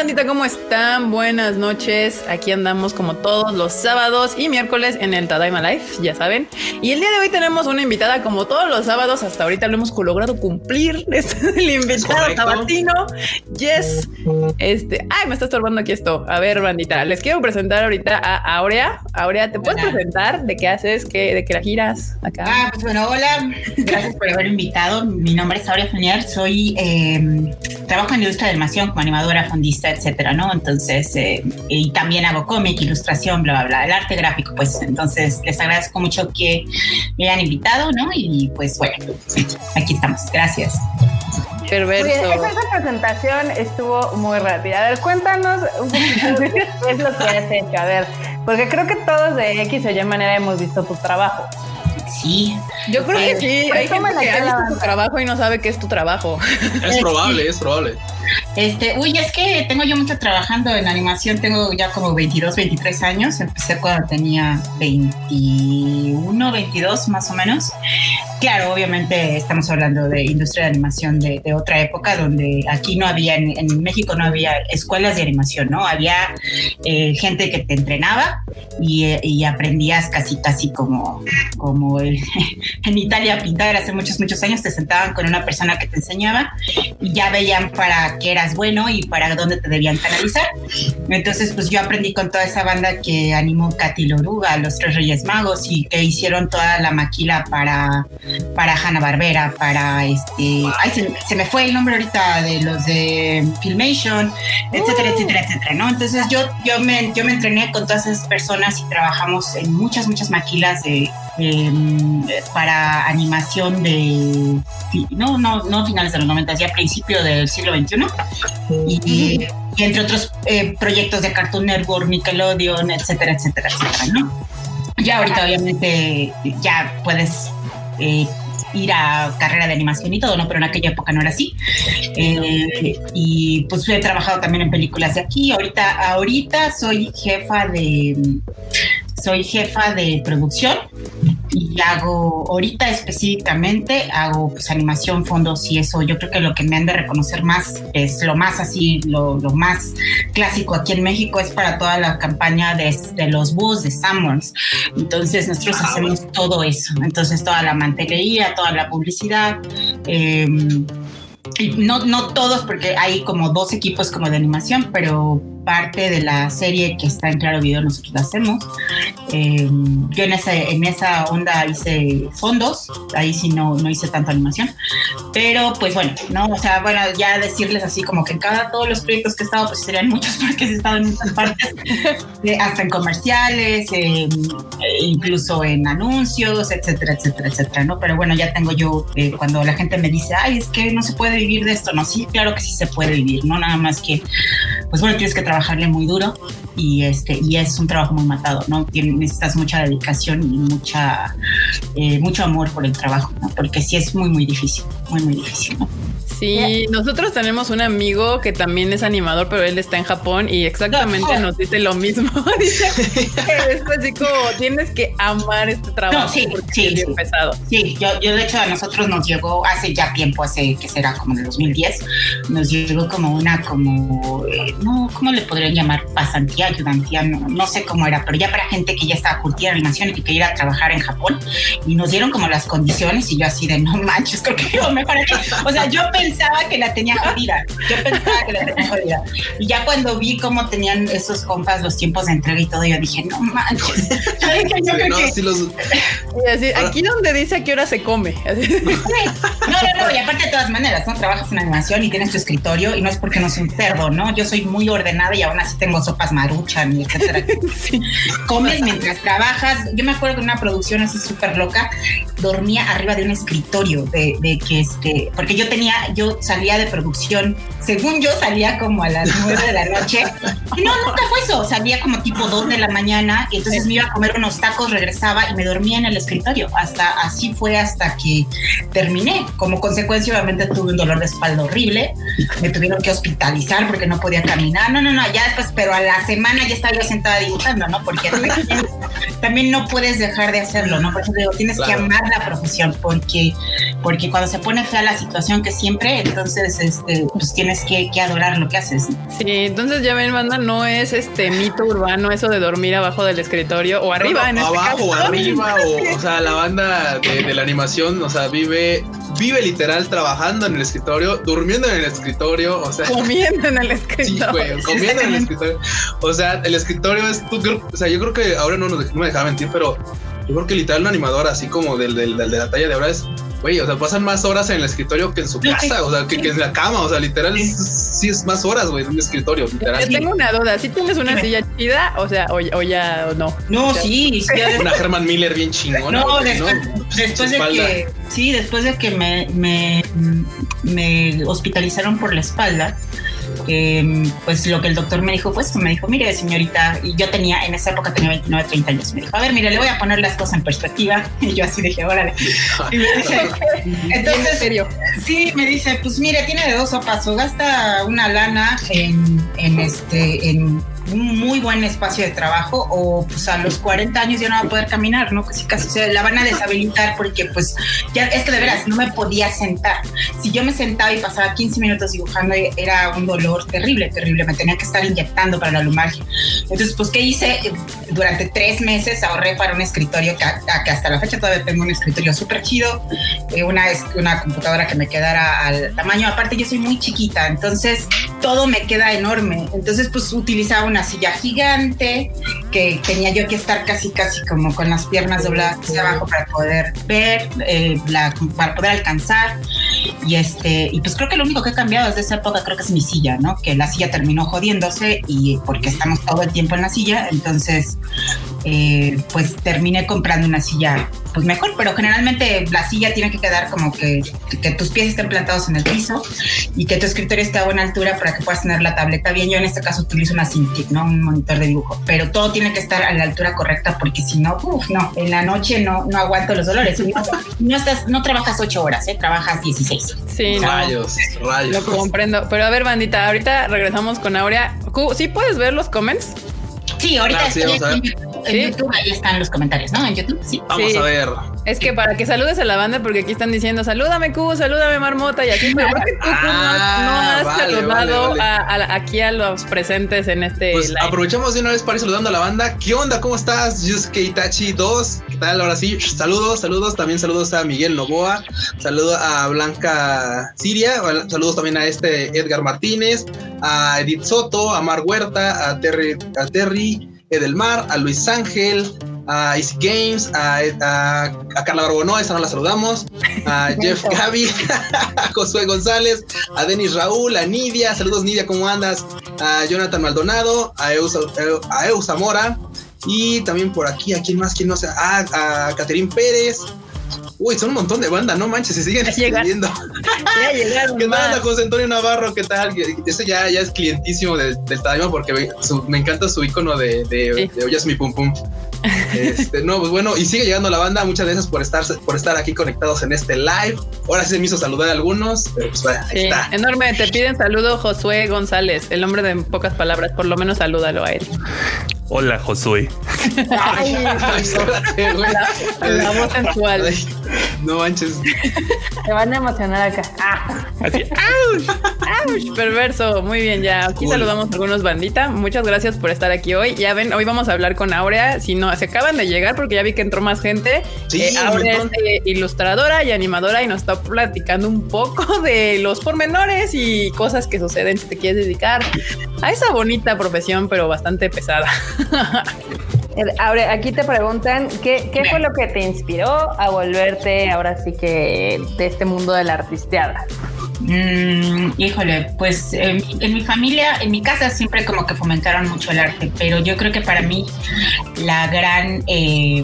bandita? ¿Cómo están? Buenas noches. Aquí andamos como todos los sábados y miércoles en el Tadaima Life, ya saben. Y el día de hoy tenemos una invitada como todos los sábados. Hasta ahorita lo hemos logrado cumplir. Es el invitado tabatino. Yes. Este, ay, me está estorbando aquí esto. A ver, bandita, les quiero presentar ahorita a Aurea. Aurea, ¿te puedes presentar? ¿De qué haces? ¿Qué, ¿De qué la giras acá? Ah, pues bueno, hola. Gracias por haber invitado. Mi nombre es Aurea Funier. Soy, eh, trabajo en la industria de animación como animadora, fondista, etcétera, ¿no? Entonces, eh, y también hago cómic, ilustración, bla, bla, bla, el arte gráfico, pues. Entonces, les agradezco mucho que me hayan invitado, ¿no? Y pues bueno, aquí estamos. Gracias. Perverso. esa presentación estuvo muy rápida. A ver, cuéntanos un poquito qué es lo que has hecho. A ver, porque creo que todos de X o Y manera hemos visto tu trabajo. Sí. Yo creo que sí. Hay gente que ha visto tu trabajo y no sabe qué es tu trabajo. Es probable, es probable. Este, uy, es que tengo yo mucho trabajando en animación, tengo ya como 22, 23 años, empecé cuando tenía 21, 22 más o menos. Claro, obviamente estamos hablando de industria de animación de, otra época, donde aquí no había, en, México no había escuelas de animación, ¿no? Había eh, gente que te entrenaba y, aprendías casi, casi como, como en Italia pintar hace muchos, muchos años, te sentaban con una persona que te enseñaba y ya veían para qué eras bueno y para dónde te debían canalizar. Entonces, pues yo aprendí con toda esa banda que animó Katy Loruga, Los Tres Reyes Magos y que hicieron toda la maquila para, para Hanna Barbera, para este. Ay, se, me fue el nombre ahorita de los de Filmation, etcétera, etcétera, etcétera, ¿no? Entonces yo, yo, me, yo me entrené con todas esas personas y trabajamos en muchas, muchas maquilas de, em, para animación de. No, no, no finales de los 90, ya principio del siglo XXI. Y, entre otros eh, proyectos de Cartoon Network, Nickelodeon, etcétera, etcétera, etcétera, ¿no? Ya ahorita obviamente ya puedes eh, ir a carrera de animación y todo, ¿no? Pero en aquella época no era así. Eh, y pues he trabajado también en películas de aquí. Ahorita, ahorita soy jefa de soy jefa de producción y hago, ahorita específicamente, hago pues animación, fondos y eso. Yo creo que lo que me han de reconocer más es lo más así, lo, más clásico aquí en México es para toda la campaña de, los bus de Summers. Entonces nosotros hacemos todo eso. Entonces toda la mantelería, toda la publicidad. Y no, no todos, porque hay como dos equipos como de animación, pero parte de la serie que está en Claro Video nosotros la hacemos. Eh, yo en, ese, en esa onda hice fondos, ahí sí no, no hice tanta animación, pero pues bueno, ¿no? O sea, bueno, ya decirles así como que en cada, todos los proyectos que he estado, pues serían muchos porque he estado en muchas partes, hasta en comerciales, incluso en anuncios, etcétera, etcétera, etcétera, ¿no? Pero bueno, ya tengo yo, eh, cuando la gente me dice, ay, es que no se puede vivir de esto, no, sí, claro que sí se puede vivir, ¿no? Nada más que, pues bueno, tienes que trabajarle muy duro y este y es un trabajo muy matado, ¿no? necesitas mucha dedicación y mucha eh, mucho amor por el trabajo, ¿no? Porque sí es muy muy difícil, muy muy difícil, ¿no? Sí, nosotros tenemos un amigo que también es animador, pero él está en Japón y exactamente nos dice lo mismo. dice que es así como tienes que amar este trabajo. sí, sí, sí. pesado. Sí, yo, yo de hecho a nosotros nos llegó hace ya tiempo, hace que será como en el 2010, nos llegó como una, como, eh, no, ¿cómo le podrían llamar? Pasantía, ayudantía, no, no, sé cómo era, pero ya para gente que ya estaba curtida en animación y que quería ir a trabajar en Japón y nos dieron como las condiciones y yo así de no manches, creo que yo mejor aquí. O sea, yo pensaba que la tenía jodida. Yo pensaba que la tenía jodida. Y ya cuando vi cómo tenían esos compas los tiempos de entrega y todo, yo dije, no manches. Yo no, los... aquí donde dice a qué hora se come. No, no, no. Y aparte de todas maneras, ¿no? Trabajas en animación y tienes tu escritorio y no es porque no soy un cerdo, ¿no? Yo soy muy ordenada y aún así tengo sopas maruchan y etcétera. Comes mientras trabajas. Yo me acuerdo de una producción así súper loca, dormía arriba de un escritorio de, de que este, porque yo tenía, yo salía de producción, según yo salía como a las nueve de la noche. Y no, nunca fue eso, salía como tipo dos de la mañana y entonces me iba a comer unos tacos, regresaba y me dormía en el escritorio. Hasta así fue hasta que terminé. Como consecuencia, obviamente tuve un dolor de espalda horrible, me tuvieron que hospitalizar porque no podía caminar. No, no, no, ya después, pero a la semana ya estaba yo sentada dibujando, ¿no? Porque también, no puedes dejar de hacerlo, ¿no? Por eso digo, tienes que amar la profesión porque, porque cuando se pone fea la situación que siempre entonces este, pues tienes que, que adorar lo que haces. Sí, entonces ya ven, banda, no es este mito urbano eso de dormir abajo del escritorio o arriba en este abajo o arriba o, o sea la banda de, de la animación o sea vive vive literal trabajando en el escritorio durmiendo en el escritorio o sea comiendo en el sí escritorio. güey comiendo en el escritorio o sea el escritorio es tú o sea yo creo que ahora no, nos- no me dejaba mentir pero yo creo que literal un animador así como del, del, del de la talla de ahora es Güey, o sea, pasan más horas en el escritorio que en su casa, o sea, que, que en la cama, o sea, literal, es- sí es más horas, güey, en un escritorio, literal. Yo tengo una duda, si tienes una Dime. silla chida, o sea, o, o ya o no. No, sí, sí. Una Herman Miller bien chingona. No, güey, después, después de que, sí, después de que me, me, me hospitalizaron por la espalda, eh, pues lo que el doctor me dijo fue esto, me dijo, mire señorita, y yo tenía, en esa época tenía 29, 30 años, me dijo, a ver, mire, le voy a poner las cosas en perspectiva, y yo así dije, órale. Y me dice, en entonces, serio. Sí, me dice, pues mire, tiene de dos sopas, o gasta una lana en, en este, en un muy buen espacio de trabajo, o pues a los 40 años ya no va a poder caminar, ¿no? Casi casi se la van a deshabilitar porque pues ya, es que de veras no me podía sentar. Si yo me sentaba y pasaba 15 minutos dibujando, era un dolor terrible, terrible, me tenía que estar inyectando para la lumbalgia. Entonces, pues, ¿qué hice? Durante tres meses ahorré para un escritorio que, que hasta la fecha todavía tengo un escritorio súper chido, eh, una, una computadora que me quedara al tamaño. Aparte, yo soy muy chiquita, entonces todo me queda enorme. Entonces, pues utilizaba una silla gigante que tenía yo que estar casi, casi como con las piernas dobladas hacia abajo para poder ver, eh, la- para poder alcanzar. Y este, y pues creo que lo único que he cambiado desde esa época creo que es mi silla, ¿no? Que la silla terminó jodiéndose y porque estamos todo el tiempo en la silla, entonces eh, pues terminé comprando una silla pues mejor, pero generalmente la silla tiene que quedar como que, que tus pies estén plantados en el piso y que tu escritorio esté a buena altura para que puedas tener la tableta bien. Yo en este caso utilizo una ¿no? Un monitor de dibujo, pero todo tiene que estar a la altura correcta porque si no, uff, no, en la noche no, no aguanto los dolores. No, no estás, no trabajas ocho horas, ¿eh? Trabajas 16. Sí, no. Rayos, rayos. Lo comprendo. Pero a ver, bandita, ahorita regresamos con Aurea. ¿Sí puedes ver los comments? Sí, ahorita Ah, sí, estoy vamos a en, en. YouTube, ahí están los comentarios, ¿no? En YouTube, sí. Vamos Sí. a ver. Es que para que saludes a la banda, porque aquí están diciendo salúdame Q, salúdame Marmota y así, pero creo que tú Q, no has, Ah, vale, saludado vale, vale. A, a aquí a los presentes en este Pues live. aprovechamos de una vez para ir saludando a la banda. ¿Qué onda? ¿Cómo estás? Yusuke Itachi 2. ¿Qué tal? Ahora sí, saludos, saludos. También saludos a Miguel Novoa. Saludos a Blanca Siria. Saludos también a este Edgar Martínez, a Edith Soto, a Mar Huerta, a Terry, a Terry Edelmar, a Luis Ángel, a Easy Games, a, a, a Carla Barbonoa, esa no la saludamos, a Jeff Gaby, a Josué González, a Denis Raúl, a Nidia, saludos Nidia, ¿cómo andas? A Jonathan Maldonado, a Eus, a y también por aquí, ¿a quién más? ¿Quién no sé? Ah, a Caterín Pérez. Uy, son un montón de banda, no manches, se siguen escribiendo. Ya llegaron ¿Qué tal, más. a José Antonio Navarro? ¿Qué tal? Ese ya, ya es clientísimo del, del Tadaima porque me, su- me encanta su icono de, de, Sí. de Oyas mi pum pum. Este, no, pues bueno, y sigue llegando la banda. Muchas gracias por estar, por estar aquí conectados en este live. Ahora sí se me hizo saludar a algunos, pero pues vaya, ahí Sí, está. enorme. Te piden saludo Josué González, el hombre de pocas palabras. Por lo menos salúdalo a él. Hola, Josué. Ay, espérate, güey. La voz sensual. Ay, no manches. Se van a emocionar acá. Ah, Así, ¡Auch! Perverso. Muy bien, ya. Aquí Cool. saludamos a algunos bandita. Muchas gracias por estar aquí hoy. Ya ven, hoy vamos a hablar con Aurea. Si no, se acaban de llegar porque ya vi que entró más gente. Sí, Eh, Aurea es eh, ilustradora y animadora y nos está platicando un poco de los pormenores y cosas que suceden si te quieres dedicar a esa bonita profesión, pero bastante pesada. Ahora, aquí te preguntan, ¿qué, qué fue lo que te inspiró a volverte ahora sí que de este mundo de la artisteada? Mm, híjole, pues en, mi familia, en mi casa siempre como que fomentaron mucho el arte, pero yo creo que para mí la gran, eh,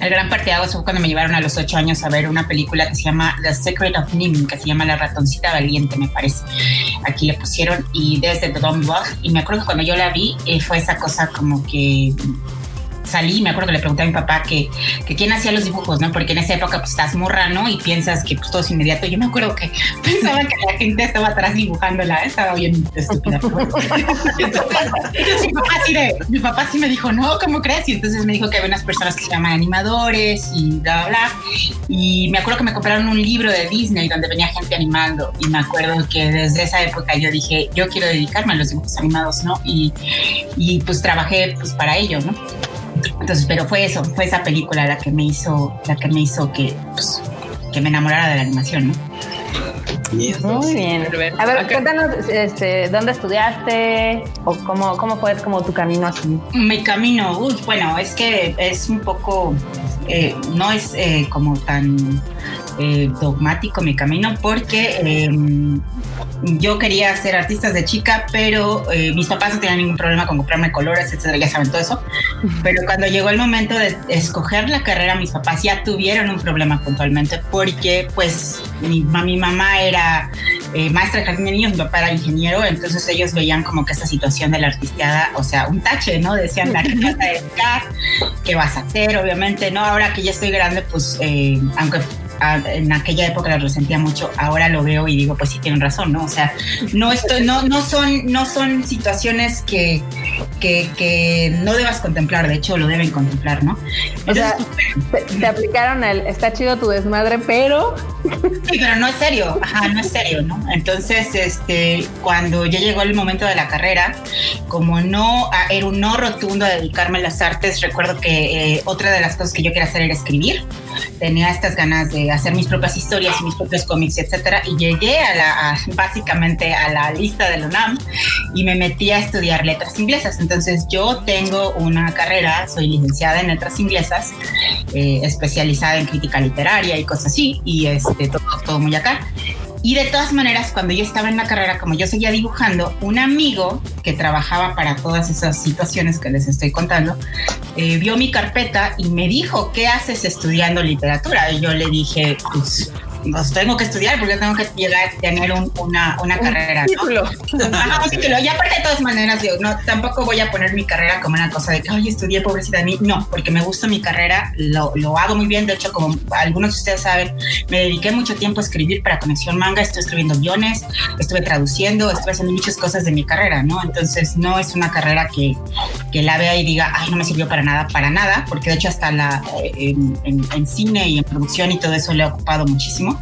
el gran parte de fue cuando me llevaron a los ocho años a ver una película que se llama The Secret of Nim, que se llama La ratoncita valiente, me parece. Aquí le pusieron y desde The Dumb Bug, y me acuerdo que cuando yo la vi eh, fue esa cosa como que salí, me acuerdo que le pregunté a mi papá que, que quién hacía los dibujos, ¿no? Porque en esa época pues estás morra, ¿no? Y piensas que pues todo es inmediato. Yo me acuerdo que pensaba que la gente estaba atrás dibujándola, estaba bien estúpida. entonces, mi, papá sí mi papá sí me dijo, no, ¿cómo crees? Y entonces me dijo que había unas personas que se llaman animadores y bla, bla, bla. Y me acuerdo que me compraron un libro de Disney donde venía gente animando. Y me acuerdo que desde esa época yo dije, yo quiero dedicarme a los dibujos animados, ¿no? Y, y pues trabajé pues para ello, ¿no? Entonces, pero fue eso, fue esa película la que me hizo, la que me hizo que, pues, que me enamorara de la animación, ¿no? Muy bien. A ver, cuéntanos, este, ¿dónde estudiaste o cómo, cómo fue como tu camino así? Mi camino, uy, bueno, es que es un poco, eh, no es eh, como tan eh, dogmático mi camino porque em, yo quería ser artista de chica, pero eh, mis papás no tenían ningún problema con comprarme colores, etcétera, ya saben todo eso. Pero cuando llegó el momento de escoger la carrera, mis papás ya tuvieron un problema puntualmente porque pues mi, mi mamá era eh, maestra de jardín de niños, mi papá era ingeniero, entonces ellos veían como que esta situación de la artisteada, o sea, un tache, ¿no? Decían, ¿a qué vas a dedicar? ¿Qué vas a hacer? Obviamente, ¿no? Ahora que ya estoy grande, pues, aunque en aquella época la resentía mucho, ahora lo veo y digo, pues sí tienen razón, ¿no? O sea, no estoy, no, no son, no son situaciones que, que, no debas contemplar, de hecho lo deben contemplar, ¿no? o sea, te, aplicaron el, está chido tu desmadre, pero... Sí, pero no es serio, ajá, no es serio, ¿no? Entonces, este, cuando ya llegó el momento de la carrera, como no, era un no rotundo a dedicarme a las artes, recuerdo que eh, otra de las cosas que yo quería hacer era escribir, tenía estas ganas de hacer mis propias historias y mis propios cómics, etcétera, y llegué a la, básicamente a la lista del UNAM y me metí a estudiar letras inglesas. Entonces yo tengo una carrera, soy licenciada en letras inglesas, eh, especializada en crítica literaria y cosas así, y este, todo, todo muy acá. Y de todas maneras, cuando yo estaba en la carrera, como yo seguía dibujando, un amigo que trabajaba para todas esas situaciones que les estoy contando, eh, vio mi carpeta y me dijo, ¿qué haces estudiando literatura? Y yo le dije, pues pues tengo que estudiar porque tengo que llegar a tener una, una carrera. ¿no? Título. un título. Y aparte de todas maneras, digo, no, tampoco voy a poner mi carrera como una cosa de que, ay, estudié pobrecita de mí. No, porque me gusta mi carrera, lo, lo hago muy bien. De hecho, como algunos de ustedes saben, me dediqué mucho tiempo a escribir para Conexión Manga, estoy escribiendo guiones, estuve traduciendo, estuve haciendo muchas cosas de mi carrera, ¿no? Entonces, no es una carrera que, que la vea y diga, ay, no me sirvió para nada, para nada, porque de hecho hasta la, eh, en, en cine y en producción y todo eso le he ocupado muchísimo.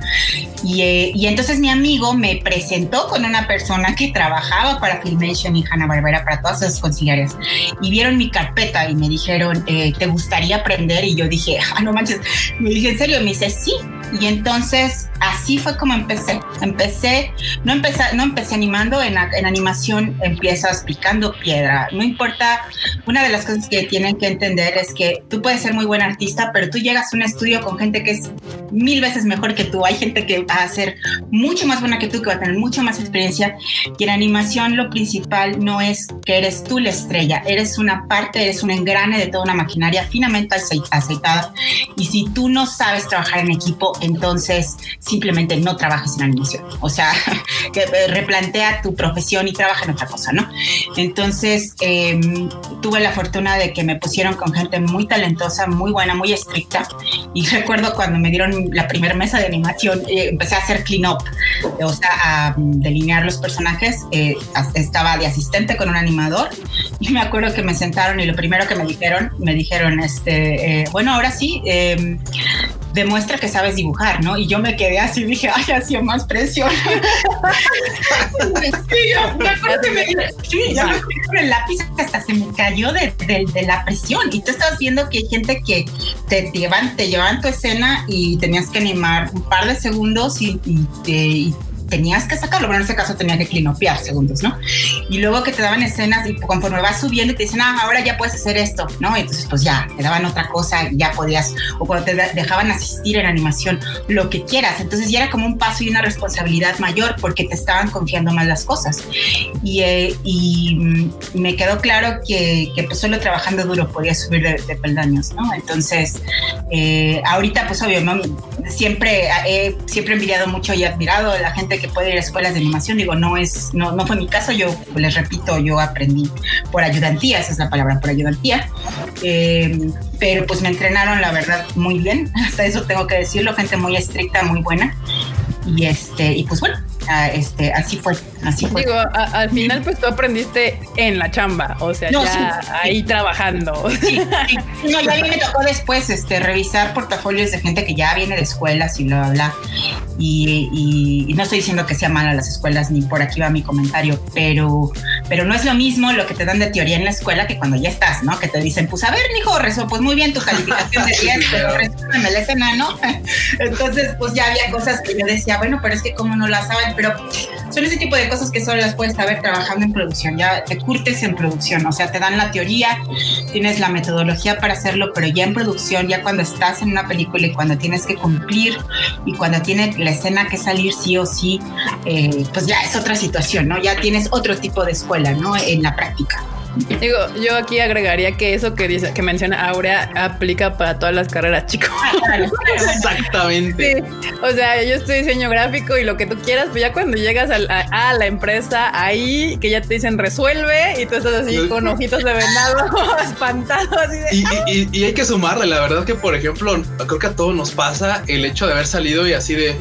Eh, y, entonces mi amigo me presentó con una persona que trabajaba para Filmation y Hanna Barbera para todas esas conciliarias. Y vieron mi carpeta y me dijeron, eh, ¿te gustaría aprender? Y yo dije, ah, no manches. Me dije, ¿en serio? Me dice, sí. Y entonces así fue como empecé. Empecé, no empecé, no empecé animando, en, en animación empiezas picando piedra. No importa, una de las cosas que tienen que entender es que tú puedes ser muy buen artista, pero tú llegas a un estudio con gente que es mil veces mejor que tú. Hay gente que va a ser mucho más buena que tú, que va a tener mucho más experiencia. Y en animación lo principal no es que eres tú la estrella, eres una parte, eres un engrane de toda una maquinaria finamente aceitada. Y si tú no sabes trabajar en equipo, entonces simplemente no trabajes en animación. O sea, que eh, replantea tu profesión y trabaja en otra cosa, ¿no? Entonces, em, tuve la fortuna de que me pusieron con gente muy talentosa, muy buena, muy estricta. Y recuerdo cuando me dieron la primera mesa de animación, eh, empecé a hacer clean up, o sea, a mm, delinear los personajes. Eh, estaba de asistente con un animador y me acuerdo que me sentaron y lo primero que me dijeron, me dijeron, este, bueno, ahora sí, em, demuestra que sabes dibujar, ¿no? Y yo me quedé así y dije, ay, ha sido más presión. sí, yo me acuerdo que me sí, ya me con el lápiz hasta se me cayó de, de, la presión. Y tú estabas viendo que hay gente que te llevan, te llevan tu escena y tenías que animar un par de segundos y, y, y tenías que sacarlo, pero en ese caso tenía que clinopear segundos, ¿no? Y luego que te daban escenas y conforme vas subiendo te dicen, ah, ahora ya puedes hacer esto, ¿no? Entonces pues ya, te daban otra cosa, ya podías, o cuando te dejaban asistir en animación, lo que quieras. Entonces ya era como un paso y una responsabilidad mayor porque te estaban confiando más las cosas. Y, eh, y mm, me quedó claro que, que, pues solo trabajando duro podía subir de, peldaños, ¿no? Entonces, eh, ahorita pues obvio, siempre he siempre envidiado mucho y admirado a la gente que que puede ir a escuelas de animación. Digo, no es, no, no fue mi caso. Yo les repito, yo aprendí por ayudantía, esa es la palabra, por ayudantía. Eh, pero pues me entrenaron, la verdad, muy bien. Hasta eso tengo que decirlo, gente muy estricta, muy buena. Y este, y pues bueno, Ah, este, así fue, así fue. Digo, al final pues tú aprendiste en la chamba, o sea, ya ahí trabajando. Sí, No, ya a mí me tocó después este, revisar portafolios de gente que ya viene de escuelas y bla, bla, bla. Y, no estoy diciendo que sea mala las escuelas, ni por aquí va mi comentario, pero, pero no es lo mismo lo que te dan de teoría en la escuela que cuando ya estás, ¿no? Que te dicen, pues a ver, mijo, rezo, pues muy bien tu calificación de 10, pero resúmeme la escena, ¿no? Entonces, pues ya había cosas que yo decía, bueno, pero es que como no la saben, pero son ese tipo de cosas que solo las puedes saber trabajando en producción, ya te curtes en producción, o sea, te dan la teoría, tienes la metodología para hacerlo, pero ya en producción, ya cuando estás en una película y cuando tienes que cumplir y cuando tiene la escena que salir sí o sí, eh, pues ya es otra situación, ¿no? Ya tienes otro tipo de escuela, ¿no? En la práctica. Digo, yo aquí agregaría que eso que dice, que menciona Aurea aplica para todas las carreras, chicos. Exactamente. O sea, yo estoy diseño gráfico y lo que tú quieras, pues ya cuando llegas a, la empresa ahí, que ya te dicen resuelve y tú estás así con ojitos de venado, espantado. Así de, y hay que sumarle, la verdad que, por ejemplo, creo que a todos nos pasa el hecho de haber salido y así de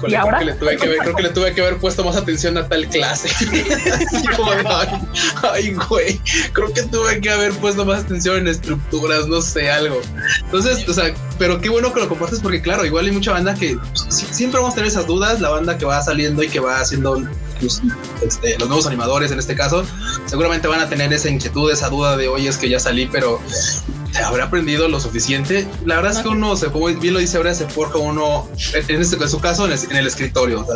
creo que le tuve que ver, creo que le tuve que haber puesto más atención a tal clase. ay, güey, creo que tuve que haber puesto más atención en estructuras, no sé, algo. Entonces, o sea, pero qué bueno que lo compartes porque claro, igual hay mucha banda que pues, siempre vamos a tener esas dudas, la banda que va saliendo y que va haciendo pues, este, los nuevos animadores en este caso, seguramente van a tener esa inquietud, esa duda de, oye, es que ya salí, pero habrá aprendido lo suficiente. La verdad es que uno se, como bien lo dice ahora, se forja uno, en, este, en su caso, en el, escritorio,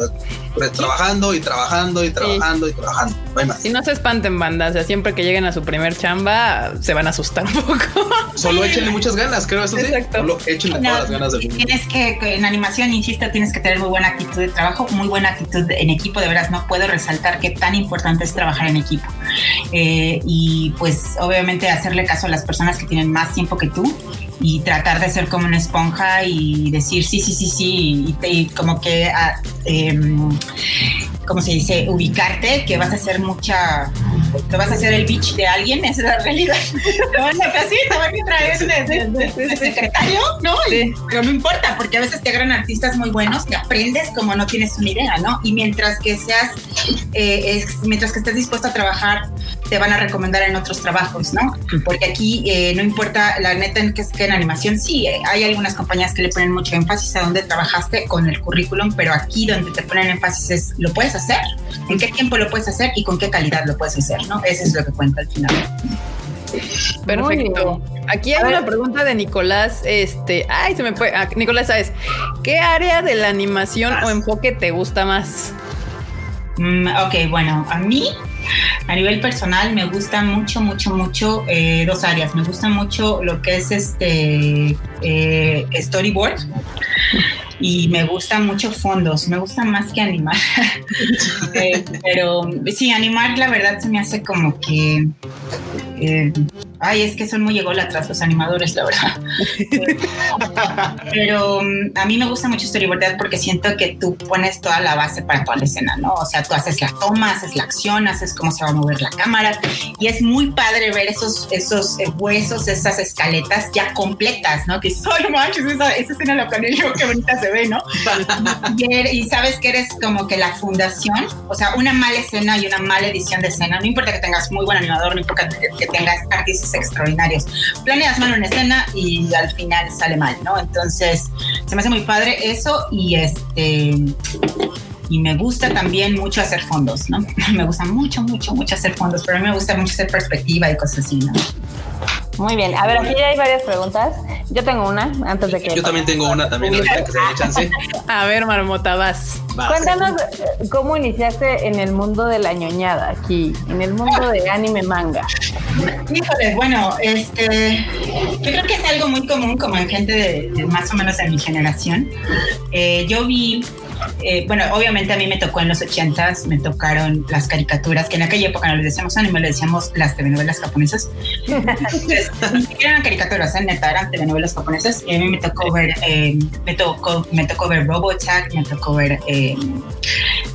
pues, trabajando y trabajando y trabajando y trabajando. No hay más. Y no se espanten, banda. O sea, siempre que lleguen a su primer chamba, se van a asustar un poco. Solo échenle muchas ganas, creo eso Exacto. Solo échenle todas las ganas del mundo. Tienes que, en animación, insisto, tienes que tener muy buena actitud de trabajo, muy buena actitud en equipo. De veras, no puedo resaltar qué tan importante es trabajar en equipo. Eh, y pues, obviamente, hacerle caso a las personas que tienen más tiempo que tú y tratar de ser como una esponja y decir sí, sí, sí, sí, y, como que, ah, em, ¿cómo se dice? Ubicarte, que vas a hacer mucha, que vas a hacer el bitch de alguien, esa es la realidad. te van a casi, te van a traer de, secretario, ¿no? pero no importa, porque a veces te agarran artistas muy buenos que aprendes como no tienes una idea, ¿no? Y mientras que seas, eh, mientras que estés dispuesto a trabajar, te van a recomendar en otros trabajos, ¿no? Porque aquí eh, no importa, la neta en que es que en animación sí, eh, hay algunas compañías que le ponen mucho énfasis a dónde trabajaste con el currículum, pero aquí donde te ponen énfasis es, ¿lo puedes hacer? ¿En qué tiempo lo puedes hacer y con qué calidad lo puedes hacer? ¿no? Eso es lo que cuenta al final. Perfecto. Aquí hay una pregunta de Nicolás. Este, ay, se me fue. Ah, Nicolás, ¿sabes qué área de la animación o enfoque te gusta más? Mm, ok, bueno, a mí a nivel personal me gusta mucho, mucho, mucho eh, dos áreas. Me gusta mucho lo que es este eh, storyboard y me gustan mucho fondos, me gusta más que animar. Eh, pero sí, animar la verdad se me hace como que Ay, es que son muy ególatras los animadores, la verdad. Pero mm, a mí me gusta mucho storyboard porque siento que tú pones toda la base para toda la escena, ¿no? O sea, tú haces la toma, haces la acción, haces cómo se va a mover la cámara y es muy padre ver esos, esos eh, huesos, esas escaletas ya completas, ¿no? Que soy manches, esa, esa escena la planeé yo, qué bonita se ve, ¿no? y, sabes que eres como que la fundación, o sea, una mala escena y una mala edición de escena, no importa que tengas muy buen animador, no importa que, que tengas artistas extraordinarios. Planeas mal una escena y al final sale mal, ¿no? Entonces, se me hace muy padre eso y este y me gusta también mucho hacer fondos, ¿no? Me gusta mucho, mucho, mucho hacer fondos, pero a mí me gusta mucho hacer perspectiva y cosas así, ¿no? Muy bien, a ver, aquí ya hay varias preguntas. Yo tengo una, antes de que... Yo también tengo una, también, ahorita que se me chance. A ver, Marmota, vas. Cuéntanos cómo iniciaste en el mundo de la ñoñada aquí, en el mundo de anime manga. Híjole, bueno, este, yo creo que es algo muy común como en gente de, más o menos de mi generación. Eh, yo vi eh, bueno, obviamente a mí me tocó en los ochentas, me tocaron las caricaturas, que en aquella época no les decíamos anime, le decíamos las telenovelas japonesas. Entonces, eran caricaturas, ¿eh? neta, eran telenovelas japonesas. Y a mí me tocó ver, eh, me tocó, me tocó ver Robotech, me tocó ver, eh,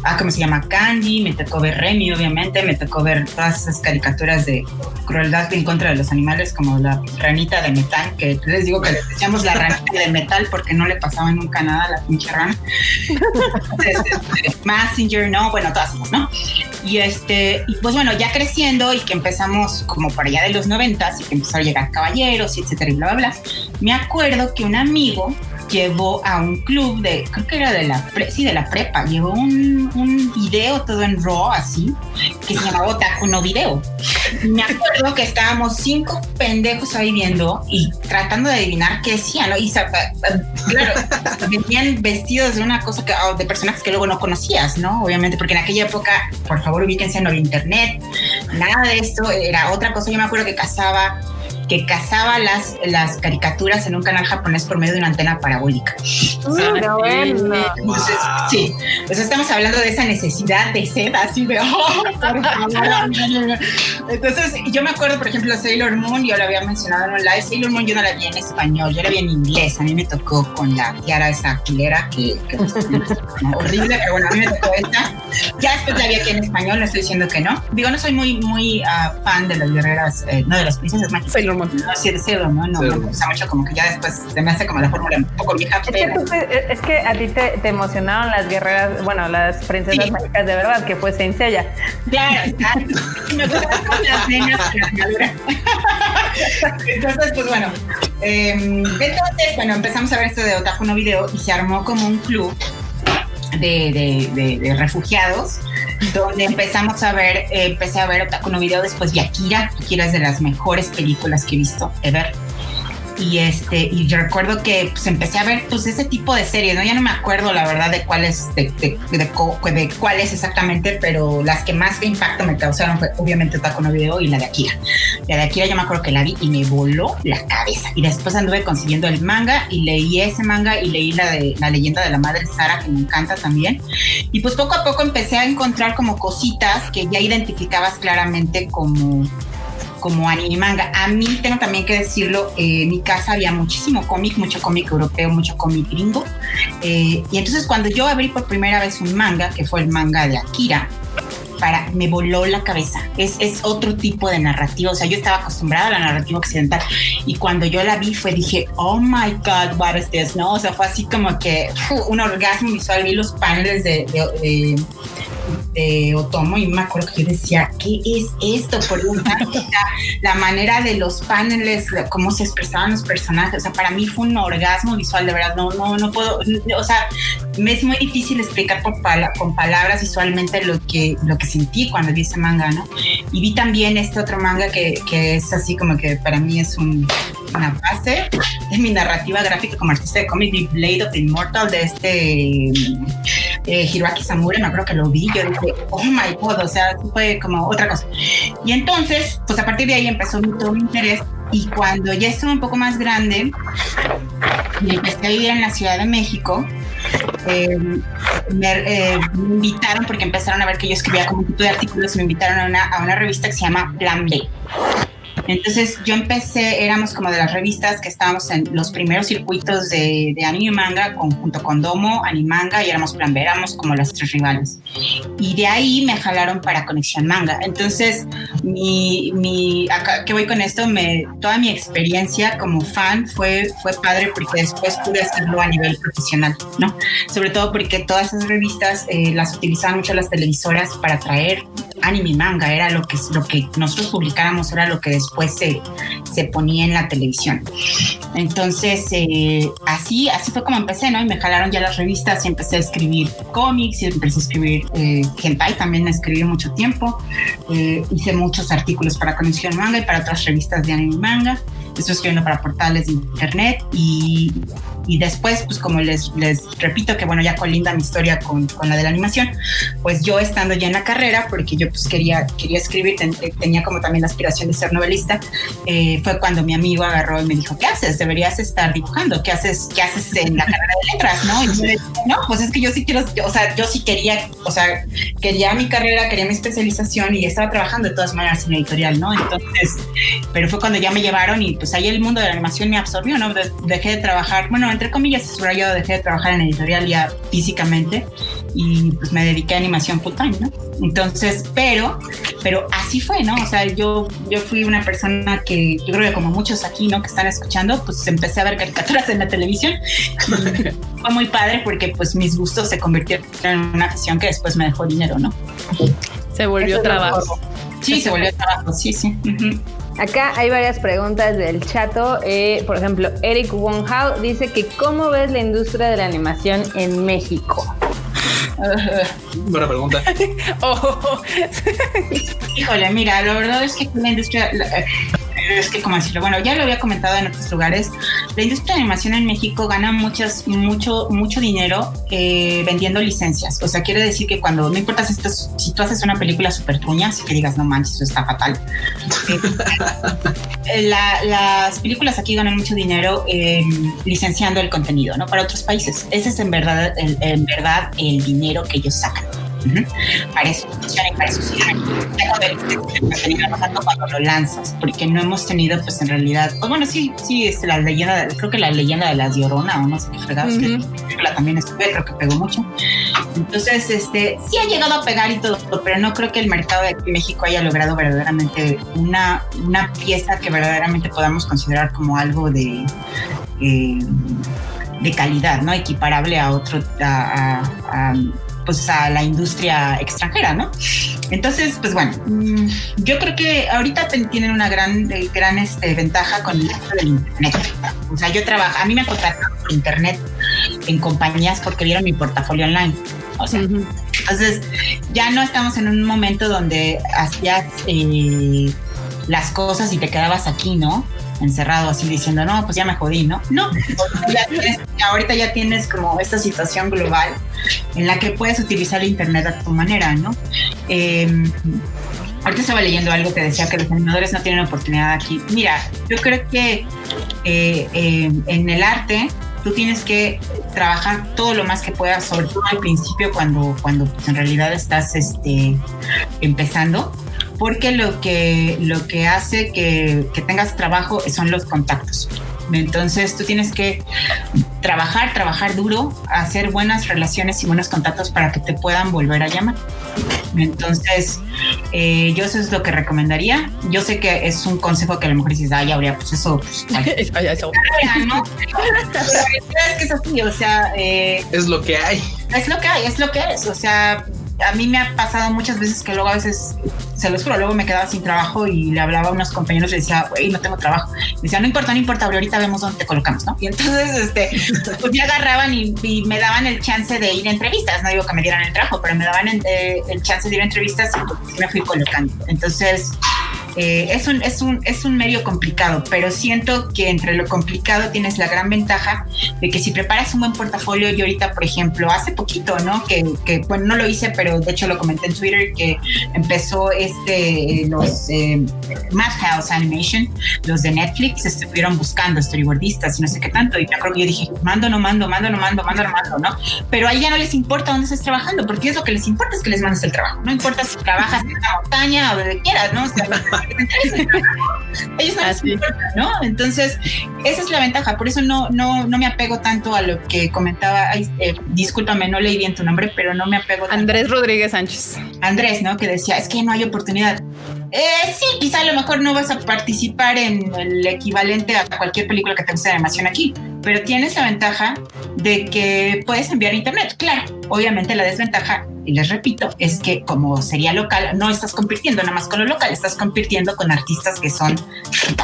ah, ¿cómo se llama? Candy, me tocó ver Remy, obviamente, me tocó ver todas esas caricaturas de crueldad en contra de los animales, como la ranita de metal, que les digo que le decíamos la ranita de metal porque no le pasaba nunca nada a la pinche rana. Messenger, no, bueno, todas esas, ¿no? Y este, y pues bueno, ya creciendo y que empezamos como para allá de los noventas y que empezaron a llegar caballeros etcétera y bla, bla, bla, me acuerdo que un amigo llevó a un club de, creo que era de la, sí, de la prepa, llevó un, un video todo en RAW así, que se llamaba Otaku no Video. Y me acuerdo que estábamos cinco pendejos ahí viendo y tratando de adivinar qué decían, ¿no? Y claro, venían vestidos de una cosa que, de personajes que luego no conocías, ¿no? Obviamente, porque en aquella época, por favor, ubíquense, no había internet, nada de esto, era otra cosa. Yo me acuerdo que cazaba que cazaba las, las caricaturas en un canal japonés por medio de una antena parabólica. bueno. Entonces, sí, pues estamos hablando de esa necesidad de seda, así de, oh, Entonces, yo me acuerdo, por ejemplo, Sailor Moon, yo lo había mencionado en un live, Sailor Moon yo no la vi en español, yo la vi en inglés, a mí me tocó con la tiara esa quilera que, que horrible, pero bueno, a mí me tocó esta. Ya después la vi aquí en español, no estoy diciendo que no. Digo, no soy muy, muy uh, fan de las guerreras, eh, no de las princesas mágicas. Sailor Moon. No, sí, de Sailor Moon, no, no me gusta mucho, como que ya después se me hace como la fórmula un poco vieja, Es que, te- es que a ti te, te emocionaron las guerreras, bueno, las princesas Sí. mágicas de verdad, que fue Saint Seiya. Claro, exacto. Me gustan con las venas con la armadura. Entonces, pues bueno. eh, entonces, bueno, empezamos a ver esto de Otaku no Video y se armó como un club de, refugiados donde empezamos a ver, eh, empecé a ver Otaku no Video, después vi Akira. Akira es de las mejores películas que he visto ever. Y este, y yo recuerdo que pues empecé a ver pues ese tipo de series, ¿no? Ya no me acuerdo la verdad de cuáles, de, de, cuáles exactamente, pero las que más impacto me causaron fue obviamente Otaku no Video y la de Akira. La de Akira yo me acuerdo que la vi y me voló la cabeza. Y después anduve consiguiendo el manga y leí ese manga y leí la de la leyenda de la madre Sara, que me encanta también. Y pues poco a poco empecé a encontrar como cositas que ya identificabas claramente como como anime manga. A mí tengo también que decirlo, eh, en mi casa había muchísimo cómic, mucho cómic europeo, mucho cómic gringo. Eh, y entonces cuando yo abrí por primera vez un manga, que fue el manga de Akira, para, me voló la cabeza. Es, es otro tipo de narrativa. O sea, yo estaba acostumbrada a la narrativa occidental y cuando yo la vi fue, dije, oh my God, what is this? ¿No? O sea, fue así como que fu, un orgasmo visual. Vi los paneles de, de, de de Otomo y me acuerdo que yo decía, ¿qué es esto? Por la, manera de los paneles, cómo se expresaban los personajes, o sea, para mí fue un orgasmo visual, de verdad, no, no, no puedo, o sea, me es muy difícil explicar por pala- con palabras visualmente lo que, lo que sentí cuando vi ese manga, ¿no? Y vi también este otro manga que, que es así como que para mí es un, una base de mi narrativa gráfica como artista de cómic, Blade of the Immortal de este eh, Hiroaki Samura, me acuerdo que lo vi, yo dije, oh my god, o sea, fue como otra cosa. Y entonces, pues a partir de ahí empezó todo mi interés y cuando ya estuve un poco más grande y empecé a vivir en la Ciudad de México, eh, me, eh, me invitaron porque empezaron a ver que yo escribía como un tipo de artículos me invitaron a una, a una revista que se llama Plan B. Entonces yo empecé, éramos como de las revistas que estábamos en los primeros circuitos de, de anime y manga con, junto con Domo, Animanga y éramos Plan B, éramos como las tres rivales. Y de ahí me jalaron para Conexión Manga. Entonces, mi, mi, acá que voy con esto, me, toda mi experiencia como fan fue, fue padre porque después pude hacerlo a nivel profesional, ¿no? Sobre todo porque todas esas revistas eh, las utilizaban mucho las televisoras para traer anime y manga, era lo que, lo que nosotros publicáramos, era lo que después se, se ponía en la televisión. Entonces, eh, así, así fue como empecé, ¿no? Y me jalaron ya las revistas y empecé a escribir cómics y empecé a escribir eh, hentai, también escribí mucho tiempo. Eh, hice muchos artículos para Conexión Manga y para otras revistas de anime manga. Estoy escribiendo para portales de internet y y después, pues como les, les repito que bueno, ya colinda mi historia con, con, la de la animación, pues yo estando ya en la carrera, porque yo pues quería, quería escribir, tenía como también la aspiración de ser novelista, eh, fue cuando mi amigo agarró y me dijo, ¿qué haces? Deberías estar dibujando, ¿qué haces, qué haces en la carrera de letras? ¿no? Y yo dije, no, pues es que yo sí quiero, o sea, yo sí quería, o sea, quería mi carrera, quería mi especialización y estaba trabajando de todas maneras en editorial, ¿no? Entonces, pero fue cuando ya me llevaron y pues ahí el mundo de la animación me absorbió, ¿no? Dejé de trabajar, bueno, entre comillas, subrayado, dejé de trabajar en editorial ya físicamente y pues me dediqué a animación full time, ¿no? Entonces, pero, pero así fue, ¿no? O sea, yo, yo fui una persona que yo creo que como muchos aquí, ¿no? Que están escuchando, pues empecé a ver caricaturas en la televisión. fue muy padre porque pues mis gustos se convirtieron en una afición que después me dejó dinero, ¿no? Se volvió trabajo. Sí, se volvió trabajo, sí, sí. Acá hay varias preguntas del chato. Eh, por ejemplo, Eric Wonghao dice que ¿cómo ves la industria de la animación en México? Buena pregunta. Oh. Híjole, mira, la verdad es que la industria, es que, como decirlo, bueno, ya lo había comentado en otros lugares, la industria de animación en México gana muchas, mucho, mucho dinero eh, vendiendo licencias. O sea, quiere decir que cuando, no importa si, si tú haces una película súper tuña, así que digas, no manches, eso está fatal. Eh, las películas aquí ganan mucho dinero licenciando el contenido, ¿no? Para otros países. Ese es en verdad, en verdad el dinero que ellos sacan. Para eso funciona y para eso sirve. no tanto cuando lo lanzas, porque no hemos tenido, pues en realidad, pues, bueno, sí, sí, es la leyenda, creo que la leyenda de las Llorona o no sé qué fregados, que también estuve, creo que pegó mucho. Entonces, este, sí ha llegado a pegar y todo, pero no creo que el mercado de México haya logrado verdaderamente una, una pieza que verdaderamente podamos considerar como algo de. Eh, de calidad, ¿no? Equiparable a otro, a pues a la industria extranjera, ¿no? Entonces, pues bueno, mm, yo creo que ahorita tienen una gran, eh, gran este, ventaja con el del internet. O sea, yo trabajo, a mí me contrataron por internet en compañías porque vieron mi portafolio online. O sea, entonces ya no estamos en un momento donde hacías eh, las cosas y te quedabas aquí, ¿no? Encerrado así diciendo, no, pues ya me jodí, ¿no? No, ahorita ya tienes como esta situación global en la que puedes utilizar el Internet a tu manera, ¿no? Em, ahorita estaba leyendo algo que decía que los animadores no tienen oportunidad aquí. Mira, yo creo que eh, em, en el arte tú tienes que trabajar todo lo más que puedas, sobre todo al principio cuando, cuando pues, en realidad estás este, empezando porque lo que, lo que hace que, que tengas trabajo son los contactos. Entonces tú tienes que trabajar, trabajar duro, hacer buenas relaciones y buenos contactos para que te puedan volver a llamar. Entonces, eh, yo eso es lo que recomendaría. Yo sé que es un consejo que a lo mejor dices, ay, habría, pues eso, pues, eso. ¿no? es que es así, o sea... Eh, es lo que hay. Es lo que hay, es lo que es, o sea a mí me ha pasado muchas veces que luego a veces, se los juro, luego me quedaba sin trabajo y le hablaba a unos compañeros y decía, güey, no tengo trabajo. Me decía, no importa, no importa, ahorita vemos dónde te colocamos, ¿no? Y entonces, este, pues ya agarraban y, me daban el chance de ir a entrevistas. No digo que me dieran el trabajo, pero me daban el, eh, el chance de ir a entrevistas y pues, me fui colocando. Entonces, eh, es, un, es, un, es un medio complicado, pero siento que entre lo complicado tienes la gran ventaja de que si preparas un buen portafolio, yo ahorita, por ejemplo, hace poquito, ¿no? Que, que bueno, no lo hice, pero de hecho lo comenté en Twitter, que empezó este, los eh, Madhouse Animation, los de Netflix, estuvieron buscando storyboardistas y no sé qué tanto, y que yo dije, mando, no mando, mando, no mando, mando, no mando, ¿no? Pero ahí ya no les importa dónde estés trabajando, porque es lo que les importa es que les mandes el trabajo, no importa si trabajas en la montaña o donde quieras, ¿no? O sea, ellos no ¿no? Entonces, esa es la ventaja, por eso no, no, no me apego tanto a lo que comentaba, eh, discúlpame, no leí bien tu nombre, pero no me apego Andrés Rodríguez Sánchez. Andrés, ¿no? Que decía, es que no hay oportunidad. Eh, sí, quizá a lo mejor no vas a participar en el equivalente a cualquier película que te guste de animación aquí, pero tienes la ventaja de que puedes enviar internet. Claro, obviamente la desventaja, y les repito, es que como sería local, no estás compitiendo nada más con lo local, estás compitiendo con artistas que son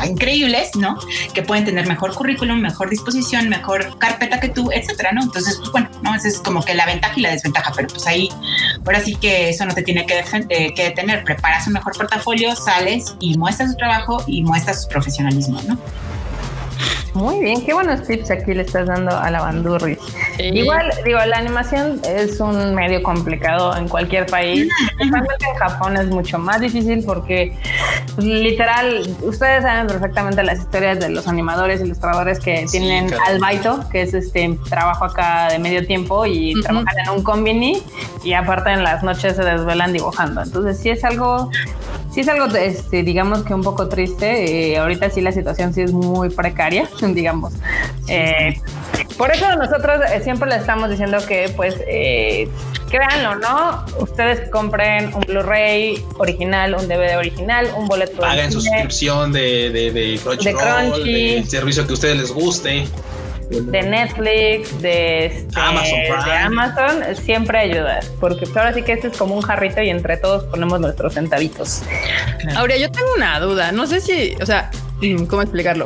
increíbles, ¿no? Que pueden tener mejor currículum, mejor disposición, mejor carpeta que tú, etcétera, ¿no? Entonces, pues bueno, ¿no? Esa es como que la ventaja y la desventaja, pero pues ahí, ahora sí que eso no te tiene que, eh, que detener. Preparas un mejor portafolio, sales y muestras tu trabajo y muestras tu profesionalismo, ¿no? Muy bien, qué buenos tips aquí le estás dando a la bandurri. Igual, digo, la animación es un medio complicado en cualquier país. en Japón es mucho más difícil porque, pues, literal, ustedes saben perfectamente las historias de los animadores, ilustradores que tienen albaito, que es este trabajo acá de medio tiempo y trabajan en un combini y aparte en las noches se desvelan dibujando. Entonces, sí es algo sí es algo, este, digamos que un poco triste. Eh, ahorita sí la situación sí es muy precaria, digamos. Eh, por eso nosotros eh, siempre le estamos diciendo que, pues, créanlo, ¿no? Ustedes compren un Blu-ray original, un DVD original, un boleto. Hagan suscripción de, de, de Crunchyroll, de servicio que a ustedes les guste de Netflix, de, este, Amazon, siempre ayuda, porque ahora sí que este es como un jarrito y entre todos ponemos nuestros centavitos. Ahora, yo tengo una duda, no sé si, o sea, ¿cómo explicarlo?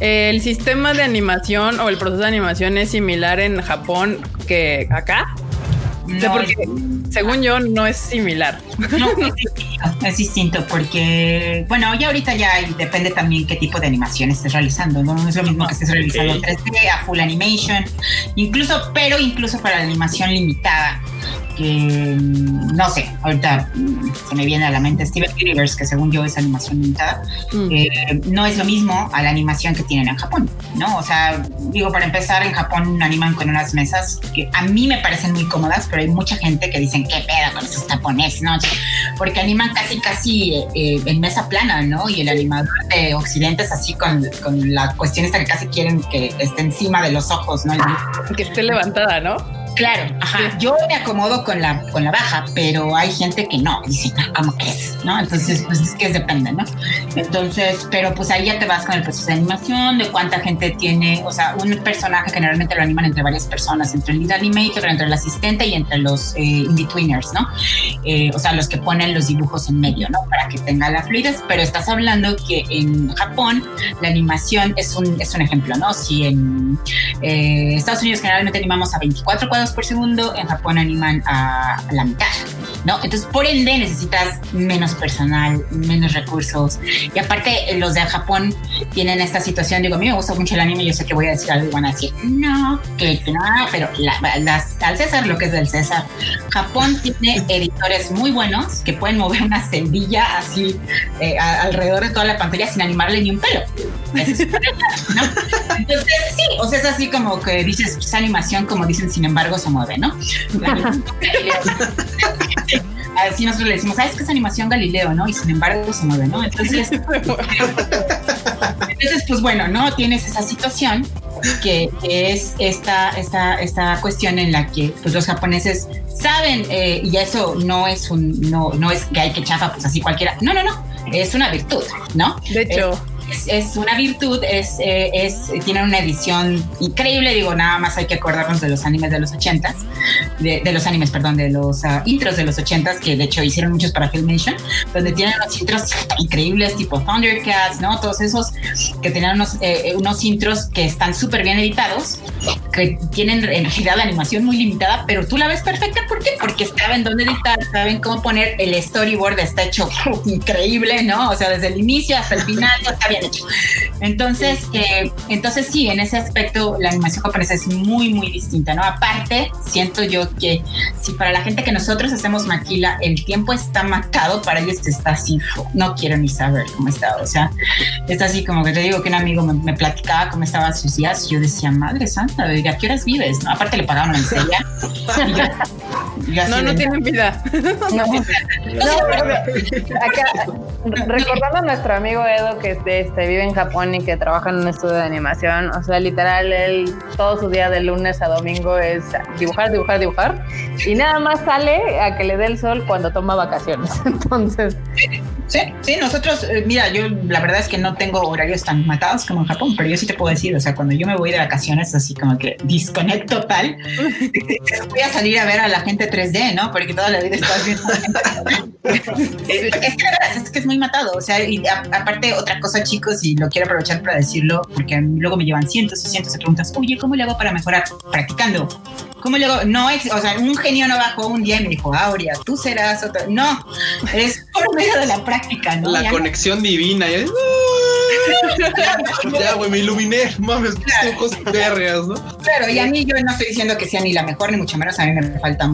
¿El sistema de animación o el proceso de animación es similar en Japón que acá? porque según yo no es similar. No, es distinto, es distinto porque, bueno, ya ahorita ya depende también qué tipo de animación estés realizando, ¿no? es lo mismo que estés realizando 3D a full animation, incluso, pero incluso para la animación limitada que mm, no sé, ahorita se me viene a la mente Steven Universe, que según yo es animación limitada, mm. eh, no es lo mismo a la animación que tienen en Japón, ¿no? O sea, digo, para empezar, en Japón animan con unas mesas que a mí me parecen muy cómodas, pero hay mucha gente que dicen, ¿qué pedo con esos japoneses, no? Porque animan casi, casi eh, en mesa plana, ¿no? Y el animador de Occidente es así con, con la cuestión esta que casi quieren que esté encima de los ojos, ¿no? Que esté levantada, ¿no? Claro, ajá. Yo me acomodo con la, con la baja, pero hay gente que no, dice, no, ¿cómo que es? ¿No? Entonces, pues es que depende, ¿no? Entonces, pero pues ahí ya te vas con el proceso de animación, de cuánta gente tiene, o sea, un personaje generalmente lo animan entre varias personas, entre el lead animator, entre el asistente y entre los eh, in-betweeners, ¿no? Eh, o sea, los que ponen los dibujos en medio, ¿no? Para que tenga la fluidez, pero estás hablando que en Japón la animación es un, es un ejemplo, ¿no? Si en eh, Estados Unidos generalmente animamos a 24 cuadros por segundo, en Japón animan a, la mitad, ¿no? Entonces, por ende, necesitas menos personal, menos recursos. Y aparte, los de Japón tienen esta situación, digo, a mí me gusta mucho el anime, yo sé que voy a decir algo y van a decir, no, que, no, pero al César lo que es del César. Japón tiene editores muy buenos que pueden mover una celdilla así eh, alrededor de toda la pantalla sin animarle ni un pelo. Entonces, sí, o sea, es así como que dices, esa animación, como dicen, sin embargo, se mueve, ¿no? Así nosotros le decimos, ¿sabes qué es animación Galileo, no? Y sin embargo se mueve, ¿no? Entonces, entonces pues bueno, ¿no? Tienes esa situación que, es esta, esta, esta cuestión en la que pues, los japoneses saben, eh, y eso no es un, no, no es que hay que chafa, pues así cualquiera. No, no, no. Es una virtud, ¿no? De hecho es, una virtud, es, eh, es, tiene una edición increíble, digo, nada más hay que acordarnos de los animes de los ochentas, de, de los animes, perdón, de los uh, intros de los ochentas, que de hecho hicieron muchos para Filmation, donde tienen unos intros increíbles, tipo Thundercats, ¿no? Todos esos que tienen unos, eh, unos intros que están súper bien editados, que tienen en realidad la animación muy limitada, pero tú la ves perfecta, ¿por qué? Porque saben dónde editar, saben cómo poner el storyboard, está hecho increíble, ¿no? O sea, desde el inicio hasta el final, está bien entonces, eh, entonces sí, en ese aspecto la animación japonesa es muy, muy distinta, ¿no? Aparte, siento yo que si para la gente que nosotros hacemos maquila, el tiempo está marcado, para ellos está así, no quiero ni saber cómo está, o sea, está así como que te digo que un amigo me, platicaba cómo estaban sus días, y yo decía, madre santa, ¿a qué horas vives? ¿No? Aparte le pagaban en serio. no, no tienen vida. No, recordando a nuestro amigo Edo que este, vive en Japón y que trabaja en un estudio de animación, o sea, literal, él todo su día de lunes a domingo es dibujar, dibujar, dibujar, y nada más sale a que le dé el sol cuando toma vacaciones. Entonces, Sí, sí, nosotros, eh, mira, yo la verdad es que no tengo horarios tan matados como en Japón, pero yo sí te puedo decir, o sea, cuando yo me voy de vacaciones, así como que disconecto tal, voy a salir a ver a la gente 3D, ¿no? Porque toda la vida estás viendo. es muy matado, o sea, y aparte otra cosa, chicos, y lo quiero aprovechar para decirlo, porque luego me llevan cientos y cientos de preguntas, oye, ¿cómo le hago para mejorar? Practicando. ¿Cómo le hago? No, es, o sea, un genio no bajó un día y me dijo, Aurea, tú serás otra. No, es por medio de la práctica, ¿no? La conexión divina. ya, güey, me iluminé, mames, claro. cosas vergas, ¿no? Claro, y a mí yo no estoy diciendo que sea ni la mejor, ni mucho menos, a mí me falta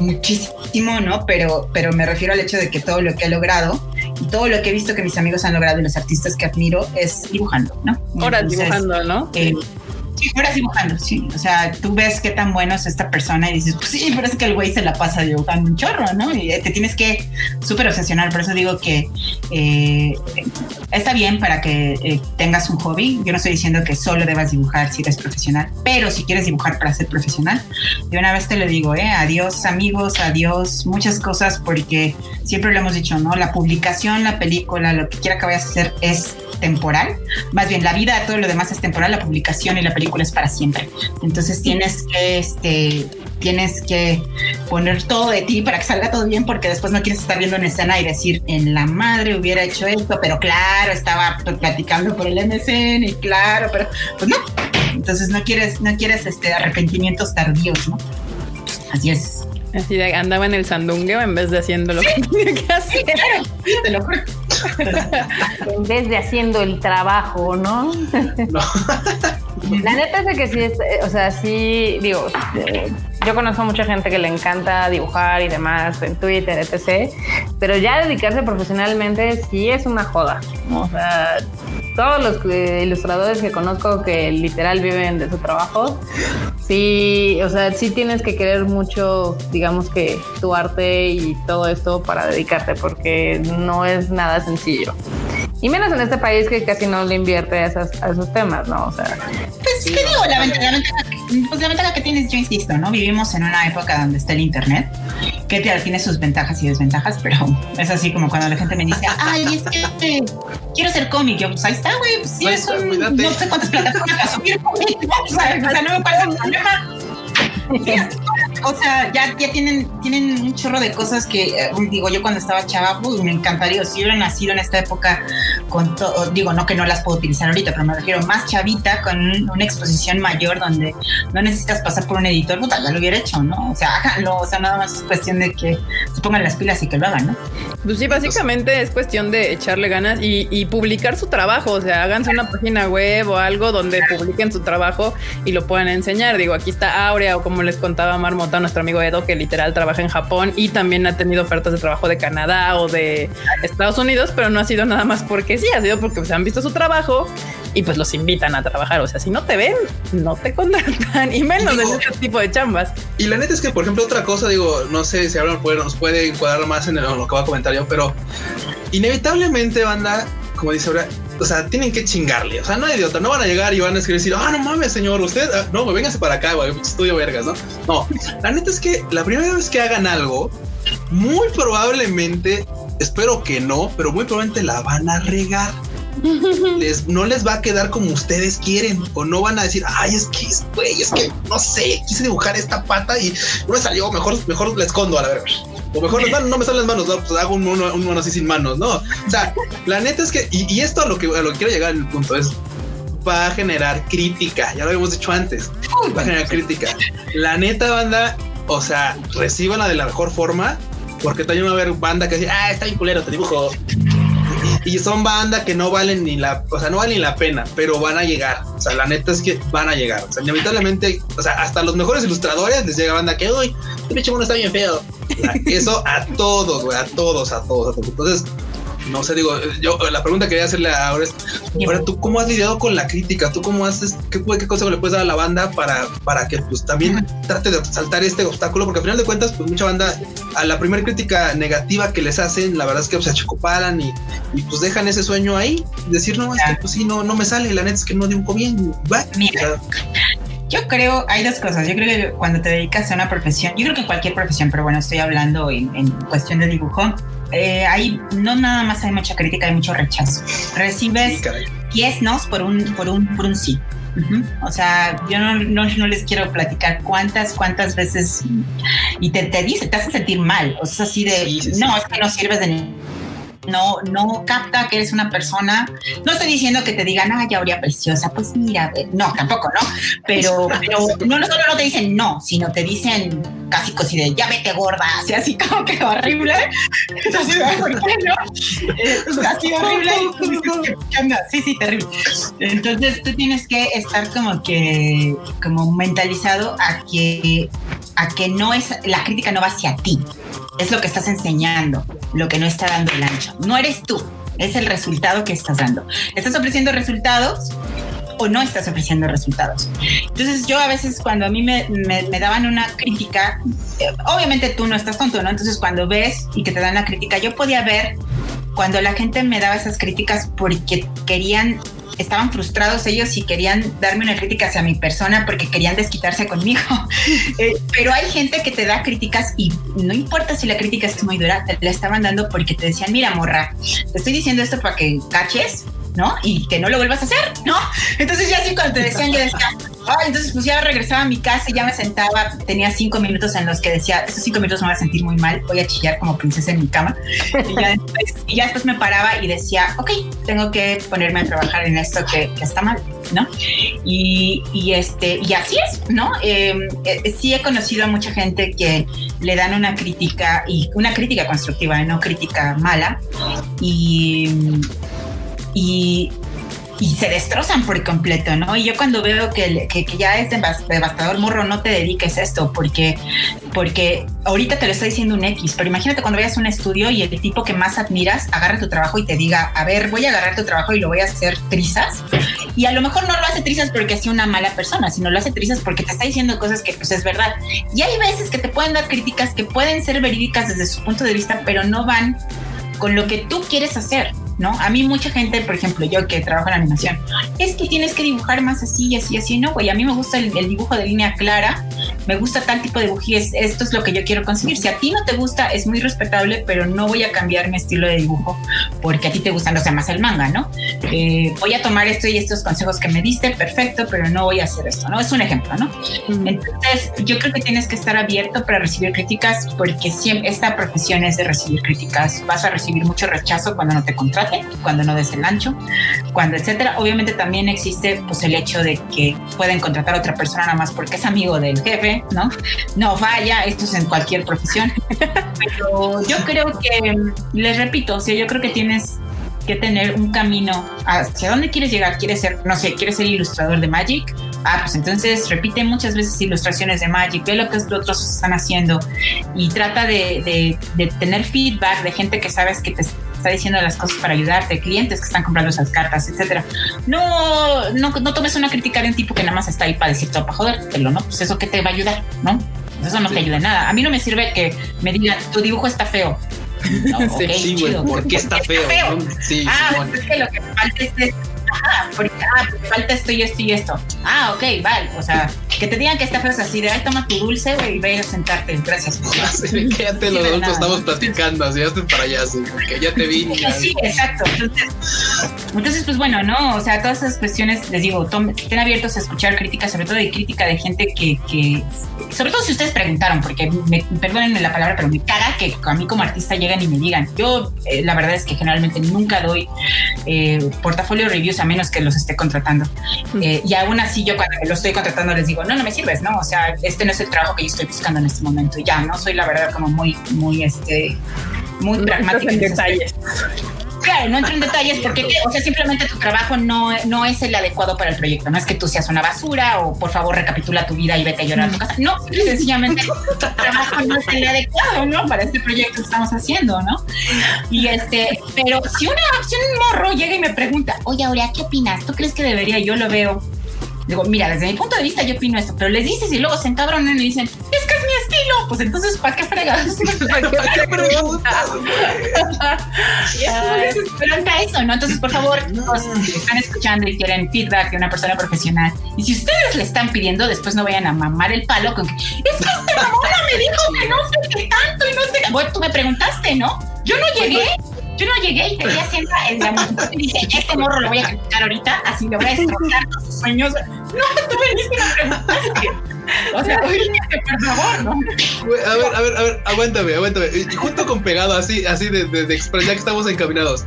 muchísimo, ¿no? Pero, pero me refiero al hecho de que todo lo que he logrado y todo lo que he visto que mis amigos han logrado y los artistas que admiro es dibujando, ¿no? Ahora dibujando, ¿no? Eh, Sí, fueras dibujando, sí. O sea, tú ves qué tan bueno es esta persona y dices, pues sí, pero es que el güey se la pasa dibujando un chorro, ¿no? Y te tienes que súper obsesionar. Por eso digo que eh, está bien para que eh, tengas un hobby. Yo no estoy diciendo que solo debas dibujar si eres profesional, pero si quieres dibujar para ser profesional, de una vez te lo digo, ¿eh? Adiós amigos, adiós muchas cosas, porque siempre lo hemos dicho, ¿no? La publicación, la película, lo que quiera que vayas a hacer es temporal. Más bien, la vida, todo lo demás es temporal, la publicación y la película es para siempre. Entonces tienes que, este, tienes que poner todo de ti para que salga todo bien, porque después no quieres estar viendo en escena y decir, en la madre hubiera hecho esto, pero claro, estaba platicando por el MSN y claro, pero pues no. Entonces no quieres, no quieres este arrepentimientos tardíos, ¿no? Así es. Así de andaba en el sandungueo en vez de haciendo lo que tenía que hacer. te lo en vez de haciendo el trabajo, ¿no? no. La neta es que sí, es, eh, o sea, sí, digo, eh, yo conozco mucha gente que le encanta dibujar y demás en Twitter, etc. Pero ya dedicarse profesionalmente sí es una joda. O sea, todos los ilustradores que conozco que literal viven de su trabajo, sí, o sea, sí tienes que querer mucho, digamos que tu arte y todo esto para dedicarte, porque no es nada sencillo. Y menos en este país que casi no le invierte a, esos temas, ¿no? O sea. Pues, ¿qué digo? La ventaja, pues, la ventaja que tienes, yo insisto, ¿no? Vivimos en una época donde está el Internet, que tiene sus ventajas y desventajas, pero es así como cuando la gente me dice, ay, es que quiero ser cómic. Yo, pues ahí está, güey, pues sí, es un, no sé cuántas plataformas a subir cómic, o sea, no me parece un problema o sea, ya, tienen, tienen un chorro de cosas que, eh, digo, yo cuando estaba chava, me encantaría, si hubiera nacido en esta época con todo, digo, no que no las puedo utilizar ahorita, pero me refiero más chavita, con una exposición mayor donde no necesitas pasar por un editor, puta, ya lo hubiera hecho, ¿no? O sea, háganlo, o sea, nada más es cuestión de que se pongan las pilas y que lo hagan, ¿no? Pues sí, básicamente es cuestión de echarle ganas y, y publicar su trabajo, o sea, háganse una página web o algo donde publiquen su trabajo y lo puedan enseñar. Digo, aquí está Aurea o como les contaba Marmota, nuestro amigo Edo, que literal trabaja en Japón y también ha tenido ofertas de trabajo de Canadá o de Estados Unidos, pero no ha sido nada más porque sí, ha sido porque se han visto su trabajo y pues los invitan a trabajar. O sea, si no te ven, no te contratan y menos en este tipo de chambas. Y la neta es que, por ejemplo, otra cosa, digo, no sé si ahora nos puede encuadrar más en lo que va a comentar yo, pero inevitablemente, banda, como dice ahora, o sea, tienen que chingarle. O sea, no hay idiota, no van a llegar y van a escribir decir, ah, no mames, señor, usted, ah, no, véngase para acá, güey, estudio vergas, ¿no? No, la neta es que la primera vez que hagan algo, muy probablemente, espero que no, pero muy probablemente la van a regar. Les, no les va a quedar como ustedes quieren o no van a decir, ay, es que, güey, es que no sé, quise dibujar esta pata y no me salió, mejor, mejor la escondo a la verga. O mejor no me salen las manos, no, pues hago un mono, un mono así sin manos, ¿no? O sea, la neta es que, y, esto a lo que, a lo que quiero llegar en el punto es, va a generar crítica, ya lo habíamos dicho antes, va a generar crítica. La neta banda, o sea, recibanla de la mejor forma, porque también va a haber banda que dice, ah, está bien culero, te dibujo. Y, son banda que no valen ni la, o sea, no valen ni la pena, pero van a llegar. O sea, la neta es que van a llegar. O sea, inevitablemente, o sea, hasta los mejores ilustradores les llega banda que, uy, este pinche mono está bien feo. Eso a todos, güey, a todos, a todos, a todos. Entonces, no sé, digo, yo la pregunta que quería hacerle ahora es, ahora tú cómo has lidiado con la crítica, tú cómo haces, qué, qué consejo le puedes dar a la banda para, para que pues también trate de saltar este obstáculo, porque al final de cuentas, pues mucha banda, a la primera crítica negativa que les hacen, la verdad es que se achocopalan y, y pues dejan ese sueño ahí, decir, no, es que pues sí, no, no me sale, la neta es que no dibujo bien, va. Yo creo, hay dos cosas. Yo creo que cuando te dedicas a una profesión, yo creo que cualquier profesión, pero bueno, estoy hablando en, cuestión de dibujo, eh, hay, no nada más hay mucha crítica, hay mucho rechazo. Recibes 10 no por un, por un, por un sí. O sea, yo no, no, no, les quiero platicar cuántas, cuántas veces y te, te dice, te hace sentir mal. O sea, así de, no, es que no sirves de no, no capta que eres una persona. No estoy diciendo que te digan, ay, Aurea preciosa, pues mira, no, tampoco, ¿no? Pero, pero no, no solo no te dicen no, sino te dicen casi cosí de ya vete gorda, así, así como que horrible. Entonces, ¿por qué no? Eh, pues, así horrible. Sí, sí, terrible. Entonces tú tienes que estar como que, como mentalizado a que, a que no es, la crítica no va hacia ti es lo que estás enseñando, lo que no está dando el ancho. No eres tú, es el resultado que estás dando. ¿Estás ofreciendo resultados? o no estás ofreciendo resultados. Entonces yo a veces cuando a mí me, daban una crítica, eh, obviamente tú no estás tonto, ¿no? Entonces cuando ves y que te dan la crítica, yo podía ver cuando la gente me daba esas críticas porque querían estaban frustrados ellos y querían darme una crítica hacia mi persona porque querían desquitarse conmigo. Eh, pero hay gente que te da críticas y no importa si la crítica es muy dura, te la estaban dando porque te decían, mira, morra, te estoy diciendo esto para que caches, ¿no? Y que no lo vuelvas a hacer, ¿no? Entonces ya así cuando te decían, yo decía, entonces pues ya regresaba a mi casa y ya me sentaba, tenía cinco minutos en los que decía, estos cinco minutos me voy a sentir muy mal, voy a chillar como princesa en mi cama. Y ya después, me paraba y decía, ok, tengo que ponerme a trabajar en esto que, que está mal, ¿no? Y, y, este, y así es, ¿no? Em, eh, sí he conocido a mucha gente que le dan una crítica y una crítica constructiva, no crítica mala. Y y, se destrozan por completo, ¿no? Y yo cuando veo que, que, ya es devastador, morro, no te dediques a esto, porque, porque ahorita te lo está diciendo un X, pero imagínate cuando vayas a un estudio y el tipo que más admiras agarra tu trabajo y te diga, a ver, voy a agarrar tu trabajo y lo voy a hacer trizas. Y a lo mejor no lo hace trizas porque es una mala persona, sino lo hace trizas porque te está diciendo cosas que pues es verdad. Y hay veces que te pueden dar críticas que pueden ser verídicas desde su punto de vista, pero no van con lo que tú quieres hacer. ¿No? A mí mucha gente, por ejemplo, yo que trabajo en animación, es que tienes que dibujar más así y así, así, no, güey, a mí me gusta el, dibujo de línea clara, me gusta tal tipo de dibujo y esto es lo que yo quiero conseguir. Si a ti no te gusta, es muy respetable, pero no voy a cambiar mi estilo de dibujo porque a ti te gustan los demás el manga, ¿no? Eh, voy a tomar esto y estos consejos que me diste, perfecto, pero no voy a hacer esto, ¿no? Es un ejemplo, ¿no? Entonces, yo creo que tienes que estar abierto para recibir críticas porque siempre esta profesión es de recibir críticas. Vas a recibir mucho rechazo cuando no te cuando no des el ancho, cuando etcétera. Obviamente también existe pues el hecho de que pueden contratar a otra persona nada más porque es amigo del jefe, ¿no? No vaya, esto es en cualquier profesión. Pero yo creo que, les repito, o sea, yo creo que tienes que tener un camino hacia dónde quieres llegar. ¿Quieres ser, no sé, quieres ser ilustrador de Magic? Ah, pues entonces repite muchas veces ilustraciones de Magic, ve lo que otros están haciendo y trata de, de tener feedback de gente que sabes que te está diciendo las cosas para ayudarte, clientes que están comprando esas cartas, etcétera. No, no, no tomes una crítica de un tipo que nada más está ahí para decirte para jodértelo, ¿no? Pues eso que te va a ayudar, ¿no? Eso no te ayuda en nada. A mí no me sirve que me digan, tu dibujo está feo. No, sí, güey, ¿por qué está, feo? Sí, ah, pues es que lo que me falta es ah, porque, ah, falta esto y esto y esto. Ah, ok, vale. O sea, que te digan que esta frase así de, ay, toma tu dulce, güey, y ve a sentarte. Gracias. Sí, quédate, los adultos estamos platicando, así, hazte para allá, así, porque ya te vi. Sí, exacto. Entonces, entonces, pues bueno, ¿no? O sea, todas esas cuestiones, les digo, estén abiertos a escuchar críticas, sobre todo de crítica de gente que, que sobre todo si ustedes preguntaron, porque me, perdónenme la palabra, pero me caga que a mí como artista lleguen y me digan. Yo, eh, la verdad es que generalmente nunca doy eh, portafolio reviews a menos que los esté contratando. Eh, y aún así, yo cuando lo estoy contratando les digo, no, no me sirves, ¿no? O sea, este no es el trabajo que yo estoy buscando en este momento. Ya, ¿no? Soy la verdad como muy, muy, este, muy pragmática. En detalles. Claro, no entro en detalles porque, o sea, simplemente tu trabajo no, no es el adecuado para el proyecto. No es que tú seas una basura o por favor recapitula tu vida y vete a llorar a tu casa. No, sencillamente tu trabajo no es el adecuado, ¿no? Para este proyecto que estamos haciendo, ¿no? Y este, pero si una si un morro llega y me pregunta, oye, Aurea, ¿qué opinas? ¿Tú crees que debería? Yo lo veo Digo, mira, desde mi punto de vista yo opino esto, pero les dices y luego se encabronan y dicen, es que es mi estilo. Pues entonces, ¿para qué fregas? ¿Para qué preguntas? y es eso, ¿no? Entonces, por favor, están escuchando y quieren feedback de una persona profesional, y si ustedes le están pidiendo, después no vayan a mamar el palo con que, es que este mamona me dijo que no sé qué tanto y no sé qué. Bueno, tú me preguntaste, ¿no? Yo no llegué yo no llegué y te vi haciendo el y dije, este morro lo voy a criticar ahorita, así le voy a destrozar sus sueños. No, tú me preguntaste. O sea, por favor, ¿no? A ver, a ver, a ver, aguántame, aguántame. Junto con pegado, así, así de, de, de ya que estamos encaminados.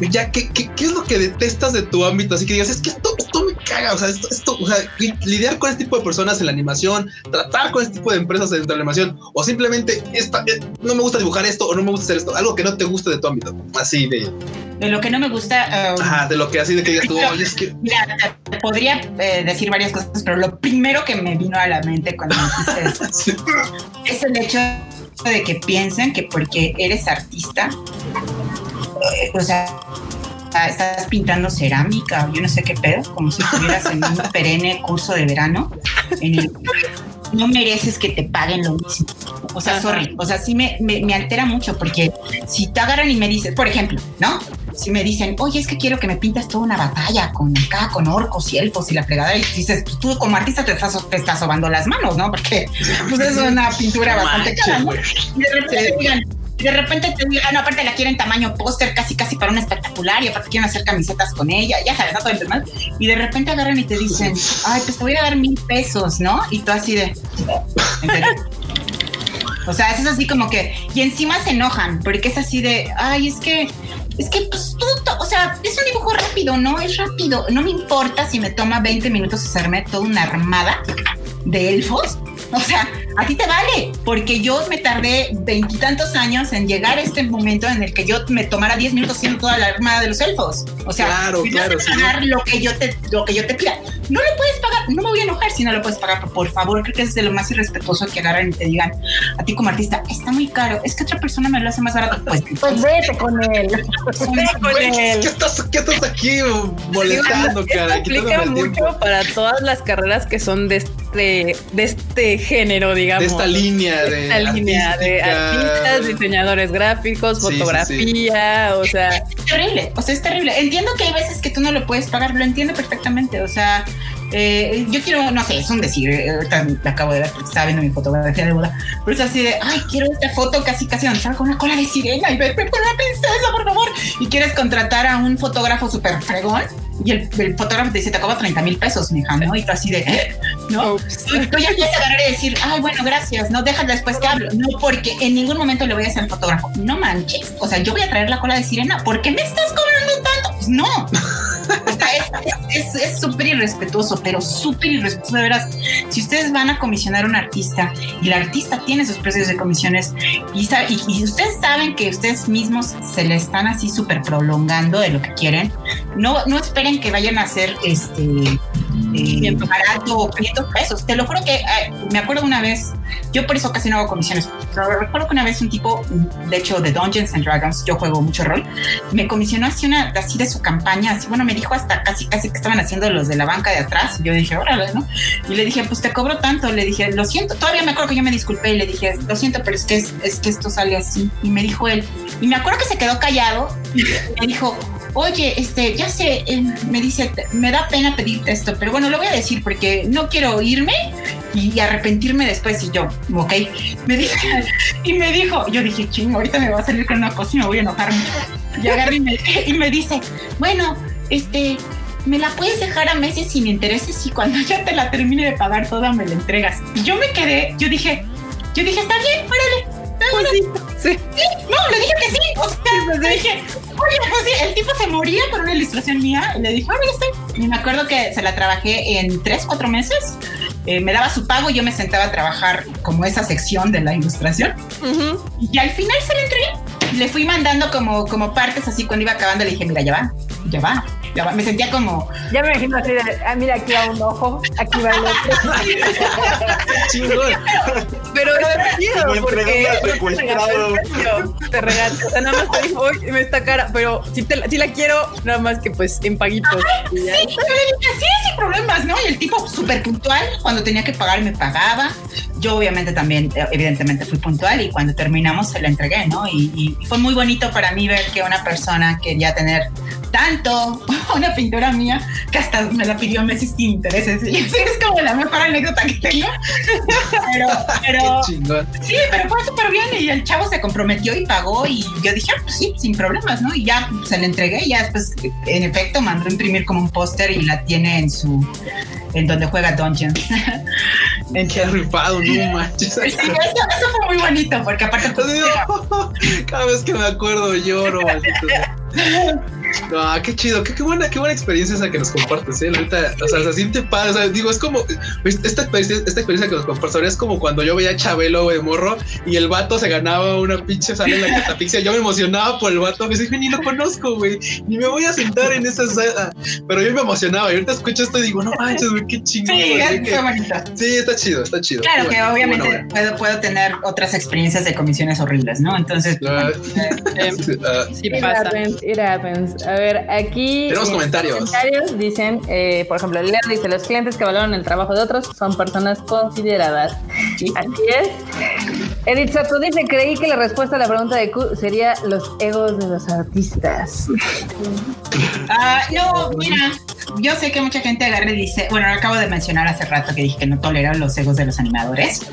Ya, ¿qué, qué, qué es lo que detestas de tu ámbito? Así que digas, es que esto, caga. O sea, esto, esto, o sea, lidiar con este tipo de personas en la animación, tratar con este tipo de empresas dentro de la animación, o simplemente esta, eh, no me gusta dibujar esto o no me gusta hacer esto, algo que no te guste de tu ámbito. Así de. De lo que no me gusta. Um, Ajá, de lo que así de que digas tú, oye, es que. Mira, podría eh, decir varias cosas, pero lo primero que me vino a la mente cuando me dijiste eso sí. es el hecho de que piensen que porque eres artista, eh, o sea, estás pintando cerámica, yo no sé qué pedo, como si estuvieras en un perenne curso de verano, en el no mereces que te paguen lo mismo. O sea, sorry, o sea, sí me, me, me altera mucho porque si te agarran y me dices, por ejemplo, ¿no? si me dicen, oye, es que quiero que me pintes toda una batalla con acá, con orcos y elfos y la fregada, y dices, pues tú como artista te estás, te estás sobando las manos, ¿no? Porque pues es una pintura bastante cara, ¿no? Y de repente digan, de repente te digan, no, aparte la quieren tamaño póster, casi casi para un espectacular, y aparte quieren hacer camisetas con ella, ya sabes, ¿no? Todo el mal. Y de repente agarran y te dicen, ay, pues te voy a dar mil pesos, ¿no? Y tú así de. O sea, es así como que, y encima se enojan, porque es así de, ay, es que es que, pues, tú, o sea, es un dibujo rápido, ¿no? Es rápido. No me importa si me toma 20 minutos hacerme toda una armada de elfos. O sea, a ti te vale, porque yo me tardé veintitantos años en llegar a este momento en el que yo me tomara diez minutos haciendo toda la armada de los elfos. O sea, claro, claro, pagar sí. lo que yo te, lo que yo te pida. No lo puedes no me voy a enojar si no lo puedes pagar, por favor, creo que es de lo más irrespetuoso que agarran y te digan a ti como artista, está muy caro, es que otra persona me lo hace más barato. Pues, pues vete con él. Vete con él. ¿Qué estás, qué estás aquí molestando, sí, cara? Esto aplica mucho para todas las carreras que son de este, de este género, digamos. De esta línea de. Esta línea de artistas, diseñadores gráficos, sí, fotografía, sí, sí. o sea. Es terrible, o sea, es terrible. Entiendo que hay veces que tú no lo puedes pagar, lo entiendo perfectamente, o sea. Eh, yo quiero, no sé, es un decir, ahorita me acabo de ver porque estaba viendo mi fotografía de boda, pero es así de, ay, quiero esta foto casi casi donde salga con una cola de sirena y verme con una princesa, por favor. Y quieres contratar a un fotógrafo súper fregón y el, el, fotógrafo te dice, te cobra 30 mil pesos, mija, ¿no? Y tú así de, ¿no? Ups. Tú ya a agarrar y decir, ay, bueno, gracias, no, déjala después te hablo. No, porque en ningún momento le voy a hacer al fotógrafo, no manches, o sea, yo voy a traer la cola de sirena, ¿por qué me estás cobrando tanto? Pues no. Es súper irrespetuoso, pero súper irrespetuoso, de veras. Si ustedes van a comisionar a un artista y el artista tiene sus precios de comisiones y, y, y ustedes saben que ustedes mismos se le están así súper prolongando de lo que quieren, no, no esperen que vayan a hacer este eh, barato o 500 pesos. Te lo juro que eh, me acuerdo una vez, yo por eso casi no hago comisiones, pero recuerdo que una vez un tipo, de hecho de Dungeons and Dragons, yo juego mucho rol, me comisionó así una así de su campaña, así bueno, me dijo hasta casi casi que estaban haciendo los de la banca de atrás, y yo dije, órale, ¿no? Y le dije, pues te cobro tanto, le dije, lo siento, todavía me acuerdo que yo me disculpé y le dije, lo siento, pero es que, es, es que esto sale así. Y me dijo él, y me acuerdo que se quedó callado y me dijo, oye, este, ya sé, eh, me dice, me da pena pedirte esto, pero bueno, lo voy a decir porque no quiero irme y arrepentirme después. Y yo, ok, me dijo, y me dijo, yo dije, ching, ahorita me va a salir con una cosa y me voy a enojar mucho. Y agarré y me, y me dice, bueno, este, me la puedes dejar a meses sin intereses y cuando ya te la termine de pagar toda me la entregas. Y yo me quedé, yo dije, yo dije, está bien, órale. Pues sí, sí. sí. No, le dije que sí. O sea, sí, le dije, oye, pues sí, el tipo se moría por una ilustración mía. Y le dije, órale, estoy. Y me acuerdo que se la trabajé en tres, cuatro meses. Eh, me daba su pago y yo me sentaba a trabajar como esa sección de la ilustración. Uh -huh. Y al final se la entregué. Le fui mandando como, como partes así cuando iba acabando. Le dije, mira, ya va, ya va. Ya. Me sentía como. Ya me imagino así de, ah, mira, aquí va un ojo, aquí va el otro. Pero es chido porque te regalas. O sea, nada más te dijo, uy, me está cara, pero si, te la, si la quiero, nada más que pues en paguitos. Ajá, sí, pero le dije, sí, sin problemas, ¿no? Y el tipo súper puntual, cuando tenía que pagar, me pagaba. Yo obviamente también, evidentemente fui puntual y cuando terminamos se la entregué, ¿no? Y, y fue muy bonito para mí ver que una persona quería tener tanto una pintura mía que hasta me la pidió meses sin intereses. Y es como la mejor anécdota que tengo. pero, pero sí, pero fue súper bien y el chavo se comprometió y pagó y yo dije, ah, pues sí, sin problemas, ¿no? Y ya se le entregué y ya después, en efecto, mandó a imprimir como un póster y la tiene en su en donde juega Dungeons. Qué rifado, no manches. Sí, eso, eso, fue muy bonito, porque aparte. Pues, Cada vez que me acuerdo lloro. No, qué chido, qué, qué, buena, qué buena experiencia esa que nos compartes, ¿eh? Ahorita, o sea, se siente padre, o sea, digo, es como, esta experiencia, esta experiencia que nos compartes es como cuando yo veía a Chabelo de morro y el vato se ganaba una pinche sala en la catapixia, yo me emocionaba por el vato, me dije, ni lo conozco, güey, ni me voy a sentar en esa sala, pero yo me emocionaba y ahorita escucho esto y digo, no manches, güey, qué chingón. Sí, sí, está chido, está chido. Claro que obviamente bueno, puedo, puedo tener otras experiencias de comisiones horribles, ¿no? Entonces, uh, eh, uh, sí pasa. It happens, it happens. A ver, aquí. Tenemos comentarios. comentarios dicen, eh, por ejemplo, Leo dice: Los clientes que valoran el trabajo de otros son personas consideradas. ¿Sí? Así es. Edith Soto dice: Creí que la respuesta a la pregunta de Q sería los egos de los artistas. Ah, no, mira, yo sé que mucha gente agarre y dice: Bueno, acabo de mencionar hace rato que dije que no tolero los egos de los animadores.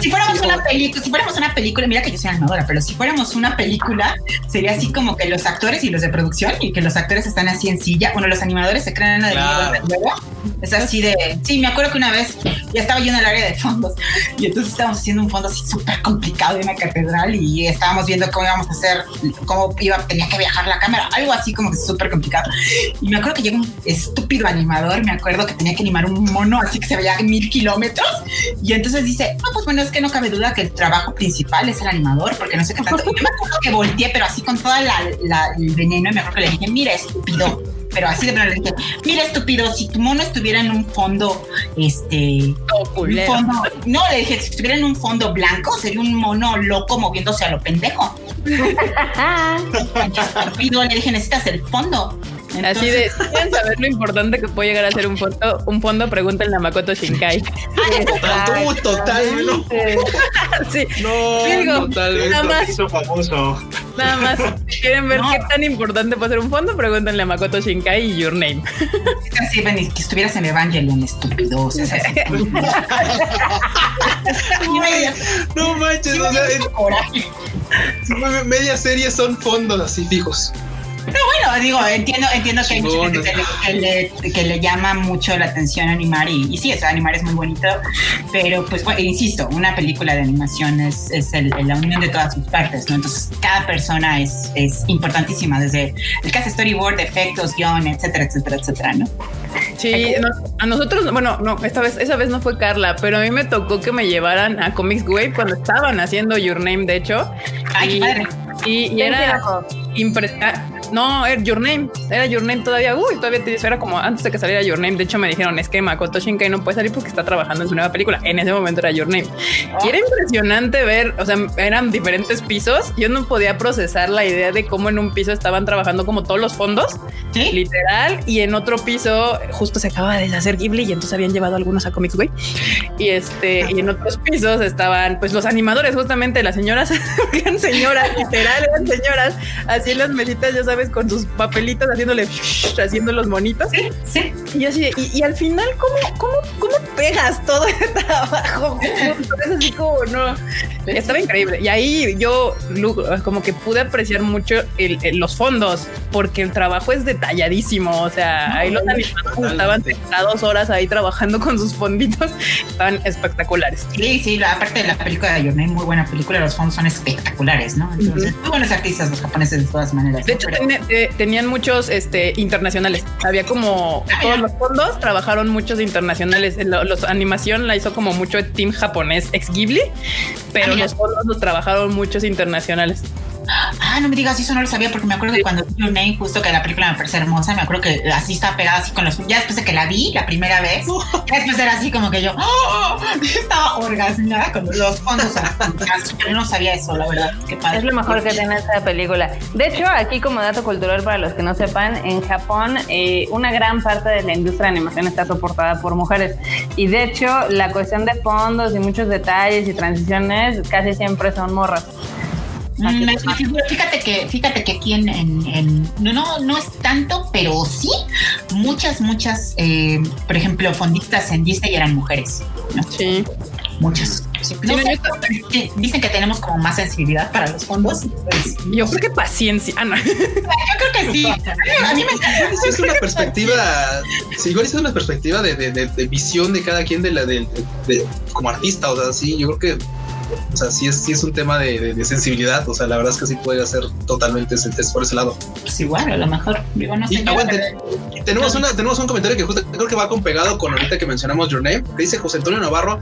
si fuéramos una película, si fuéramos una película, mira que yo soy animadora, pero si fuéramos una película, sería así como que los actores y los de producción y que los actores están así en silla. Bueno, los animadores se crean en la de nuevo. Es así de. Sí, me acuerdo que una vez ya estaba yo en el área de fondos y entonces estábamos haciendo un fondo así súper complicado de una catedral y estábamos viendo cómo íbamos a hacer, cómo iba, tenía que viajar la cámara, algo así como que súper complicado. Y me acuerdo que llegó un estúpido animador, me acuerdo que tenía que animar un mono así que se veía mil kilómetros y entonces dice, no, pues bueno, es que no cabe duda que el trabajo principal es el animador, porque no sé qué tanto. Yo me acuerdo que volteé, pero así con toda la, la el veneno y me acuerdo que le dije, mira, estúpido pero así de verdad le dije, mira estúpido, si tu mono estuviera en un fondo, este, oh, un fondo, no, le dije, si estuviera en un fondo blanco, sería un mono loco moviéndose a lo pendejo. estúpido, le dije, necesitas el fondo. Entonces, Así de, si quieren saber lo importante que puede llegar a ser un fondo, un fondo pregúntenle a Makoto Shinkai. Tú, totalmente. sí. No, digo, totalmente. Nada más, famoso. nada más, quieren ver no. qué tan importante puede ser un fondo, pregúntenle a Makoto Shinkai y Your Name. Es Benny, que estuvieras en Evangelion, estúpido. O sea, no manches, o sea, media serie son fondos así fijos. No, bueno, digo, entiendo, entiendo que hay mucha gente que le, que, le, que le llama mucho la atención animar y, y sí, o sea, animar es muy bonito, pero pues bueno, insisto, una película de animación es, es el- la unión de todas sus partes, ¿no? Entonces cada persona es, es importantísima, desde el que hace storyboard, efectos, guion, etcétera, etcétera, etcétera, ¿no? Sí, no, a nosotros, bueno, no, esta vez, esa vez no fue Carla, pero a mí me tocó que me llevaran a Comics Wave cuando estaban haciendo Your Name, de hecho. Ay, y, padre. y, y era impre- ah, no, era Your Name, era Your Name todavía, uy, todavía te era como antes de que saliera Your Name, de hecho me dijeron, es que Makoto Shinkai no puede salir porque está trabajando en su nueva película, en ese momento era Your Name. Y era impresionante ver, o sea, eran diferentes pisos, yo no podía procesar la idea de cómo en un piso estaban trabajando como todos los fondos, ¿Sí? literal, y en otro piso justo se acaba de hacer Ghibli y entonces habían llevado algunos a Comics Way. Y este, y en otros pisos estaban pues los animadores, justamente las señoras, eran señoras, literal, eran señoras, así en las mesitas, ya sabes, con sus papelitos haciéndole, haciendo los monitos. Sí, sí. Y así, de- y, y al final, ¿cómo, cómo, cómo pegas todo el trabajo? Es así como, no. Estaba increíble. Y ahí yo como que pude apreciar mucho el- el- los fondos, porque el trabajo es detalladísimo. O sea, ahí los animadores estaban sentados horas ahí trabajando con sus fonditos. Estaban espectaculares. Sí, sí, la, aparte de la película de Name, muy buena película, los fondos son espectaculares, ¿no? Entonces, muy buenos artistas los japoneses de todas maneras. De ¿no? hecho, ten- eh, tenían muchos este, internacionales. Había como todos los fondos, trabajaron muchos internacionales. Lo- Los animación la hizo como mucho el team japonés ex Ghibli, pero los fondos los trabajaron muchos internacionales. Ah, no me digas, eso no lo sabía porque me acuerdo que cuando vi Your Name, justo que la película me parece hermosa, me acuerdo que así estaba pegada así con los... Ya después de que la vi la primera vez, ya después era así como que yo ¡oh! estaba orgasmeada con los fondos. Pero no sabía eso, la verdad. Qué padre. Es lo mejor que tiene esta película. De hecho, aquí como dato cultural para los que no sepan, en Japón eh, una gran parte de la industria de animación está soportada por mujeres. Y de hecho, la cuestión de fondos y muchos detalles y transiciones casi siempre son morras. Mm, fíjate que fíjate que aquí en, en- en- no, no no es tanto pero sí muchas muchas eh, por ejemplo fondistas en Disney eran mujeres ¿no? Sí. muchas dicen que tenemos como más sensibilidad para los fondos. Pues, yo creo que paciencia. Ah, yo creo que sí. A mí me es una perspectiva, sí, igual es una perspectiva de, de, visión de cada quien de la de, como artista. O sea, sí, yo creo que o sea, sí es, sí es un tema de, sensibilidad. O sea, la verdad es que sí puede ser totalmente por ese lado. Pues igual, a lo mejor. Digo, no sé. Y, tenemos, una, tenemos un comentario que justo creo que va con pegado con ahorita que mencionamos Your Name, que dice José Antonio Navarro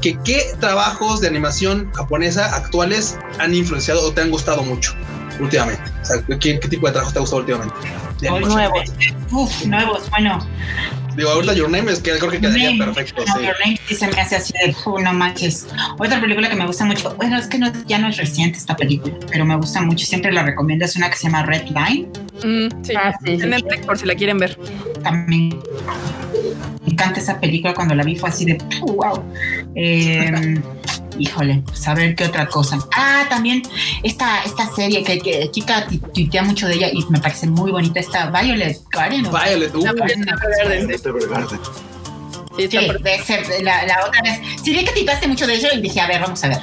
que qué trabajos de animación japonesa actuales han influenciado o te han gustado mucho últimamente. O sea, ¿qué, qué tipo de trabajos te ha gustado últimamente? nuevos. Uf, nuevos, bueno. Digo, ahorita Your Name es que creo que quedaría perfecto. No, Your Name sí se me hace así de, no manches. Otra película que me gusta mucho, bueno, es que no, ya no es reciente esta película, pero me gusta mucho, siempre la recomiendo, es una que se llama Red Line. Mm, sí, ah, sí, por si la quieren ver. También encanta esa película, cuando la vi fue así de, wow. Eh, híjole, saber pues, qué otra cosa. Ah, también esta, esta serie que, que chica tuitea mucho de ella y me parece muy bonita, esta Violet Garden. Violet, uh, Sí, de ser, la, la, otra vez. Sí, vi que titaste mucho de ello y dije, a ver, vamos a ver.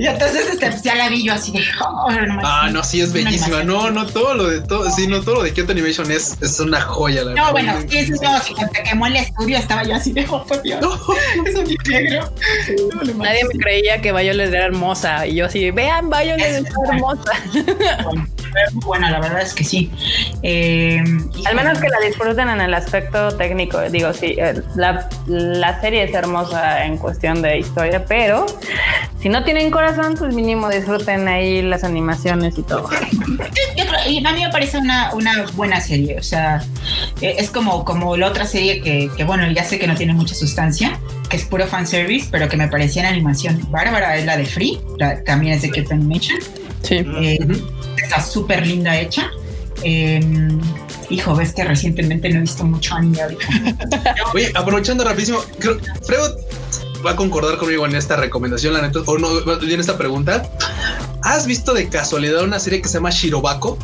Y entonces este, ya la vi yo así de. Oh, no, ah, no, sí es bellísima. No, no, todo lo de todo, sí, no, todo lo de Kyoto Animation es, es una joya. La no, bueno, sí, eso no, si te quemó el estudio, estaba yo así de, oh, por Dios. es negro. Nadie me creía que Violet era hermosa. Y yo así, vean, Violet es, es hermosa. Bueno, buena, la verdad es que sí. Eh, Al menos que la disfruten en el aspecto técnico. Digo, sí, eh, la, la serie es hermosa en cuestión de historia, pero si no tienen corazón, pues mínimo disfruten ahí las animaciones y todo. y a mí me parece una, una buena serie, o sea, e, es como, como la otra serie que, que, bueno, ya sé que no tiene mucha sustancia, que es puro fanservice, pero que me parecía en animación bárbara, es la de Free, también es de Kyoto Animation. Sí. Eh, está súper linda hecha. Em, hijo, ves que recientemente no he visto mucho anime Oye, aprovechando rapidísimo, creo, Freud va a concordar conmigo en esta recomendación, la neta, o no, en esta pregunta. ¿Has visto de casualidad una serie que se llama Shirobako?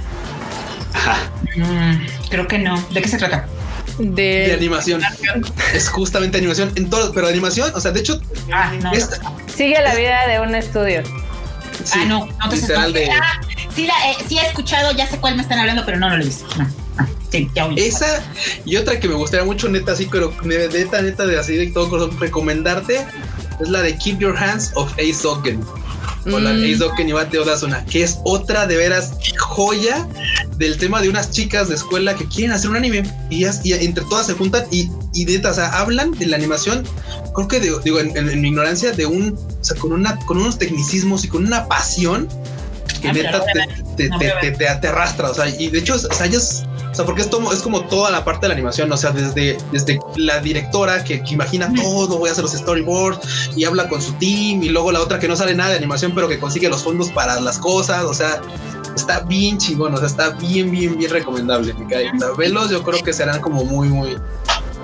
Mm, creo que no. ¿De qué se trata? De, animación. Es justamente animación en todo, pero animación, o sea, de hecho, ah, sigue la vida de un estudio. Ah, no, no te literal de... Ah, sí, la, eh, sí he escuchado, ya sé cuál me están hablando, pero no, lo he visto. No. Sí, ya Esa y otra que me gustaría mucho, neta, así, pero neta, neta, de así de todo corazón, recomendarte es la de Keep Your Hands of Ace Oken. O la mm. Ace Oken y Bate Odasuna, que es otra de veras joya del tema de unas chicas de escuela que quieren hacer un anime y, entre todas se juntan y, y neta, o sea, hablan de la animación, creo que digo, en, mi ignorancia, de un, o sea, con, una, con unos tecnicismos y con una pasión que ah, neta te, te, te, te, arrastra, o sea, y de hecho, o sea, ellos o sea, porque es, es como toda la parte de la animación, o sea, desde, desde la directora que, imagina todo, voy a hacer los storyboards y habla con su team, y luego la otra que no sale nada de animación, pero que consigue los fondos para las cosas, o sea, está bien chingón, o sea, está bien, bien, bien recomendable, me cae. O sea, velos, yo creo que serán como muy, muy,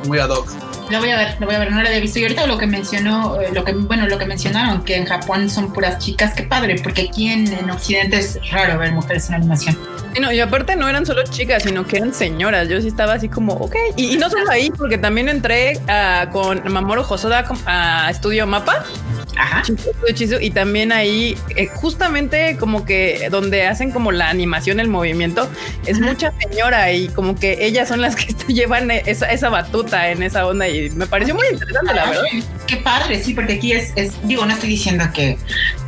muy ad hoc. Lo voy a ver, lo voy a ver, no lo había visto. Y ahorita lo que mencionó, eh, lo que, bueno, lo que mencionaron, que en Japón son puras chicas, qué padre, porque aquí en, en Occidente es raro ver mujeres en animación. Y, no, y aparte no eran solo chicas, sino que eran señoras. Yo sí estaba así como, ok. Y, no solo ahí, porque también entré uh, con Mamoru Hosoda a Estudio Mapa. Ajá. y también ahí, eh, justamente como que donde hacen como la animación, el movimiento, es mucha señora y como que ellas son las que llevan esa, esa batuta en esa onda y me pareció muy interesante, la verdad. Qué padre, sí, porque aquí es, es digo, no estoy diciendo que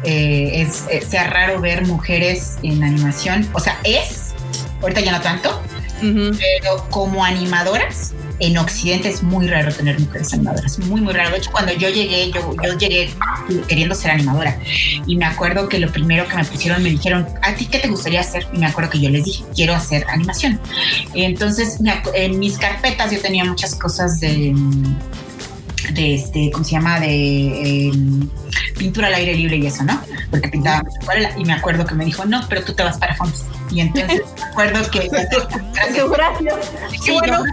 eh, es, eh, sea raro ver mujeres en animación, o sea, es, ahorita ya no tanto, pero como animadoras, en Occidente es muy raro tener mujeres animadoras, muy, muy raro. De hecho, cuando yo llegué, yo, yo llegué queriendo ser animadora y me acuerdo que lo primero que me pusieron me dijeron, ¿a ti qué te gustaría hacer? Y me acuerdo que yo les dije, quiero hacer animación. Entonces, en mis carpetas yo tenía muchas cosas de de este, ¿cómo se llama? De em, pintura al aire libre y eso, ¿no? Porque pintaba y me acuerdo que me dijo, no, pero tú te vas para fondos. Y entonces me acuerdo que... gracias. Sí, bueno,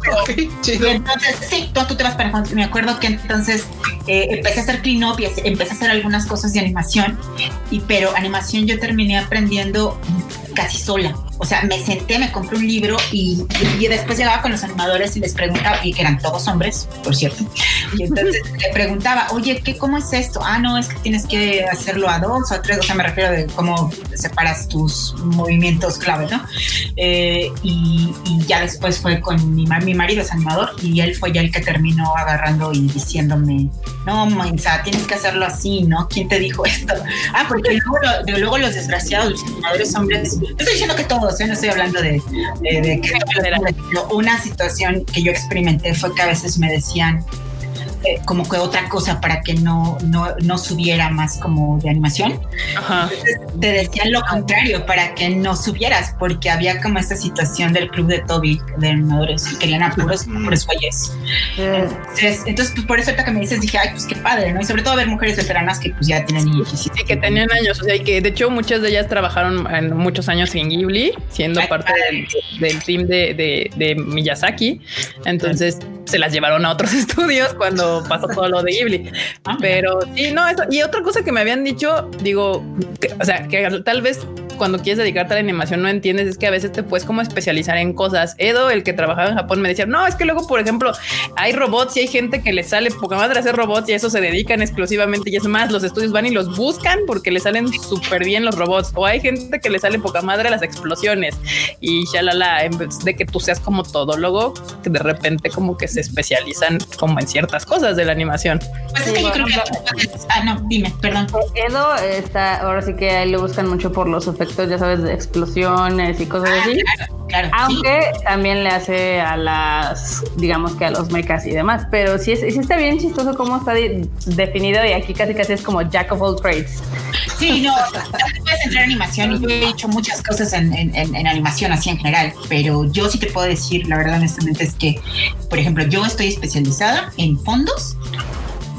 entonces, sí, tú, te vas para me acuerdo que entonces eh, empecé a hacer clean up y empecé a hacer algunas cosas de animación, y pero animación yo terminé aprendiendo casi sola o sea, me senté, me compré un libro y, y, después llegaba con los animadores y les preguntaba, y que eran todos hombres, por cierto, y entonces le preguntaba, oye, ¿qué, ¿cómo es esto? Ah, no, es que tienes que hacerlo a dos o a tres, o sea, me refiero de cómo separas tus movimientos clave, ¿no? Eh, y, y, ya después fue con mi, mi marido, es animador, y él fue ya el que terminó agarrando y diciéndome, no, Mensa, tienes que hacerlo así, ¿no? ¿Quién te dijo esto? Ah, porque luego, luego los desgraciados, los animadores hombres, estoy diciendo que todos, ¿eh? no estoy hablando de, de, de que una situación que yo experimenté fue que a veces me decían, eh, como que otra cosa para que no, no, no subiera más como de animación. Ajá. te decían lo contrario, para que no subieras, porque había como esta situación del club de Toby, de animadores, y querían apuros, por eso Entonces, entonces, pues por eso ahorita que me dices, dije, ay, pues qué padre, ¿no? Y sobre todo ver mujeres veteranas que pues ya tienen Sí, que tenían años, o sea, y que de hecho muchas de ellas trabajaron en muchos años en Ghibli, siendo parte del, del, team de, de, de Miyazaki. Entonces, se las llevaron a otros estudios cuando pasó todo lo de Ghibli. Ah, Pero sí, no, eso. Y otra cosa que me habían dicho, digo, o sea, que tal vez cuando quieres dedicarte a la animación no entiendes es que a veces te puedes como especializar en cosas. Edo, el que trabajaba en Japón, me decía, no, es que luego, por ejemplo, hay robots y hay gente que le sale poca madre hacer robots y a eso se dedican exclusivamente. Y es más, los estudios van y los buscan porque le salen súper bien los robots. O hay gente que le sale poca madre las explosiones y shalala, en vez de que tú seas como todólogo, que de repente como que se especializan como en ciertas cosas de la animación. Pues es que yo creo que... Ah, no, dime, perdón. Edo está, ahora sí que a él le buscan mucho por los efectos ya sabes, de explosiones y cosas ah, así. Aunque también le hace a las, digamos que a los mechas y demás. Pero sí, sí está bien chistoso cómo está definido y aquí casi casi es como Jack of all trades. Sí, no, puedes entrar en animación y yo he hecho muchas cosas en, en, animación así en general, pero yo sí te puedo decir, la verdad honestamente es que, por ejemplo, yo estoy especializada en fondos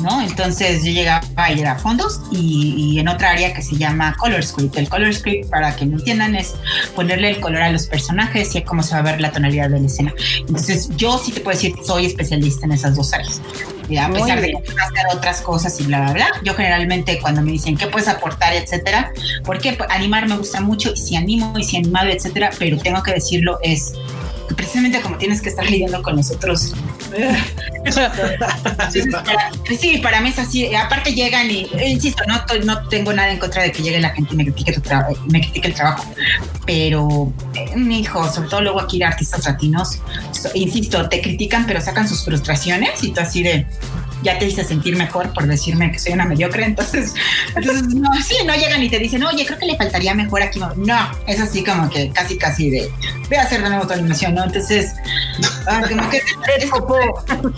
¿no? Entonces yo llegaba a ir a fondos y, en otra área que se llama Color Script. El Color Script, para que no entiendan, es ponerle el color a los personajes y cómo se va a ver la tonalidad de la escena. Entonces yo sí te puedo decir, soy especialista en esas dos áreas. Y a pesar de que hacer otras cosas y bla, bla, bla, yo generalmente cuando me dicen qué puedes aportar, etcétera, porque animar me gusta mucho y si animo y si animado, etcétera, pero tengo que decirlo, es precisamente como tienes que estar lidiando con nosotros. Pues sí, para mí es así. Aparte llegan y, eh, insisto, no, no tengo nada en contra de que llegue la gente y me critique, me critique el trabajo, pero eh, mi hijo, sobre todo luego aquí artistas latinos, insisto, te critican pero sacan sus frustraciones y tú así de ya te hice sentir mejor por decirme que soy una mediocre. Entonces, entonces no, sí, no llegan y te dicen, oye, creo que le faltaría mejor aquí. No, es así como que casi, casi de, voy a hacer de nuevo tu animación, ¿no? Entonces, ah, como que es, como,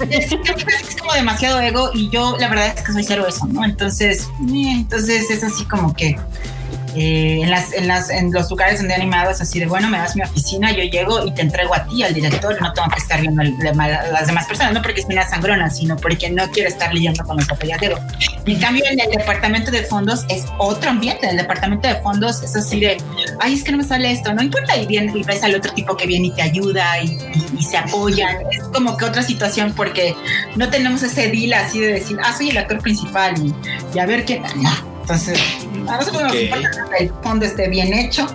es, como demasiado ego y yo la verdad es que soy cero eso, ¿no? Entonces, eh, entonces es así como que eh, en, las, en, las, en los lugares donde es así de, bueno, me das mi oficina, yo llego y te entrego a ti, al director, no tengo que estar viendo a las demás personas, no porque es una sangrona, sino porque no quiero estar lidiando con el papellatero. Y en cambio, en el departamento de fondos es otro ambiente, el departamento de fondos es así de, ay, es que no me sale esto, no importa, y, bien, y ves al otro tipo que viene y te ayuda y, se apoyan, es como que otra situación porque no tenemos ese deal así de decir, ah, soy el actor principal y, a ver qué, no entonces, a nosotros nos importa que el fondo esté bien hecho,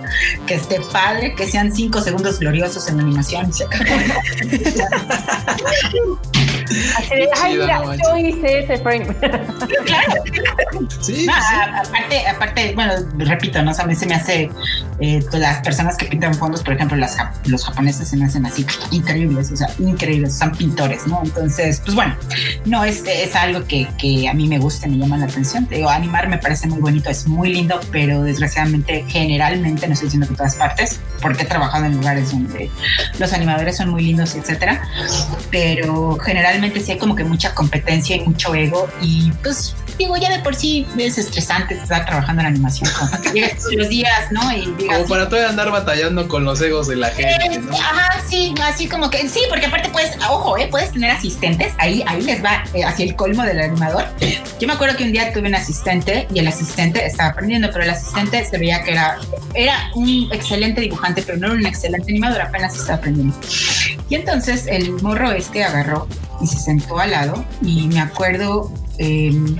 que esté padre, que sean cinco segundos gloriosos en la animación. Se ay, mira, yo hice ese frame. claro. Sí, Aparte, aparte, bueno, repito, ¿no? a mí se me hace, eh, las personas que pintan fondos, por ejemplo, las, los japoneses se me hacen así increíbles, o sea, increíbles, son pintores, ¿no? Entonces, pues bueno, no, es, es algo que, que a mí me gusta, me llama la atención. Te digo, animar me parece muy bonito, es muy lindo, pero desgraciadamente, generalmente, no estoy diciendo que en todas partes, porque he trabajado en lugares donde los animadores son muy lindos, etcétera, pero generalmente sí hay como que mucha competencia y mucho ego y pues digo, ya de por sí es estresante estar trabajando en animación, como todos los días, ¿no? Y como para todavía andar batallando con los egos de la gente, ¿no? Ajá, sí, así como que, sí, porque aparte puedes, ojo, ¿eh? Puedes tener asistentes, ahí, ahí les va eh, hacia el colmo del animador. Yo me acuerdo que un día tuve un asistente y el asistente estaba aprendiendo, pero el asistente se veía que era, era un excelente dibujante, pero no era un excelente animador, apenas estaba aprendiendo. Y entonces el morro este agarró y se sentó al lado y me acuerdo em,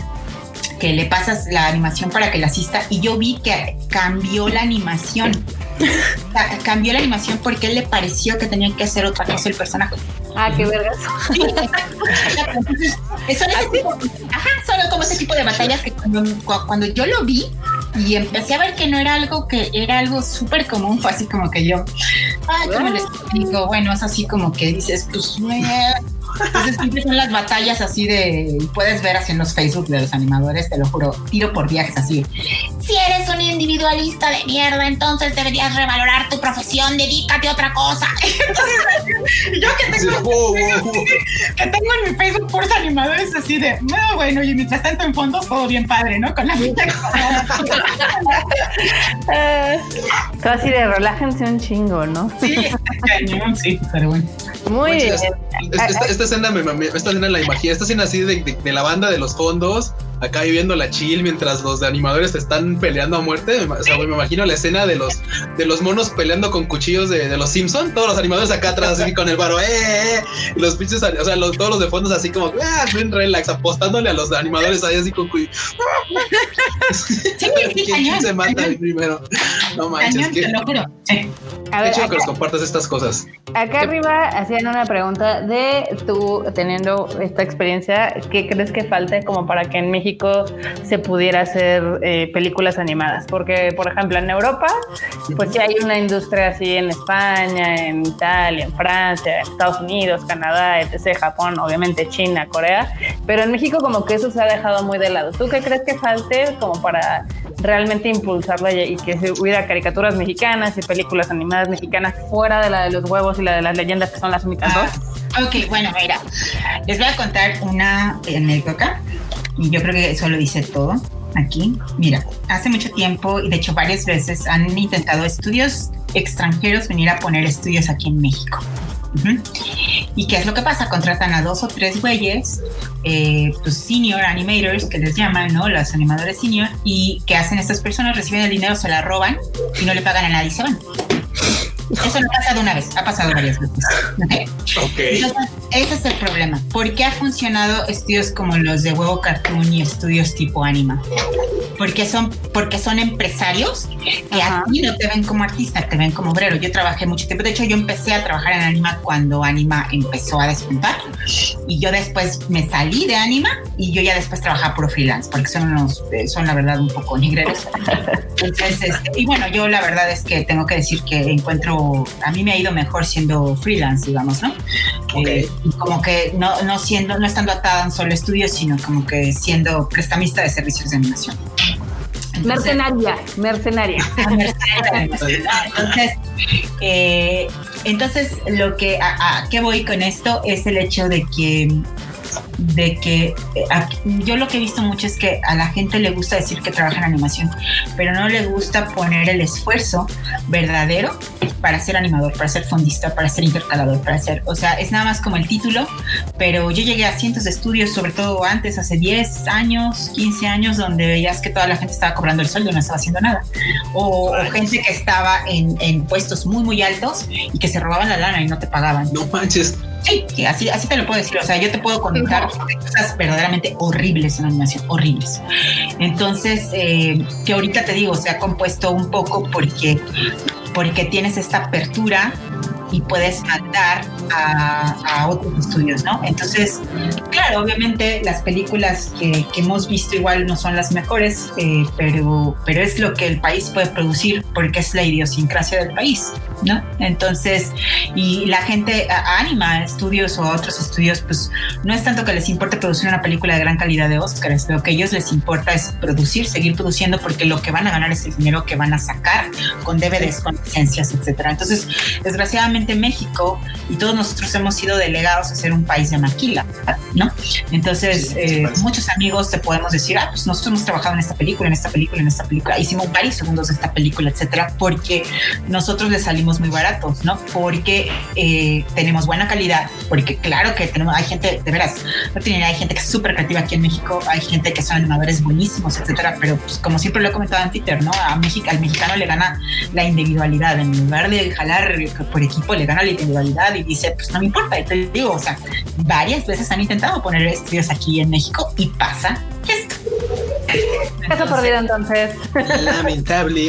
que le pasas la animación para que la asista y yo vi que cambió la animación. cambió la animación porque él le pareció que tenía que hacer otra cosa el personaje. Ah, qué vergas. eso ajá, solo como ese tipo de batallas que cuando, cuando yo lo vi, y empecé a ver que no era algo que era algo súper común, fue así como que yo, ay, ¿cómo les digo? Bueno, es así como que dices, pues, entonces siempre son las batallas así de, puedes ver así en los Facebook de los animadores, te lo juro, tiro por viajes así. Si eres un individualista de mierda, entonces deberías revalorar tu profesión, dedícate a otra cosa. Entonces, yo que tengo, que tengo en mi Facebook por animadores así de, no, bueno, y mientras tanto en fondo todo bien padre, ¿no? Con la vida. todo así de relájense un chingo, ¿no? Sí, cañón, sí, pero bueno. Muy bien. Esta, escena me, esta escena la imagino, esta escena así de, de, la banda de los fondos, acá viviendo la chill mientras los animadores están peleando a muerte. O sea, me imagino la escena de los de los monos peleando con cuchillos de, de los Simpson, todos los animadores acá atrás así con el baro, eh, eh, eh" y los pinches, o sea, los, todos los de fondos así como, ah, bien relax, apostándole a los animadores ahí así con cuchillos. ¿Quién se mata primero? No manches, que, A ver, que nos compartas estas cosas. Acá arriba hacían una pregunta de tú teniendo esta experiencia, ¿qué crees que falte como para que en México se pudiera hacer eh, películas animadas? Porque, por ejemplo, en Europa, pues ya hay una industria así en España, en Italia, en Francia, en Estados Unidos, Canadá, etc., Japón, obviamente China, Corea, pero en México como que eso se ha dejado muy de lado. ¿Tú qué crees que falte como para realmente impulsarlo y que hubiera caricaturas mexicanas y películas animadas mexicanas fuera de la de los huevos y la de las leyendas que son las únicas dos? Ah, ok, bueno, mira, les voy a contar una anécdota y yo creo que eso lo dice todo aquí. Mira, hace mucho tiempo y de hecho varias veces han intentado estudios extranjeros venir a poner estudios aquí en México. ¿Y qué es lo que pasa? Contratan a dos o tres güeyes, eh, pues senior animators, que les llaman, ¿no? Los animadores senior, y ¿qué hacen estas personas? Reciben el dinero, se la roban y no le pagan a nadie y se van. Eso no ha pasado una vez, ha pasado varias veces. Okay. ese es el problema. ¿Por qué ha funcionado estudios como los de Huevo Cartoon y estudios tipo Anima? Porque son, porque son empresarios que a ti no te ven como artista, te ven como obrero. Yo trabajé mucho tiempo. De hecho, yo empecé a trabajar en Anima cuando Anima empezó a despuntar. Y yo después me salí de Anima y yo ya después trabajaba por freelance, porque son unos, eh, son la verdad un poco negreros. Entonces, este, y bueno, yo la verdad es que tengo que decir que encuentro, a mí me ha ido mejor siendo freelance, digamos, ¿no? Eh, como que no, no siendo, no estando atada a un solo estudio, sino como que siendo prestamista de servicios de animación. mercenaria, mercenaria. entonces, eh, entonces, lo que a, a, qué voy con esto es el hecho de que de que eh, yo lo que he visto mucho es que a la gente le gusta decir que trabaja en animación, pero no le gusta poner el esfuerzo verdadero para ser animador, para ser fondista, para ser intercalador, para ser, o sea, es nada más como el título, pero yo llegué a cientos de estudios, sobre todo antes, hace 10 años, 15 años, donde veías que toda la gente estaba cobrando el sueldo y no estaba haciendo nada, o, gente que estaba en, en puestos muy, muy altos y que se robaban la lana y no te pagaban. No manches. Sí, así, así te lo puedo decir. O sea, yo te puedo contar cosas verdaderamente horribles en animación, horribles. Entonces, eh, que ahorita te digo, se ha compuesto un poco porque, porque tienes esta apertura y puedes mandar a, otros estudios, ¿no? Entonces, claro, obviamente las películas que, hemos visto igual no son las mejores, eh, pero, pero es lo que el país puede producir porque es la idiosincrasia del país, ¿no? Entonces, y la gente anima a estudios o a otros estudios, pues no es tanto que les importe producir una película de gran calidad de Oscars, lo que a ellos les importa es producir, seguir produciendo, porque lo que van a ganar es el dinero que van a sacar con DVDs, con licencias, etcétera. Entonces, desgraciadamente México y todos nosotros hemos sido delegados a ser un país de maquila, ¿no? Entonces, eh, muchos amigos te podemos decir, ah, pues nosotros hemos trabajado en esta película, en esta película, en esta película, hicimos varios segundos de esta película, etcétera, porque nosotros le salimos muy baratos, ¿no? Porque eh, tenemos buena calidad, porque claro que tenemos, hay gente, de veras, no tiene, hay gente que es súper creativa aquí en México, hay gente que son animadores buenísimos, etcétera, pero pues, como siempre lo he comentado en Twitter, ¿no? A México, al mexicano le gana la individualidad, en lugar de jalar por equipo, le gana la individualidad y dice, pues no me importa, y te digo, o sea, varias veces han intentado poner estudios aquí en México y pasa esto. Caso perdido entonces. Lamentable.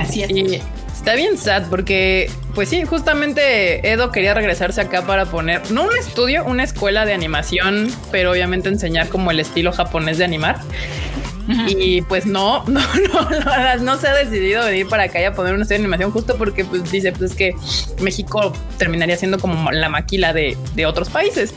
Así es. Y está bien sad porque, pues sí, justamente Edo quería regresarse acá para poner, no un estudio, una escuela de animación, pero obviamente enseñar como el estilo japonés de animar. Y pues no, no, no, no, se ha decidido venir para acá y a poner una serie de animación justo porque pues dice pues que México terminaría siendo como la maquila de, de otros países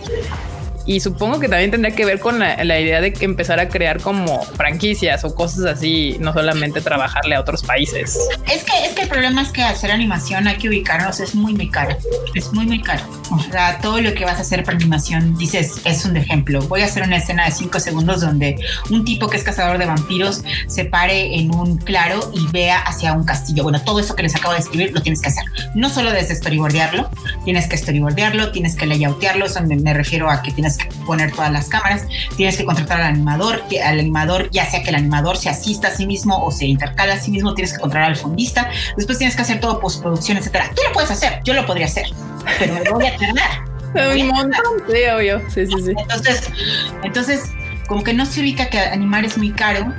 y supongo que también tendría que ver con la, idea de empezar a crear como franquicias o cosas así, no solamente trabajarle a otros países. Es que, es que el problema es que hacer animación hay que ubicarnos, es muy, muy caro. Es muy, muy caro. O sea, todo lo que vas a hacer para animación, dices, es un ejemplo. Voy a hacer una escena de cinco segundos donde un tipo que es cazador de vampiros se pare en un claro y vea hacia un castillo. Bueno, todo eso que les acabo de escribir lo tienes que hacer. No solo desde storyboardearlo, tienes que storyboardearlo, tienes que layoutearlo, eso me, me refiero a que tienes que poner todas las cámaras, tienes que contratar al animador, al animador, ya sea que el animador se asista a sí mismo o se intercala a sí mismo, tienes que contratar al fondista, después tienes que hacer todo postproducción, etcétera. Tú lo puedes hacer, yo lo podría hacer, pero me voy a tardar. Un montón, sí, obvio. Sí, sí, sí. Entonces, entonces, como que no se ubica que animar es muy caro.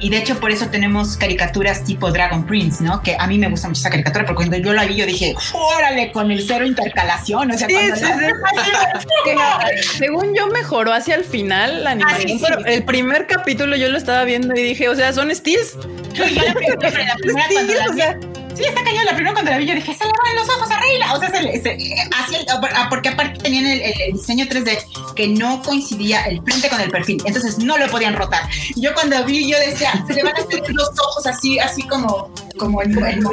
Y de hecho por eso tenemos caricaturas tipo Dragon Prince, ¿no? Que a mí me gusta mucho esa caricatura, porque cuando yo la vi yo dije, órale, con el cero intercalación. O sea, sí, sí, sí. según yo mejoró hacia el final la ah, animación, pero el primer capítulo yo lo estaba viendo y dije, o sea, son steals. Yo ya la primera, la primera cuando la Sí, está cañón. La primera cuando la vi, yo dije, se le van los ojos a Reila. O sea, se, se, así, ah, porque aparte tenían el, diseño 3D que no coincidía el frente con el perfil. Entonces no lo podían rotar. yo cuando vi, yo decía, se le van a hacer los ojos así, así como como el no, no,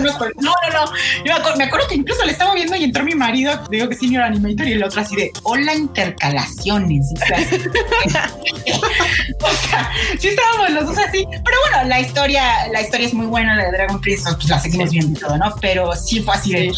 no. Yo me acuerdo, que incluso le estaba viendo y entró mi marido, digo que senior animator, y el otro así de hola intercalaciones. O sea, sí estábamos los dos así. Pero bueno, la historia, la historia es muy buena, la de Dragon Prince, pues la seguimos viendo y todo, ¿no? Pero sí fue así de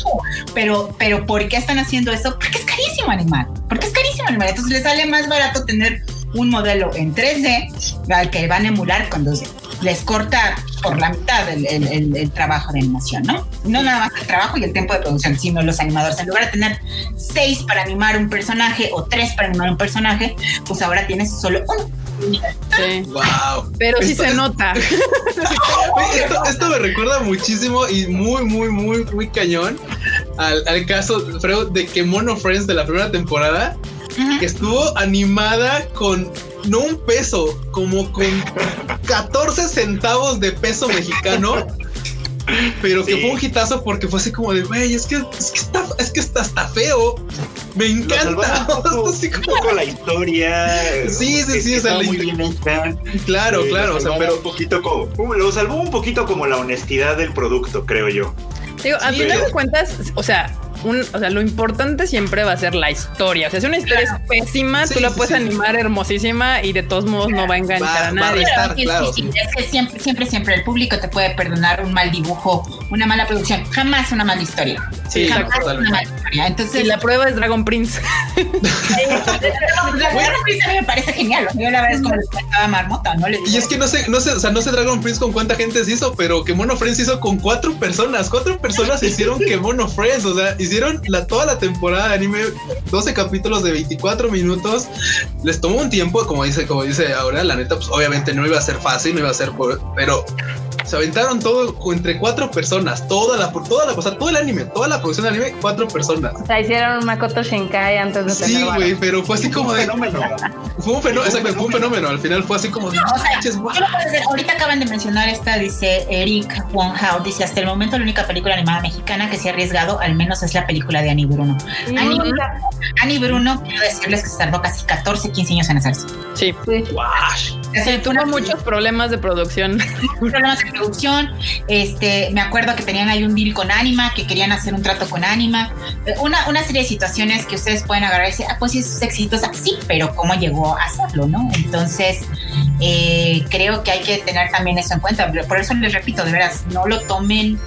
pero, pero ¿por qué están haciendo eso? Porque es carísimo animal. Porque es carísimo animal. Entonces les sale más barato tener un modelo en 3D al que van a emular con 2D. Les corta por la mitad el, trabajo de animación, ¿no? No nada más el trabajo y el tiempo de producción, sino los animadores. En lugar de tener seis para animar un personaje o tres para animar un personaje, pues ahora tienes solo uno. Sí. Wow. Pero sí se nota. Esto, me recuerda muchísimo y muy, muy, muy, muy cañón al, al caso, de que Mono Friends de la primera temporada que estuvo animada con no un peso, como con 14 centavos de peso mexicano. Pero que fue un hitazo porque fue así como de, güey, es que, es que está, es que está, está feo. Me encanta. un poco, la historia. Sí, sí, sí. O sea, muy bien Claro, claro. O sea, pero un poquito como, lo salvó un poquito como la honestidad del producto, creo yo. Digo, a final de cuentas, o sea, o sea, lo importante siempre va a ser la historia. O sea, si una historia es pésima, tú la puedes animar hermosísima y de todos modos no va a enganchar a nadie. Es que siempre, siempre, siempre el público te puede perdonar un mal dibujo, una mala producción, jamás una mala historia. Sí, jamás una mala historia. Entonces, y la prueba es Dragon Prince. Dragon Prince a mí me parece genial. Yo la verdad es como estaba marmota, ¿no? y es que no sé, no sé, o sea, no sé Dragon Prince con cuánta gente se hizo, pero que Mono Friends hizo con cuatro personas. Cuatro personas hicieron que Mono Friends, o sea, hicieron la, toda la temporada de anime, 12 capítulos de 24 minutos. Les tomó un tiempo, como dice, como dice ahora, la neta, pues obviamente no iba a ser fácil, no iba a ser, pero se aventaron todo entre cuatro personas, toda la, toda la, o sea, todo el anime, toda la producción de anime, cuatro personas. O sea, hicieron un Makoto Shinkai antes de Sí, güey, pero fue así como de. Fenómeno. Fue un fenómeno, exacto, fue un fenómeno. Al final fue así como de. Ahorita acaban de mencionar esta, dice Eric Wonghao, dice: hasta el momento la única película animada mexicana que se ha arriesgado, al menos es la película de Annie Bruno. Annie, Bruno, quiero decirles que se tardó casi 14, 15 años en hacerse. Sí. sí. Sí, tuvo muchos problemas de producción. problemas de producción. Este, me acuerdo que tenían ahí un deal con Anima, que querían hacer un trato con Anima. Eh, una, una serie de situaciones que ustedes pueden agarrar y decir, ah, pues sí, es exitosa. Sí, pero ¿cómo llegó a hacerlo, no? Entonces, eh, creo que hay que tener también eso en cuenta. Por eso les repito, de veras, no lo tomen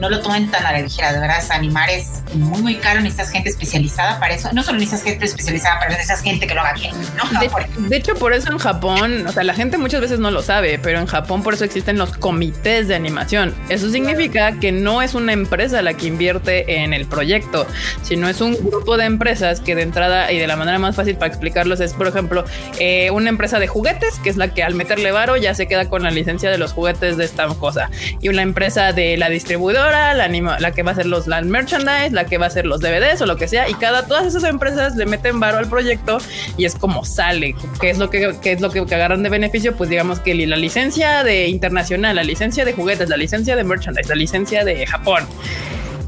no lo tomen tan a la ligera, de verdad, animar es muy, muy caro, necesitas gente especializada para eso, no solo necesitas gente especializada, pero necesitas gente que lo haga bien, ¿no? De, de hecho, por eso en Japón, o sea, la gente muchas veces no lo sabe, pero en Japón por eso existen los comités de animación. Eso significa que no es una empresa la que invierte en el proyecto, sino es un grupo de empresas que de entrada y de la manera más fácil para explicarlos es, por ejemplo, eh, una empresa de juguetes, que es la que al meterle varo ya se queda con la licencia de los juguetes de esta cosa, y una empresa de la distribuidora, la, la que va a hacer los land merchandise, la que va a hacer los DVDs o lo que sea, y cada todas esas empresas le meten varo al proyecto y es como sale, que es lo que, es lo que, agarran de beneficio, pues digamos que la licencia de internacional, la licencia de juguetes, la licencia de merchandise, la licencia de Japón.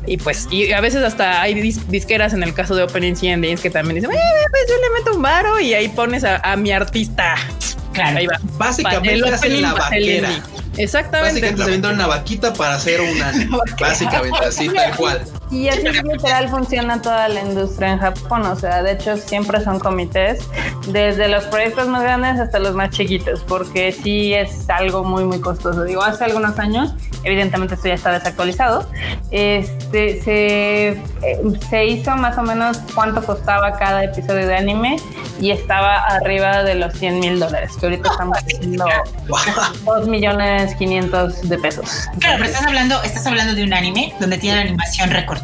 Y pues, y a veces hasta hay disqueras en el caso de Open Endings que también dicen, eh, pues yo le meto un varo y ahí pones a, mi artista. Claro, ahí va. Básicamente hacen la vaquera. Exactamente. Básicamente se vende una vaquita para hacer una. básicamente, así tal cual. Y así literal funciona toda la industria en Japón. O sea, de hecho, siempre son comités, desde los proyectos más grandes hasta los más chiquitos, porque sí es algo muy, muy costoso. Digo, hace algunos años, evidentemente esto ya está desactualizado, este, se, eh, se hizo más o menos cuánto costaba cada episodio de anime y estaba arriba de los 100 mil dólares, que ahorita estamos haciendo 2 millones 500 de pesos. Claro, pero estás hablando, estás hablando de un anime donde tiene la animación recortada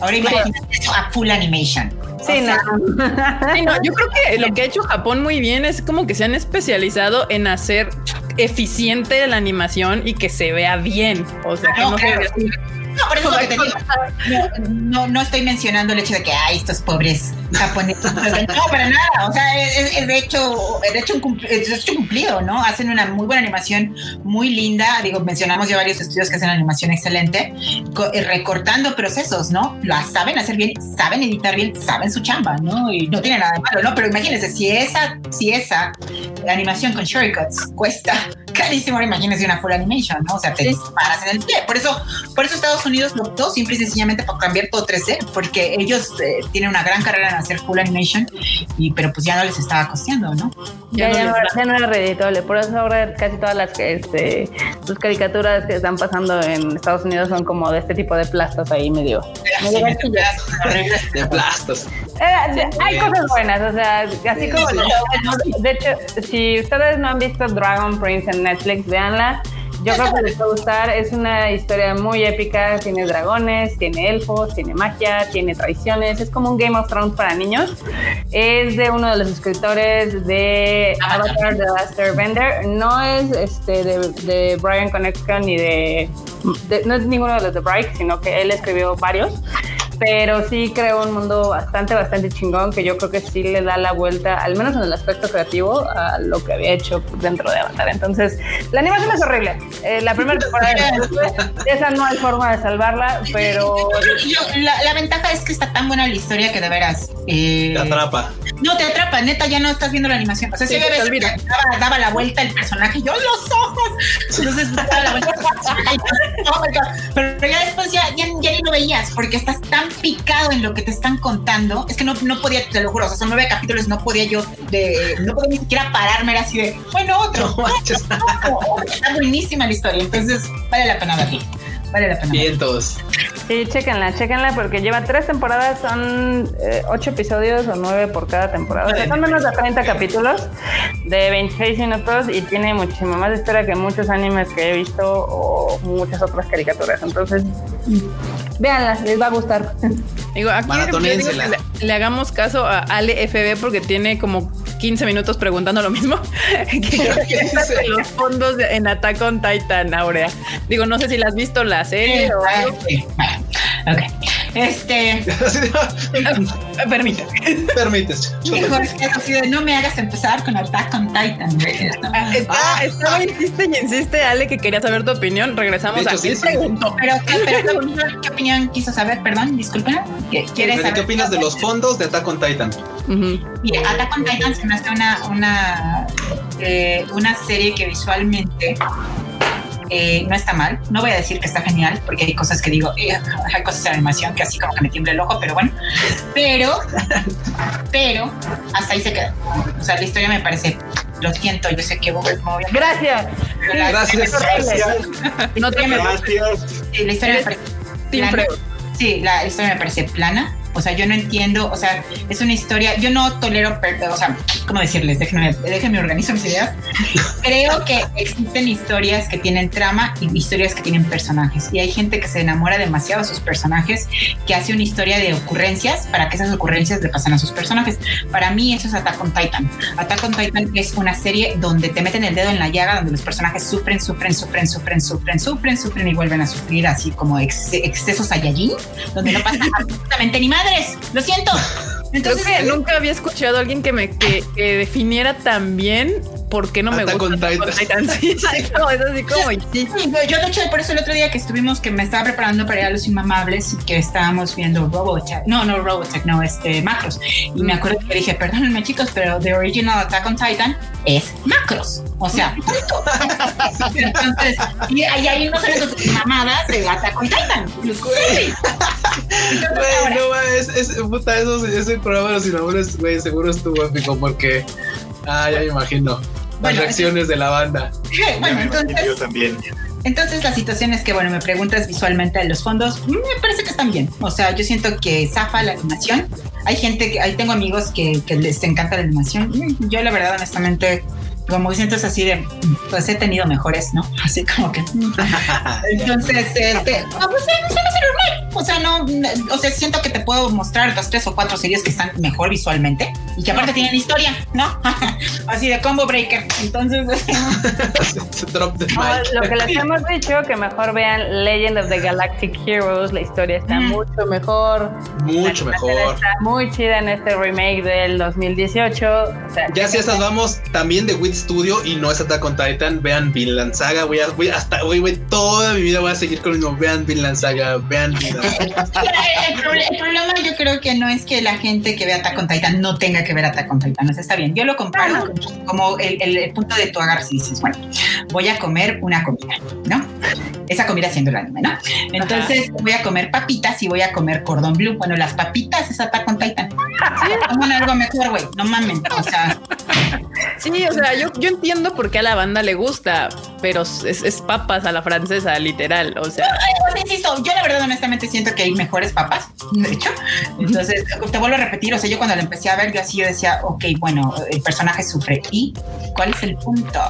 Ahora imagínate eso a full animation. Sí, no. sí, no. Yo creo que lo que ha hecho Japón muy bien es como que se han especializado en hacer eficiente la animación y que se vea bien. O sea, que no, se vea no, por eso que te digo. No, no, estoy mencionando el hecho de que, ay, estos pobres japoneses. no, para nada. O sea, es, de hecho, de hecho, es hecho cumplido, ¿no? Hacen una muy buena animación, muy linda. Digo, mencionamos ya varios estudios que hacen animación excelente, eh, recortando procesos, ¿no? La saben hacer bien, saben editar bien, saben su chamba, ¿no? Y no tiene nada de malo, ¿no? Pero imagínense, si esa, si esa animación con shortcuts cuesta carísimo, ahora imagínense una full animation, ¿no? O sea, te disparas en el pie. Por eso, por eso Estados Unidos lo optó simple y sencillamente para cambiar todo 3D, porque ellos eh, tienen una gran carrera en hacer full animation, y, pero pues ya no les estaba costeando, ¿no? Ya, ya, no, ya no, era reditable, por eso ahora casi todas las este, sus caricaturas que están pasando en Estados Unidos son como de este tipo de plastos ahí medio. de, plastos. Eh, hay cosas buenas, o sea, así como. De hecho, si ustedes no han visto Dragon Prince en Netflix, véanla yo creo que les va a gustar. Es una historia muy épica. Tiene dragones, tiene elfos, tiene magia, tiene traiciones. Es como un Game of Thrones para niños. Es de uno de los escritores de Avatar The Last Airbender. No es este de, de Brian Connection ni de, de, No es ninguno de los de Bright, sino que él escribió varios pero sí creo un mundo bastante, bastante chingón que yo creo que sí le da la vuelta, al menos en el aspecto creativo, a lo que había hecho dentro de Avatar. Entonces, la animación es horrible. Eh, la primera temporada esa no hay forma de salvarla, pero... la, ventaja es que está tan buena la historia que de veras... Eh, te atrapa. No, te atrapa, neta, ya no estás viendo la animación. O sea, sí, daba, daba, la vuelta el personaje, yo los ojos. Entonces, daba la vuelta. oh Pero ya después ya, ya, ya ni lo veías porque estás tan picado en lo que te están contando, es que no, no podía, te lo juro, o sea, son nueve capítulos, no podía yo, de, no podía ni siquiera pararme, era así de, bueno, otro. está buenísima la historia, entonces vale la pena verlo. Vale la pena. Sí, chéquenla, chéquenla porque lleva tres temporadas, son eh, ocho episodios o nueve por cada temporada. O sea, son menos de 30 capítulos de 26 minutos y tiene muchísima más historia que muchos animes que he visto o muchas otras caricaturas. Entonces, véanla, les va a gustar. Digo, aquí le, hagamos caso a Ale FB porque tiene como 15 minutos preguntando lo mismo que los fondos en Attack on Titan, Aurea. Digo, no sé si la has visto la serie o algo. Ok. Este. Permíteme. Permítese. no me hagas empezar con Attack on Titan. Ah, está, ah, estaba, insiste y insiste, Ale, que quería saber tu opinión. Regresamos a sí. Pero, ¿qué, ¿qué, opinión quiso saber? Perdón, disculpen. ¿Qué, ¿Quieres saber? ¿Qué opinas de los fondos de Attack on Titan? Mira, Attack on Titan se me hace una, una, eh, una serie que visualmente eh, no está mal. No voy a decir que está genial, porque hay cosas que digo, eh, hay cosas en animación que así como que me tiembla el ojo, pero bueno. Pero, pero, hasta ahí se queda. O sea, la historia me parece lo siento, yo sé que Gracias. Gracias. Gracias. No te gracias. Sí, la historia me parece plana. Sí, la historia me parece plana. O sea, yo no entiendo, o sea, es una historia, yo no tolero, o sea, ¿cómo decirles? Déjenme, déjenme organizar mis ideas. Creo que existen historias que tienen trama y historias que tienen personajes. Y hay gente que se enamora demasiado de sus personajes, que hace una historia de ocurrencias para que esas ocurrencias le pasen a sus personajes. Para mí eso es Attack on Titan. Attack on Titan es una serie donde te meten el dedo en la llaga, donde los personajes sufren, sufren, sufren, sufren, sufren, sufren, sufren y vuelven a sufrir así como ex- excesos Saiyajin, donde no pasa absolutamente ni madres. Lo siento. Creo Entonces, que nunca había escuchado a alguien que me que, que definiera tan bien por qué no me Attack gusta on Attack on Titan. Sí, exacto, es así como sí. Sí, yo- de hecho por eso el otro día que estuvimos que me estaba preparando para ir a los inmamables y que estábamos viendo Robotech, no, no Robotech, no, este Macros. Y me acuerdo que dije, perdónenme chicos, pero The Original Attack on Titan es Macros. O sea, punto. Entonces, y ahí hay unos de mamadas de Attack on Titan. Sí. Entonces, Güey, ahora, no mames, es, es- puta, eso, ese programa de los inamables, güey, seguro estuvo épico porque. Ah, ya me imagino. Las reacciones de la banda. bueno, entonces yo también. Entonces la situación es que, bueno, me preguntas visualmente de los fondos, mm, me parece que están bien. O sea, yo siento que zafa la animación. Hay gente que, ahí tengo amigos que, que les encanta la animación. Mm, Yo la verdad, honestamente, como siento es así de, pues he tenido mejores, ¿no? Así como que... Entonces, este, pues, se, se me hace normal. O sea, no, o sea, siento que te puedo mostrar dos, tres o cuatro series que están mejor visualmente y que aparte tienen historia, ¿no? así de combo breaker. Entonces, Drop the No, mic. lo que les hemos dicho, que mejor vean Legend of the Galactic Heroes, la historia está Mm. mucho mejor. Mucho La mejor. Está muy chida en este remake del 2018. O sea, Ya si esas vamos también de Wit Studio y no es Attack on Titan, vean Vinland Saga, voy a, voy hasta, güey, güey, toda mi vida voy a seguir con el mismo, vean Vinland Saga, vean Vinland Saga. el, proble- el problema yo creo que no es que la gente que ve Attack on Titan no tenga que ver Attack on Titan, o sea, está bien, yo lo comparo como el, el- el punto de tu agarre y dices, bueno, voy a comer una comida, ¿no? Esa comida siendo el anime, ¿no? Entonces voy a comer papitas y voy a comer cordón blue. Bueno, las papitas es Attack on Titan. Coman algo mejor, güey, no mamen, o sea, Sí, o sea, yo, yo entiendo por qué a la banda le gusta, pero es, es papas a la francesa, literal. O sea, Pues, insisto, yo la verdad honestamente siento que hay mejores papas, de hecho. Entonces, te vuelvo a repetir, o sea, yo cuando la empecé a ver, yo así yo decía, ok, bueno, el personaje sufre. ¿Y cuál es el punto?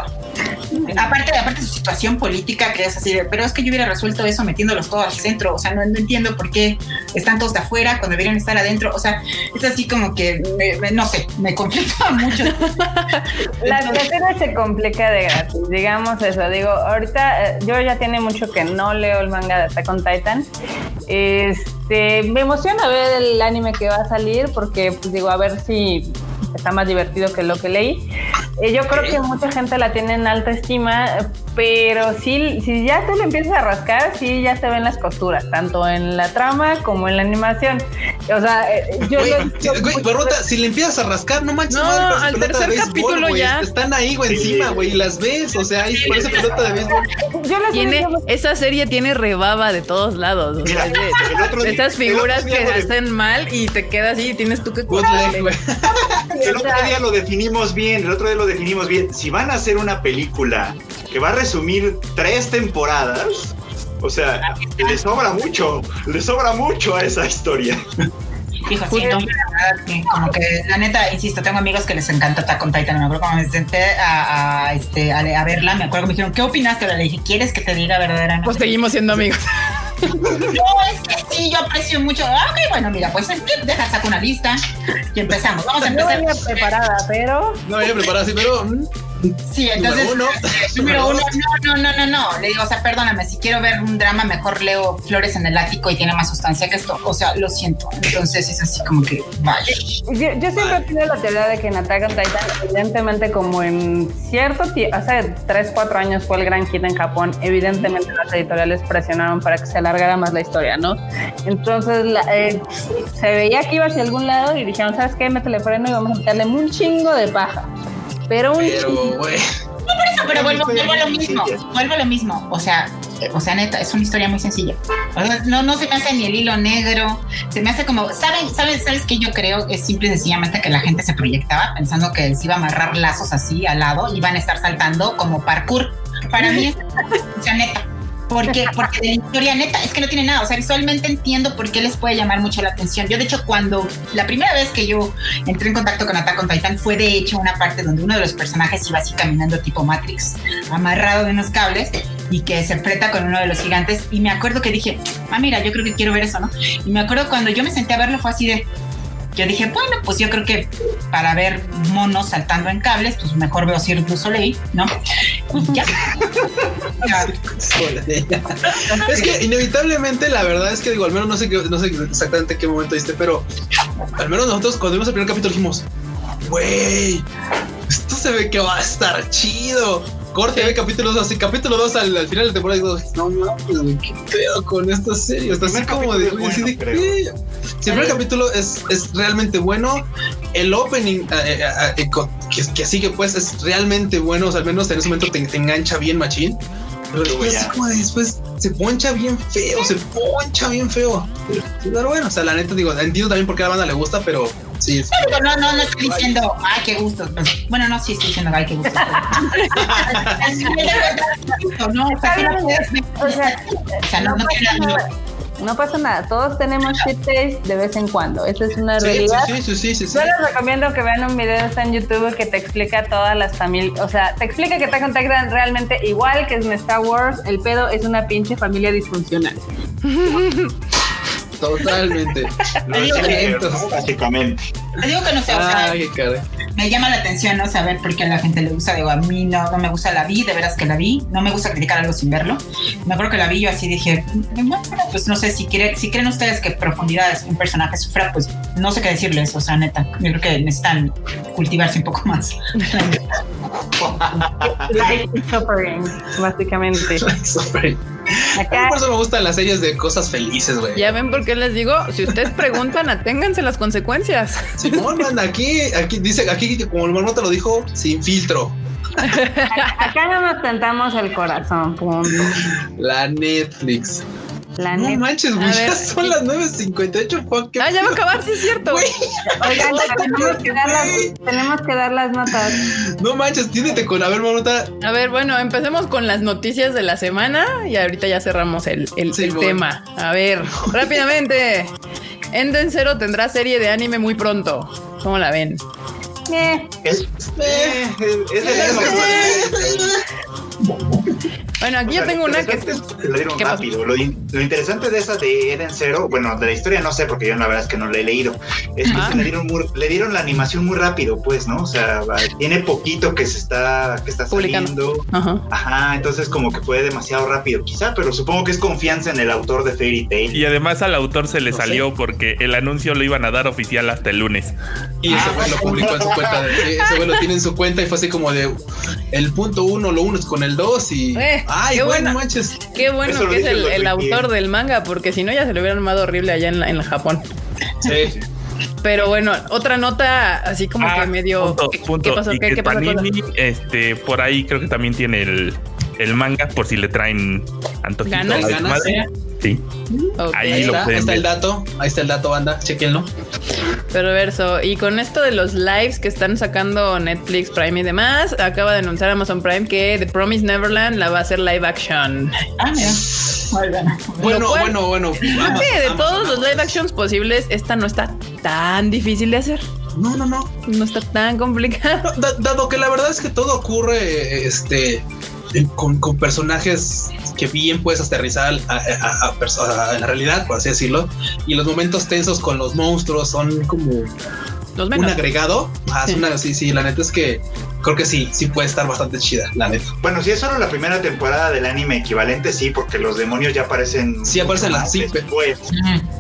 Aparte, aparte de su situación política, que es así, de, pero es que yo hubiera resuelto eso metiéndolos todos al centro, o sea, no, no entiendo por qué están todos de afuera cuando deberían estar adentro, o sea, es así como que, me- me- no sé, me conflictúa mucho. La, la Serie se complica de gratis, digamos eso. Digo, ahorita eh, yo ya tiene mucho que no leo el manga de Attack on Titan. Este, me emociona ver el anime que va a salir porque, pues digo, a ver si está más divertido que lo que leí. Eh, yo creo que mucha gente la tiene en alta estima, eh, pero sí, si ya te le empiezas a rascar, sí ya se ven las costuras, tanto en la trama como en la animación. O sea, eh, yo Güey, lo güey, mucho- Berrota, si le empiezas a rascar, no manches, No, al de tercer béisbol, capítulo güey. ya. Están ahí, güey, encima, güey, y las ves, o sea, ahí parece pelota de béisbol. yo tiene, esa serie tiene rebaba de todos lados. O sea, de- el otro día- esas figuras que de- hacen mal y te quedas así y tienes tú que curarle. El otro día lo definimos bien, el otro día lo definimos bien. Si van a hacer una película que va a resumir tres temporadas, o sea, le sobra mucho, le sobra mucho a esa historia. Hijo, sí, que como que la neta, insisto, tengo amigos que les encanta Attack on Titan. Me acuerdo cuando me senté a, a, este, a, a verla, me acuerdo que me dijeron, ¿qué opinaste? Le dije, ¿quieres que te diga verdaderamente? Pues seguimos siendo amigos. no, es que sí, yo aprecio mucho. Ah, ok, bueno, mira, pues deja, saco una lista y empezamos. Vamos a No empezar. venía preparada, pero No había preparado así, pero. Sí, entonces. Número uno. Número uno, no, no, no, no, no. Le digo, o sea, perdóname, si quiero ver un drama, mejor leo Flores en el ático y tiene más sustancia que esto. O sea, lo siento. Entonces es así como que, vaya. yo, yo siempre he tenido la teoría de que en Attack on Titan, evidentemente como en cierto tiempo, hace 3, 4 años fue el gran hit en Japón, evidentemente las editoriales presionaron para que se alargara más la historia, ¿no? Entonces la- eh, se veía que iba hacia algún lado y dijeron, ¿sabes qué? Métele freno y vamos a meterle un chingo de paja. Pero un Pero, chingo. güey. Eso, pero vuelvo, vuelvo a lo mismo, vuelvo a lo mismo. O sea, o sea, neta, es una historia muy sencilla. O sea, no, no se me hace ni el hilo negro, se me hace como, ¿saben, ¿sabes, sabes qué yo creo? Es simple y sencillamente que la gente se proyectaba pensando que se iba a amarrar lazos así al lado y van a estar saltando como parkour. Para mí es, o sea, neta. Porque, porque de la historia neta es que no tiene nada. O sea, visualmente entiendo por qué les puede llamar mucho la atención. Yo, de hecho, cuando la primera vez que yo entré en contacto con Attack on Titan fue de hecho una parte donde uno de los personajes iba así caminando tipo Matrix, amarrado de unos cables y que se enfrenta con uno de los gigantes. Y me acuerdo que dije, ah, mira, yo creo que quiero ver eso, ¿no? Y me acuerdo cuando yo me senté a verlo fue así de, yo dije, bueno, pues yo creo que para ver monos saltando en cables, pues mejor veo Cirque du Soleil, ¿no? Y ya. es que inevitablemente la verdad es que digo, al menos no sé, qué, no sé exactamente qué momento diste, pero al menos nosotros cuando vimos el primer capítulo dijimos, güey, esto se ve que va a estar chido corte, ve capítulo 2, así capítulo 2 al, al, final de temporada y digo, no mames, qué pedo con esta serie. Está así como de, bueno, así de ¿qué? Si el primer capítulo es, es realmente bueno, el opening eh, eh, eh, que, que sigue pues es realmente bueno, o sea, al menos en ese momento te, te engancha bien machín. Pero después, así como de después se poncha bien feo, se poncha bien feo. Pero bueno, o sea, la neta digo, entiendo también por qué a la banda le gusta, pero Sí, sí. Pero no, no, no estoy diciendo, ay, qué gusto. Bueno, no, sí estoy diciendo, ay, qué gusto. no, o sea, no puedes o sea, o sea, no, no, no, no pasa nada, todos tenemos shit taste de vez en cuando, esa es una realidad. Sí, sí, sí, sí, sí, Yo les recomiendo que vean un video está en YouTube que te explica todas las familias, o sea, te explica que te contactan realmente igual que en Star Wars, el pedo es una pinche familia disfuncional. Totalmente. básicamente. Te digo que no sé, o sea, me llama la atención no saber por qué a la gente le gusta. Digo, a mí no, no me gusta la vi, de veras que la vi. No me gusta criticar algo sin verlo. Me acuerdo que la vi yo así dije, bueno, pues no sé, si, quiere, si creen ustedes que profundidad un personaje sufra, pues no sé qué decirles, o sea, neta. Yo creo que necesitan cultivarse un poco más. suffering, básicamente. Acá. Por eso me gustan las series de cosas felices, güey. Ya ven por qué les digo, si ustedes preguntan, aténganse las consecuencias. Simón, manda, aquí, aquí dice, aquí como el te lo dijo, sin filtro. Acá no nos tentamos el corazón. Pum. La Netflix. La no manches, güey, ya son las 9.58. fuck, ¿qué Ah, ya va a acabar, sí es cierto. Güey, Oigan, tenemos que, dar las, tenemos que dar las notas. no manches, tíndete con, a ver, mamota. A ver, bueno, empecemos con las noticias de la semana y ahorita ya cerramos el, el- Sí, el bueno. tema. A ver, rápidamente. Enden Zero tendrá serie de anime muy pronto. ¿Cómo la ven? Eh, Es, eh, es Bueno, aquí yo tengo una que... Lo dieron rápido. Lo, in- lo interesante de esa de Eden Zero, bueno, de la historia no sé, porque yo la verdad es que no la he leído. Es que Ah. le, dieron muy- le dieron la animación muy rápido, pues, ¿no? O sea, va- tiene poquito que se está, que está saliendo. Ajá. Ajá, entonces como que fue demasiado rápido, quizá, pero supongo que es confianza en el autor de Fairy Tail. Y además al autor se le No sé. salió porque el anuncio lo iban a dar oficial hasta el lunes. Y ese güey lo publicó en su cuenta. De, ese güey lo tiene en su cuenta y fue así como de el punto uno lo unes con el dos y. Eh, ay, qué güey, buena. no manches. Qué bueno Eso lo que es el, autor del manga, porque si no ya se le hubiera armado horrible allá en, la- en Japón. Sí. Pero bueno, otra nota así como Ah, que medio... punto, ¿qué, punto. qué pasó? Y ¿Qué, que qué pasó? Panini, este, por ahí creo que también tiene el, el manga por si le traen antojitos. ¿Ganas? a la ¿Ganas? madre. Sí. Ahí Ahí lo está, ahí pueden está ver. el dato. Ahí está el dato, banda. Chequenlo. Perverso. Y con esto de los lives que están sacando Netflix, Prime y demás, acaba de anunciar Amazon Prime que The Promise Neverland la va a hacer live action. Ah, mira. Muy bueno. Bueno, cual- bueno, bueno. Ama- Sí, de Amazon, todos los live actions posibles, esta no está tan difícil de hacer. No, no, no. No está tan complicado. Da- dado que la verdad es que todo ocurre este con, con personajes que bien puedes aterrizar a, a- a a- a la realidad, por así decirlo, y los momentos tensos con los monstruos son como Los un menos. agregado. Ah, Sí. una- sí, sí, la neta es que creo que sí, sí puede estar bastante chida, la neta. Bueno, si es solo la primera temporada del anime equivalente, sí, porque los demonios ya aparecen. Sí, aparecen las- sí, después,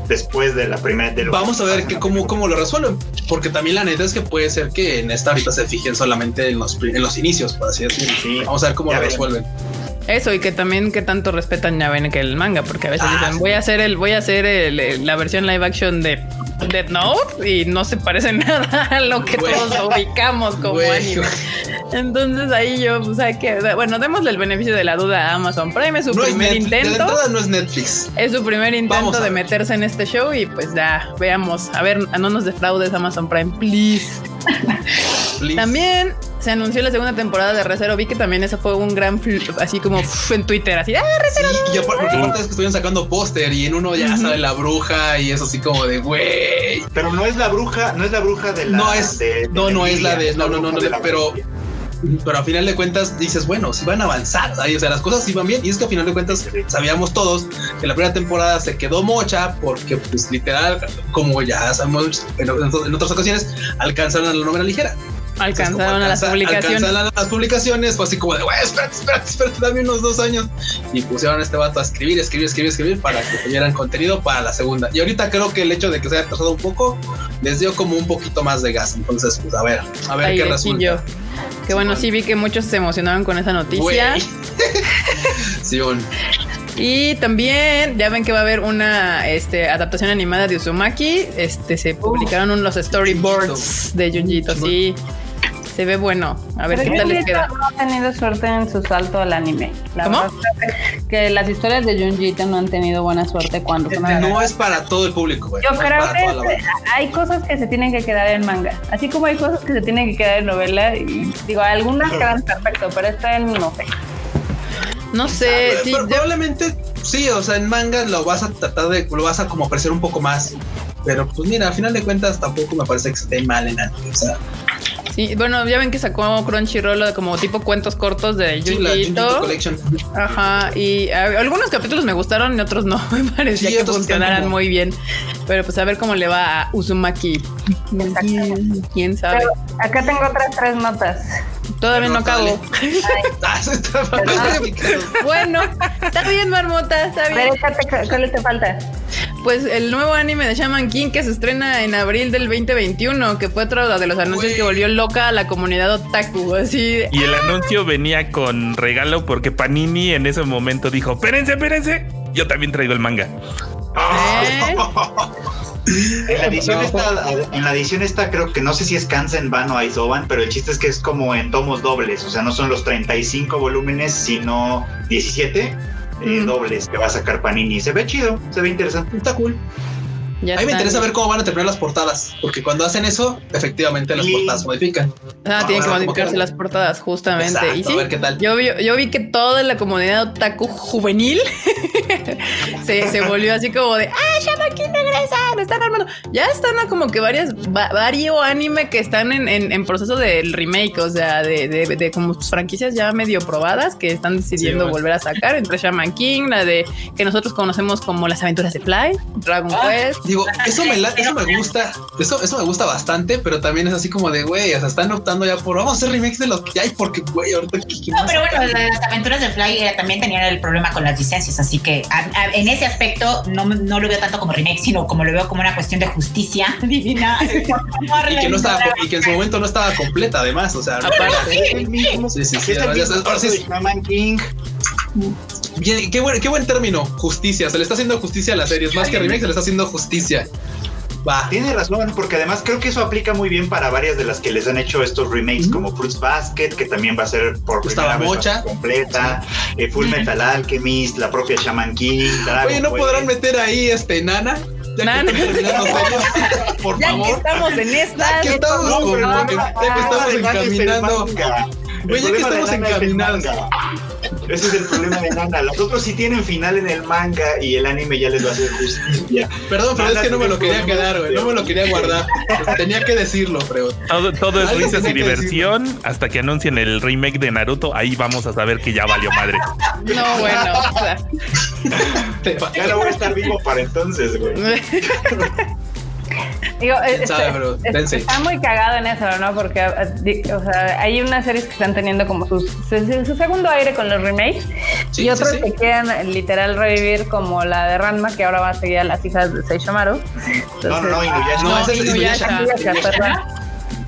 después de la primera. de Vamos que a ver que, cómo, cómo lo resuelven, porque también la neta es que puede ser que en esta ahorita se fijen solamente en los, en los inicios, por así decirlo. Sí. Vamos a ver cómo lo veremos. resuelven. Eso, y que también que tanto respetan ya ven que el manga, porque a veces Ah, dicen sí. voy a hacer el, voy a hacer el- el- la versión live action de Death Note y no se parece nada a lo que todos ubicamos como anime. Entonces ahí yo, o sea que, bueno, démosle el beneficio de la duda a Amazon Prime, es su No primer de intento. entrada no es Netflix. Es su primer intento de meterse en este show y pues ya, veamos. A ver, no nos defraudes Amazon Prime, please. También se anunció la segunda temporada de Recero, vi que también eso fue un gran así como en Twitter, así, ah, Recero. y aparte, porque es que estuvieron sacando póster y en uno ya sale la bruja y eso así como de güey. Pero no es la bruja, no es la bruja de la. No es, no, no es la de, no, no, no, no, pero pero a final de cuentas dices, bueno, si van a avanzar, o sea, las cosas iban bien. Y es que a final de cuentas sabíamos todos que la primera temporada se quedó mocha porque, pues, literal, como ya sabemos en, otras ocasiones, alcanzaron a la novela ligera. Alcanzaron a las publicaciones. Alcanzaron a las publicaciones, fue así como de, güey, espérate, espérate, espérate, dame unos dos años. Y pusieron a este vato a escribir, escribir, escribir, escribir para que tuvieran contenido para la segunda. Y ahorita creo que el hecho de que se haya pasado un poco les dio como un poquito más de gas. Entonces, pues a ver, a ver qué resulta. Que bueno, sí vi que muchos se emocionaron con esa noticia. sí, bueno. Y también ya ven que va a haber una este, adaptación animada de Uzumaki. Este se publicaron los storyboards de Junjito, sí. Se ve bueno. A ver qué tal les queda. No ha tenido suerte en su salto al anime. ¿Cómo? Que las historias de Junjito no han tenido buena suerte cuando son No es para todo el público. Yo creo que hay cosas que se tienen que quedar en manga. Así como hay cosas que se tienen que quedar en novela. Y digo, algunas quedan perfecto, pero esta no sé. No sé. sí, probablemente sí, o sea, en manga lo vas a tratar de, lo vas a como apreciar un poco más. Pero pues mira, al final de cuentas tampoco me parece que esté mal en anime. O sea, Sí, bueno, ya ven que sacó Crunchyroll como tipo cuentos cortos de Junjito. Ajá, y algunos capítulos me gustaron y otros no. Me parecía que funcionaran muy bien. Pero pues a ver cómo le va a Uzumaki. ¿Quién sabe? acá tengo otras tres notas. Todavía no acabo. Ah, bueno, está bien, Marmota, está bien. ¿Cuál te falta? Pues el nuevo anime de Shaman King que se estrena en abril del 2021, que fue otro de los anuncios que volvió loca a la comunidad otaku, así. Y el anuncio venía con regalo porque Panini en ese momento dijo, espérense, espérense, yo también traigo el manga. ¿Eh? En la edición esta, en la edición esta creo que no sé si es Kansen Van o Aizoban, pero el chiste es que es como en tomos dobles, o sea, no son los 35 volúmenes, sino 17 eh, dobles que va a sacar Panini. Se ve chido, se ve interesante. Está cool a mí me interesa ver cómo van a terminar las portadas, porque cuando hacen eso, efectivamente las portadas modifican. Ah, tienen que modificarse las portadas, justamente. y sí, a ver qué tal. Yo, yo, vi que toda la comunidad otaku juvenil se, se, volvió así como de ¡Ah, Shamaki regresa! Están armando. Ya están como que varias, varios anime que están en, en, proceso del remake, o sea, de, de, de, como franquicias ya medio probadas que están decidiendo volver a sacar entre Shaman King, la de que nosotros conocemos como las aventuras de Fly, Dragon ah, Quest. Digo, eso me, eso me gusta, eso, eso me gusta bastante, pero también es así como de, güey, o sea, están optando ya por, vamos a hacer remakes de lo que hay, porque, güey, ahorita... No, pero bueno, las aventuras de Fly eh, también tenían el problema con las licencias, así que en ese aspecto no, no lo veo tanto como remake, sino como lo veo como una cuestión de justicia divina. y, que no estaba, y que en su momento no estaba completa, además, o sea, sí, sí, sí, sí, King. Bien, qué buen, qué buen término, justicia. Se le está haciendo justicia a las series. Más que remake, se le está haciendo justicia. Va. Tiene razón, porque además creo que eso aplica muy bien para varias de las que les han hecho estos remakes, como Fruits Basket, que también va a ser por primera vez mocha. completa, eh, Full Metal Alchemist, la propia Shaman King. Oye, ¿no podrán meter ahí este Nana? Ya Nana. Que por ya favor. que estamos en esta. Ya que estamos, no, ya que estamos encaminando. Güey, ya que estamos encaminados. Ese es el problema de Nana. Los otros sí tienen final en el manga y el anime ya les va a hacer justicia. Perdón, pero es que no me lo quería quedar, güey. No me lo quería guardar. Tenía que decirlo, pero. Todo, es risas y diversión hasta que anuncien el remake de Naruto. Ahí vamos a saber que ya valió madre. No, bueno. ya no voy a estar vivo para entonces, güey. Digo, este, está muy cagado en eso, ¿no? Porque o sea, hay unas series que están teniendo como su, su, segundo aire con los remakes y otros que quieren literal revivir como la de Ranma, que ahora va a seguir a las hijas de Seishomaru. no, no, no, Inuyasha. No, es Inuyasha.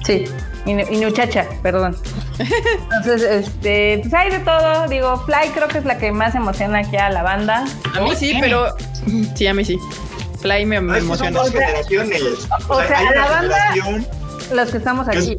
Sí, Inuchacha, perdón. Entonces, este, pues hay de todo. Digo, Fly creo que es la que más emociona aquí a la banda. A mí sí, pero sí, a mí sí. Fly me, me emociona. Son dos generaciones. O, sea, a la banda, los que estamos aquí.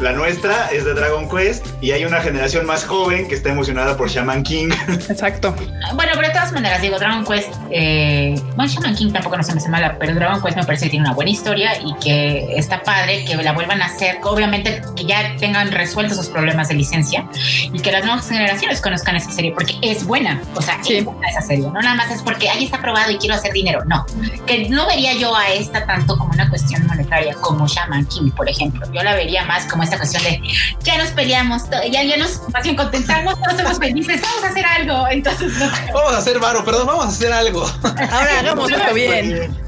La nuestra es de Dragon Quest y hay una generación más joven que está emocionada por Shaman King. Exacto. Bueno, pero de todas maneras, digo, Dragon Quest, eh, bueno, Shaman King tampoco no se me hace mala, pero Dragon Quest me parece que tiene una buena historia y que está padre que la vuelvan a hacer, obviamente que ya tengan resueltos sus problemas de licencia y que las nuevas generaciones conozcan esa serie, porque es buena, o sea, Sí. es buena esa serie, no nada más es porque ahí está probado y quiero hacer dinero, no, que no vería yo a esta tanto como una cuestión monetaria como Shaman King, por ejemplo, yo la vería más como esta cuestión de ya nos peleamos, to- ya, ya nos más bien contentamos, todos somos felices, vamos a hacer algo, entonces no Vamos a hacer varo, perdón, vamos a hacer algo. Ahora hagamos esto bien.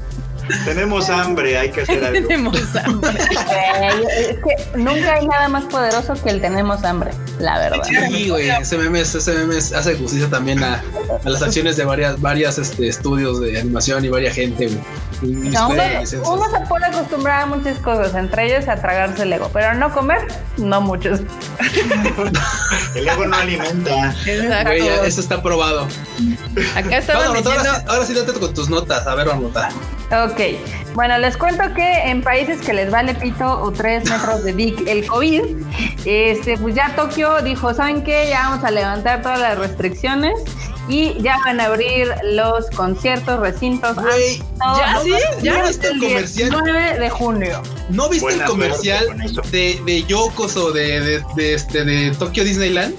Tenemos hambre, hay que hacer algo. Tenemos hambre. Eh, es que nunca hay nada más poderoso que el tenemos hambre, la verdad. Sí, güey, ese meme, ese meme hace justicia también a, a las acciones de varias, varias este, estudios de animación y varias gente, güey. No, uno, se puede acostumbrar a muchas cosas, entre ellas a tragarse el ego, pero no comer, no muchos. El ego no alimenta. Exacto. Güey, eso está probado. Acá estaban Vamos, ahora, diciendo. sí, ahora sí date con tus notas. A ver, vamos a Ok, bueno, les cuento que en países que les vale pito o tres metros de dick el COVID, este, pues ya Tokio dijo, ¿saben qué? Ya vamos a levantar todas las restricciones y ya van a abrir los conciertos, recintos. Güey, ¿ya sí? ¿Ya viste el comercial? 9 de junio. ¿No viste Buena el comercial de, de Yokos o de, de, de, este, de Tokio Disneyland?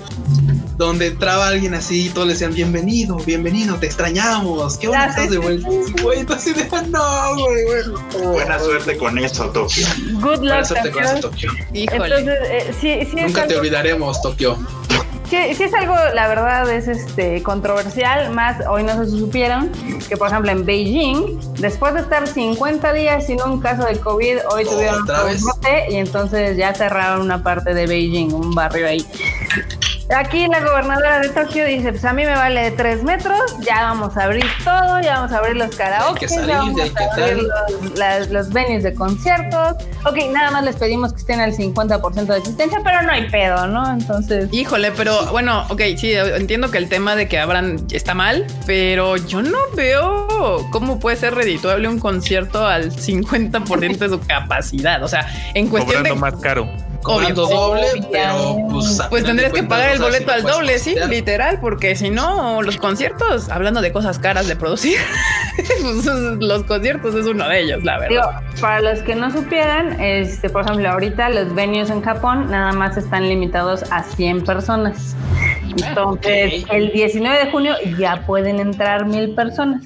Donde entraba alguien así y todos le decían bienvenido, bienvenido, te extrañamos, qué bueno estás de vuelta. Güey, tú así de no, güey, güey. Buena suerte con eso, Tokio. Good Buena suerte con eso, Tokio. Híjole. Entonces, eh, sí, sí es Nunca te olvidaremos, Tokio. Sí, sí es algo, la verdad, es este controversial, más hoy no se supieron que, por ejemplo, en Beijing, después de estar 50 días sin un caso de COVID, hoy tuvieron ¿Otra un brote y entonces ya cerraron una parte de Beijing, un barrio ahí. Aquí la gobernadora de Tokio dice, pues a mí me vale de 3 metros, ya vamos a abrir todo, ya vamos a abrir los karaoke, ya vamos a abrir los, las- los venues de conciertos. Ok, nada más les pedimos que estén al 50% de existencia, pero no hay pedo, ¿no? Entonces... Híjole, pero bueno, ok, sí, entiendo que el tema de que abran está mal, pero yo no veo cómo puede ser redituable un concierto al 50% de su capacidad. O sea, en cuestión Cobrando de. más caro. Cobrando Obvio. doble, pero pues, Pues tendrías que pagar el boleto al doble, sí, literal, porque si no, los conciertos, hablando de cosas caras de producir, pues, los conciertos es uno de ellos, la verdad. Digo, para los que no supieran, este, por ejemplo, ahorita los venues en Japón nada más están limitados a 100 personas. Entonces, ok. el 19 de junio ya pueden entrar mil personas.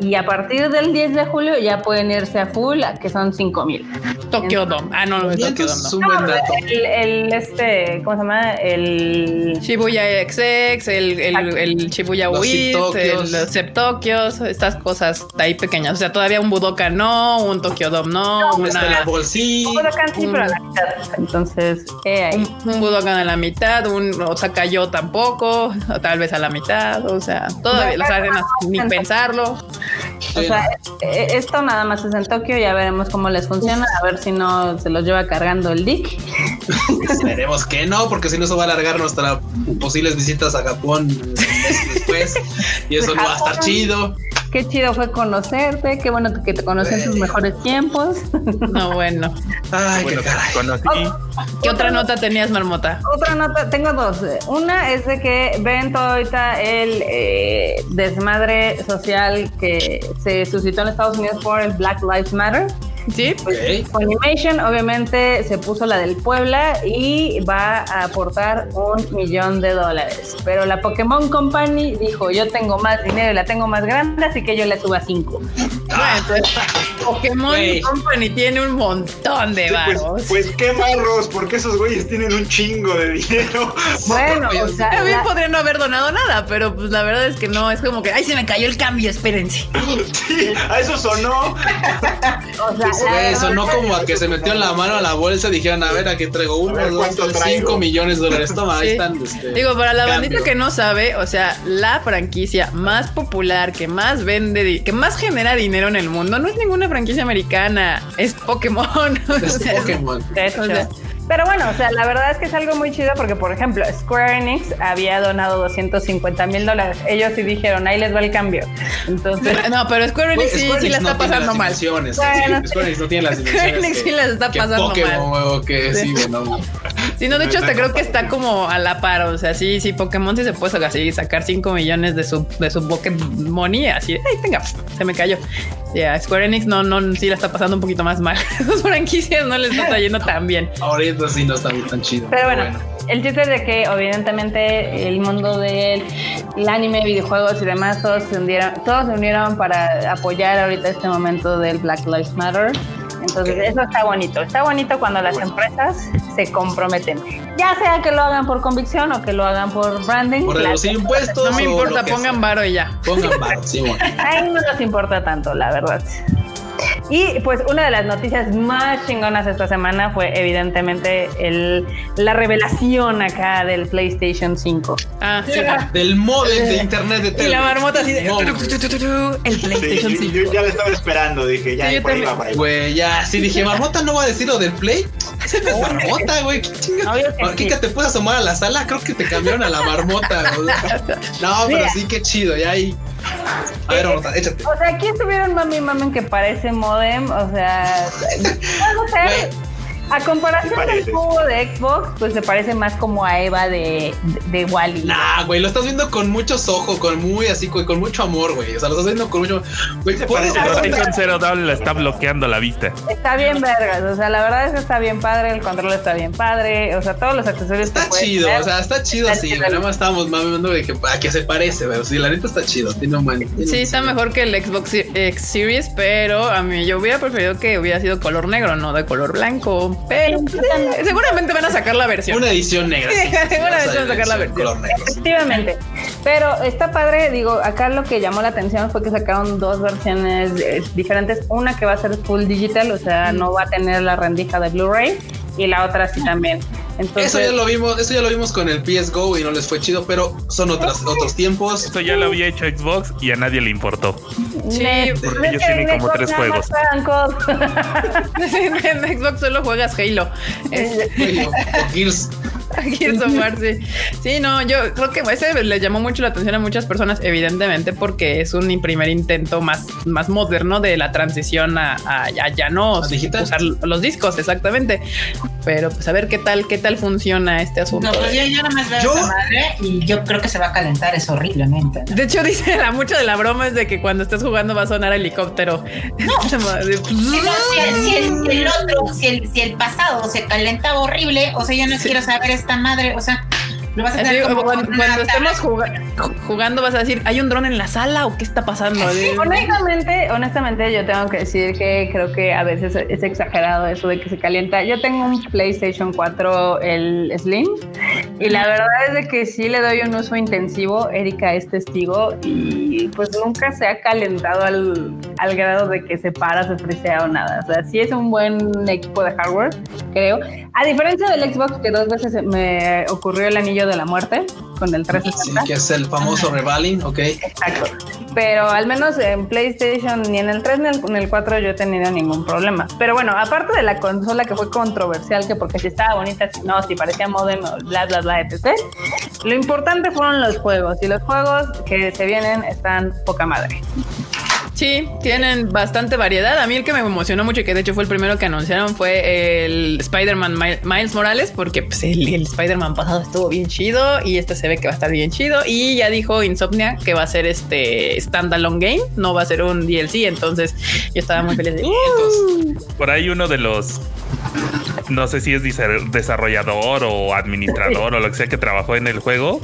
Y a partir del 10 de julio ya pueden irse a full, que son 5 mil. Tokyo Dome. Ah, no, no es Tokyo entonces Dome. es no. Un. El, el, este, ¿cómo se llama? El Shibuya XX, el, el, el Shibuya Los Wii, Septokios. los Septokios, estas cosas de ahí pequeñas. O sea, todavía un Budokan no, un Tokyo Dome no, Está una-. Budokan sí, pero a la mitad. Entonces, eh, ahí. un, un Budokan a la mitad, un Osaka yo tampoco, o tal vez a la mitad. O sea, todavía las arenas ni pensarlo. O sea, eh, esto nada más es en Tokio, ya veremos cómo les funciona, a ver si no se los lleva cargando el dick. Esperemos que no, porque si no, eso va a alargar nuestras posibles visitas a Japón después. Y eso no va a estar chido. Qué chido fue conocerte, qué bueno que te conocí en tus mejores tiempos. No, bueno. Ay, Bueno, qué caray. conocí. ¿Qué otra nota tenías, Marmota? Otra nota, tengo dos. Una es de que ven todo ahorita el eh, desmadre social que se suscitó en Estados Unidos por el Black Lives Matter. ¿Sí? Funimation obviamente se puso la del Puebla y va a aportar un millón de dólares. Pero la Pokémon Company dijo, yo tengo más dinero y la tengo más grande, así que yo le subo a cinco. Bueno, pues, Pokémon. Company tiene un montón de Sí, pues, varos. pues qué marros, porque esos güeyes tienen un chingo de dinero. Bueno, o sea, También la- podría no haber donado nada, pero pues la verdad es que no, es como que, ay, se me cayó el cambio, espérense. Sí, a eso sonó. o sea, Güey, sonó como a que se metió en la mano a la bolsa y dijeron, a ver, aquí traigo uno, dos, ¿cuánto tres, cinco millones de dólares. Toma, ahí están. este, Digo, para la bandita que no sabe, o sea, la franquicia más popular, que más vende, que más genera dinero en el mundo, no es ninguna franquicia americana, es Pokémon. O Es sea, Pokémon. o sea, Pero bueno, o sea, la verdad es que es algo muy chido porque, por ejemplo, Square Enix había donado 250 mil dólares. Ellos sí dijeron, ahí les va el cambio. Entonces, No, pero Square Enix sí, Square sí la Enix está no pasando mal. sí, Bueno, Square Enix no tiene las Square. Enix que- sí las está que pasando Pokémon, mal. o que sí, Sí. bueno. Sí, no, de hecho, hasta creo que está como a la par. O sea, sí, sí, Pokémon sí se puede así sacar 5 millones de su, de su Pokémon Money. Así, ay, tenga, se me cayó. Ya, Square Enix no, no, sí la está pasando un poquito más mal. Sus franquicias no les está yendo tan bien. Ahorita sí no está muy tan chido. Pero bueno, el chiste es de que evidentemente el mundo del el anime, videojuegos y demás, todos se unieron, todos se unieron para apoyar ahorita este momento del Black Lives Matter. Entonces eso está bonito. Está bonito cuando las empresas se comprometen. Ya sea que lo hagan por convicción o que lo hagan por branding. Por reducir impuestos. No me importa, pongan varo y ya. Pongan varo, sí, bueno. Ahí no nos importa tanto, la verdad. Y pues una de las noticias más chingonas esta semana fue evidentemente el, la revelación acá del PlayStation 5. Ah, sí. Del modem de internet de Y la marmota así de el PlayStation yo, 5. yo ya la estaba esperando, dije, ya Sí, yo por ahí también. va, por ahí va. Güey, ya, sí dije, Marmota no va a decir lo del Play. Marmota, güey. ¿Qué chinga? Obvio que Kika, sí. ¿te puedes asomar a la sala? Creo que te cambiaron a la Marmota. No, pero Mira. sí, qué chido. Ya ahí. A ver, Marmota, échate. O sea, aquí estuvieron mami mami que parece modem, o sea, vamos a ver. A comparación del juego de Xbox, pues se parece más como a Eva de, de, de Wally. Nah, güey, lo estás viendo con muchos ojos, con muy así, güey, con mucho amor, güey. O sea, lo estás viendo con mucho. Güey, Se parece Zero Double la está bloqueando la vista. Está bien vergas, o sea, la verdad es que está bien padre, el control está bien padre, o sea, todos los accesorios que Está chido, tener. o sea, está chido así, chido. güey. Nada más estábamos mamando de que a qué se parece, pero sí, la neta está chido. Tiene un buen. tiene Sí, un- está mejor que el Xbox X Series, pero a mí yo hubiera preferido que hubiera sido color negro, no de color blanco. Pero pues, eh, seguramente van a sacar la versión. Una edición negra. sí, Seguramente van a sacar la versión. color negro, sí. Efectivamente. Pero está padre, digo, acá lo que llamó la atención fue que sacaron dos versiones eh, diferentes. Una que va a ser full digital, o sea, no va a tener la rendija de Blu-ray, y la otra sí también. Entonces, Eso ya lo vimos, eso ya lo vimos con el PS Go y no les fue chido, pero son otras, otros tiempos. Esto ya lo había hecho Xbox y a nadie le importó. Sí, porque ellos tienen como tres juegos. en Xbox solo juegas Halo. Es- güey, o- o Gears. Of War, sí. Sí, no, yo creo que ese le llamó mucho la atención a muchas personas, evidentemente, porque es un primer intento más, más moderno de la transición a, a- a ya no ¿A digital? usar los discos, exactamente. Pero pues a ver qué tal, qué tal funciona este asunto. No, pues yo, yo nada más veo Yo- esa madre y yo creo que se va a calentar eso horriblemente. ¿no? De hecho, dice la mucho de la broma es de que cuando estés jugando va a sonar helicóptero. Esa madre, Sí, no, si, el, si el- si el otro, si el, si el pasado se calentaba horrible, o sea, yo no quiero saber esta madre, o sea, lo vas a Así, tener como cuando, cuando estemos jugando vas a decir, ¿hay un dron en la sala o qué está pasando? Honestamente, honestamente yo tengo que decir que creo que a veces es exagerado eso de que se calienta. Yo tengo un PlayStation 4, el Slim, y la verdad es de que sí le doy un uso intensivo. Erika es testigo y pues nunca se ha calentado al, al grado de que se para, se frisea o nada. O sea, sí es un buen equipo de hardware, creo. A diferencia del Xbox, que dos veces me ocurrió el anillo de la muerte con el Sí, 360. que es el famoso revaling, ok. Exacto. Pero al menos en PlayStation, ni en el 3 ni en el- en el 4 yo he tenido ningún problema. Pero bueno, aparte de la consola que fue controversial, que porque si estaba bonita, si no, si parecía modem, bla, bla, bla, etc. Lo importante fueron los juegos. Y los juegos que se vienen están poca madre. Sí, tienen bastante variedad. A mí el que me emocionó mucho y que de hecho fue el primero que anunciaron fue el Spider-Man Mi- Miles Morales, porque pues, el, el Spider-Man pasado estuvo bien chido y este se ve que va a estar bien chido. Y ya dijo Insomnia que va a ser este standalone game, no va a ser un DLC. Entonces yo estaba muy feliz de Entonces, Por ahí uno de los, no sé si es desarrollador o administrador o lo que sea que trabajó en el juego,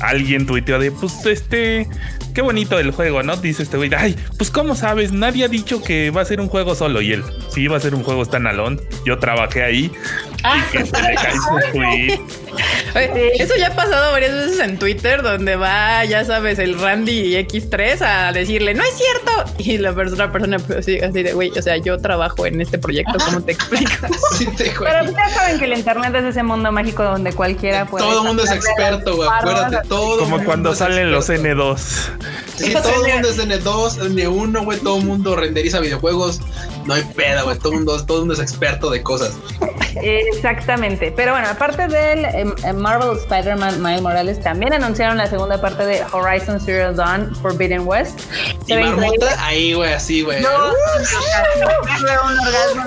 alguien tuiteó de, pues este, qué bonito el juego, ¿no? Dice este güey, ay, pues cómo sabes, nadie ha dicho que va a ser un juego solo y él, sí va a ser un juego standalone, yo trabajé ahí Ah, y que se le cae su tweet. Oye, Eso ya ha pasado varias veces en Twitter, donde va, ya sabes, el Randy X3 a decirle, no es cierto. Y la persona, persona pues, así, así de, güey, o sea, yo trabajo en este proyecto, ¿cómo te explico? sí te Pero ya saben que el internet es ese mundo mágico donde cualquiera puede. Todo el mundo es experto, güey. Acuérdate, todo. Como cuando salen los experto. N2. Sí, todo el mundo es N2, N1, güey. Todo el mundo renderiza videojuegos. No hay peda, güey. Todo el mundo, todo el mundo es experto de cosas. Exactamente. Pero bueno, aparte del em, Marvel Spider-Man Miles Morales, también anunciaron la segunda parte de Horizon Zero Dawn Forbidden West. Y Marmota ahí, güey, así, güey. No, fue un orgasmo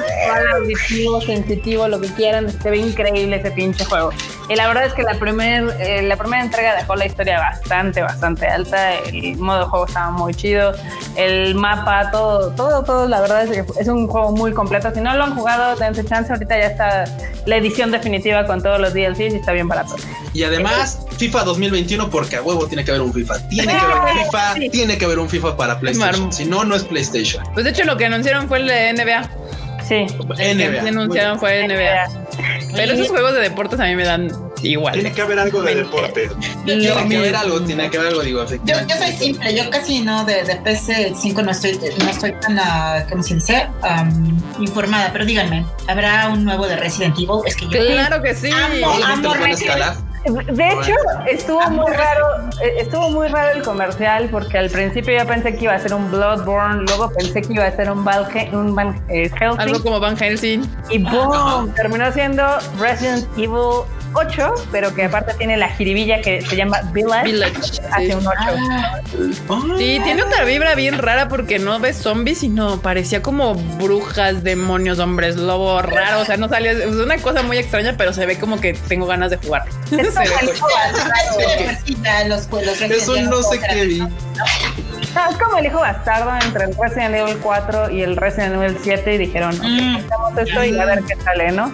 auditivo, sensitivo, lo que quieran. Se ve increíble ese pinche juego. Y la verdad es que la, primer, eh, la primera entrega dejó la historia bastante, bastante alta. El modo de juego estaba muy chido. El mapa, todo, todo, todo, la verdad es que es un juego muy completo. Si no lo han jugado, dense chance. Ahorita ya está la edición definitiva con todos los DLCs y está bien barato. Y además, FIFA 2021, porque a huevo tiene que haber un FIFA. Tiene que haber un FIFA, tiene que haber un FIFA para PlayStation. Si no, no es PlayStation. Pues de hecho, lo que anunciaron fue el de NBA. Sí. NBA. que anunciaron fue NBA. Pero esos juegos de deportes a mí me dan igual. Tiene que haber algo de deporte. Tiene que haber algo, tiene que haber algo, digo. Yo, yo soy simple, yo casi no de, de PS5 no estoy, no estoy tan, uh, ¿cómo se dice? Um, informada, pero díganme, ¿habrá un nuevo de Resident Evil? Es que yo claro que sí. Amo, amo Resident de hecho, estuvo muy raro, eh, estuvo muy raro el comercial porque al principio yo pensé que iba a ser un Bloodborne, luego pensé que iba a ser un, Val un Van eh, Helsing. Algo como Van Helsing. Y boom, terminó siendo Resident Evil 8, pero que aparte tiene la jiribilla que se llama Village. hace un 8. Ah. Sí, tiene otra vibra bien rara porque no ves zombies, sino parecía como brujas, demonios, hombres, lobo raro. O sea, no salía. Es una cosa muy extraña, pero se ve como que tengo ganas de jugar. Eso no sé qué vi. Es como el hijo bastardo entre el Resident Evil 4 y el Resident Evil 7 y dijeron, mm. esto y a ver qué sale, ¿no?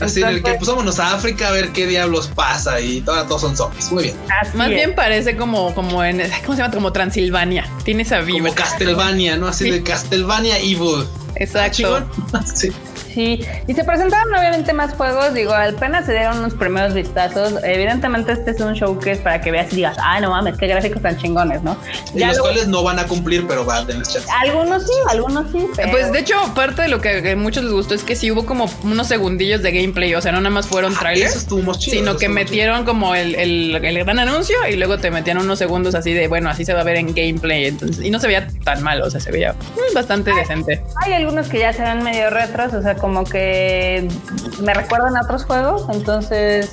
Así, en el que pusámonos a África a ver qué diablos pasa y todos son zombies. Muy bien. Más bien parece como, como en, ¿cómo se llama? Como Transilvania. Tiene esa vibra. Como Castlevania, ¿no? Así de Castlevania Evil. Exacto. sí. Sí, y se presentaron obviamente más juegos, digo, apenas se dieron unos primeros vistazos. Evidentemente este es un showcase para que veas y digas, ah, no mames, qué gráficos tan chingones, ¿no? Y los cuales no van a cumplir, pero van a tener chance. Algunos sí, algunos sí. Pues de hecho, parte de lo que a muchos les gustó es que sí hubo como unos segundillos de gameplay, o sea, no nada más fueron ah, trailers, sino que metieron como el, el, el, gran anuncio y luego te metían unos segundos así de, bueno, así se va a ver en gameplay. Entonces, y no se veía tan mal, o sea, se veía mm, bastante decente. Hay algunos que ya se ven medio retros, o sea, como que me recuerdan a otros juegos, entonces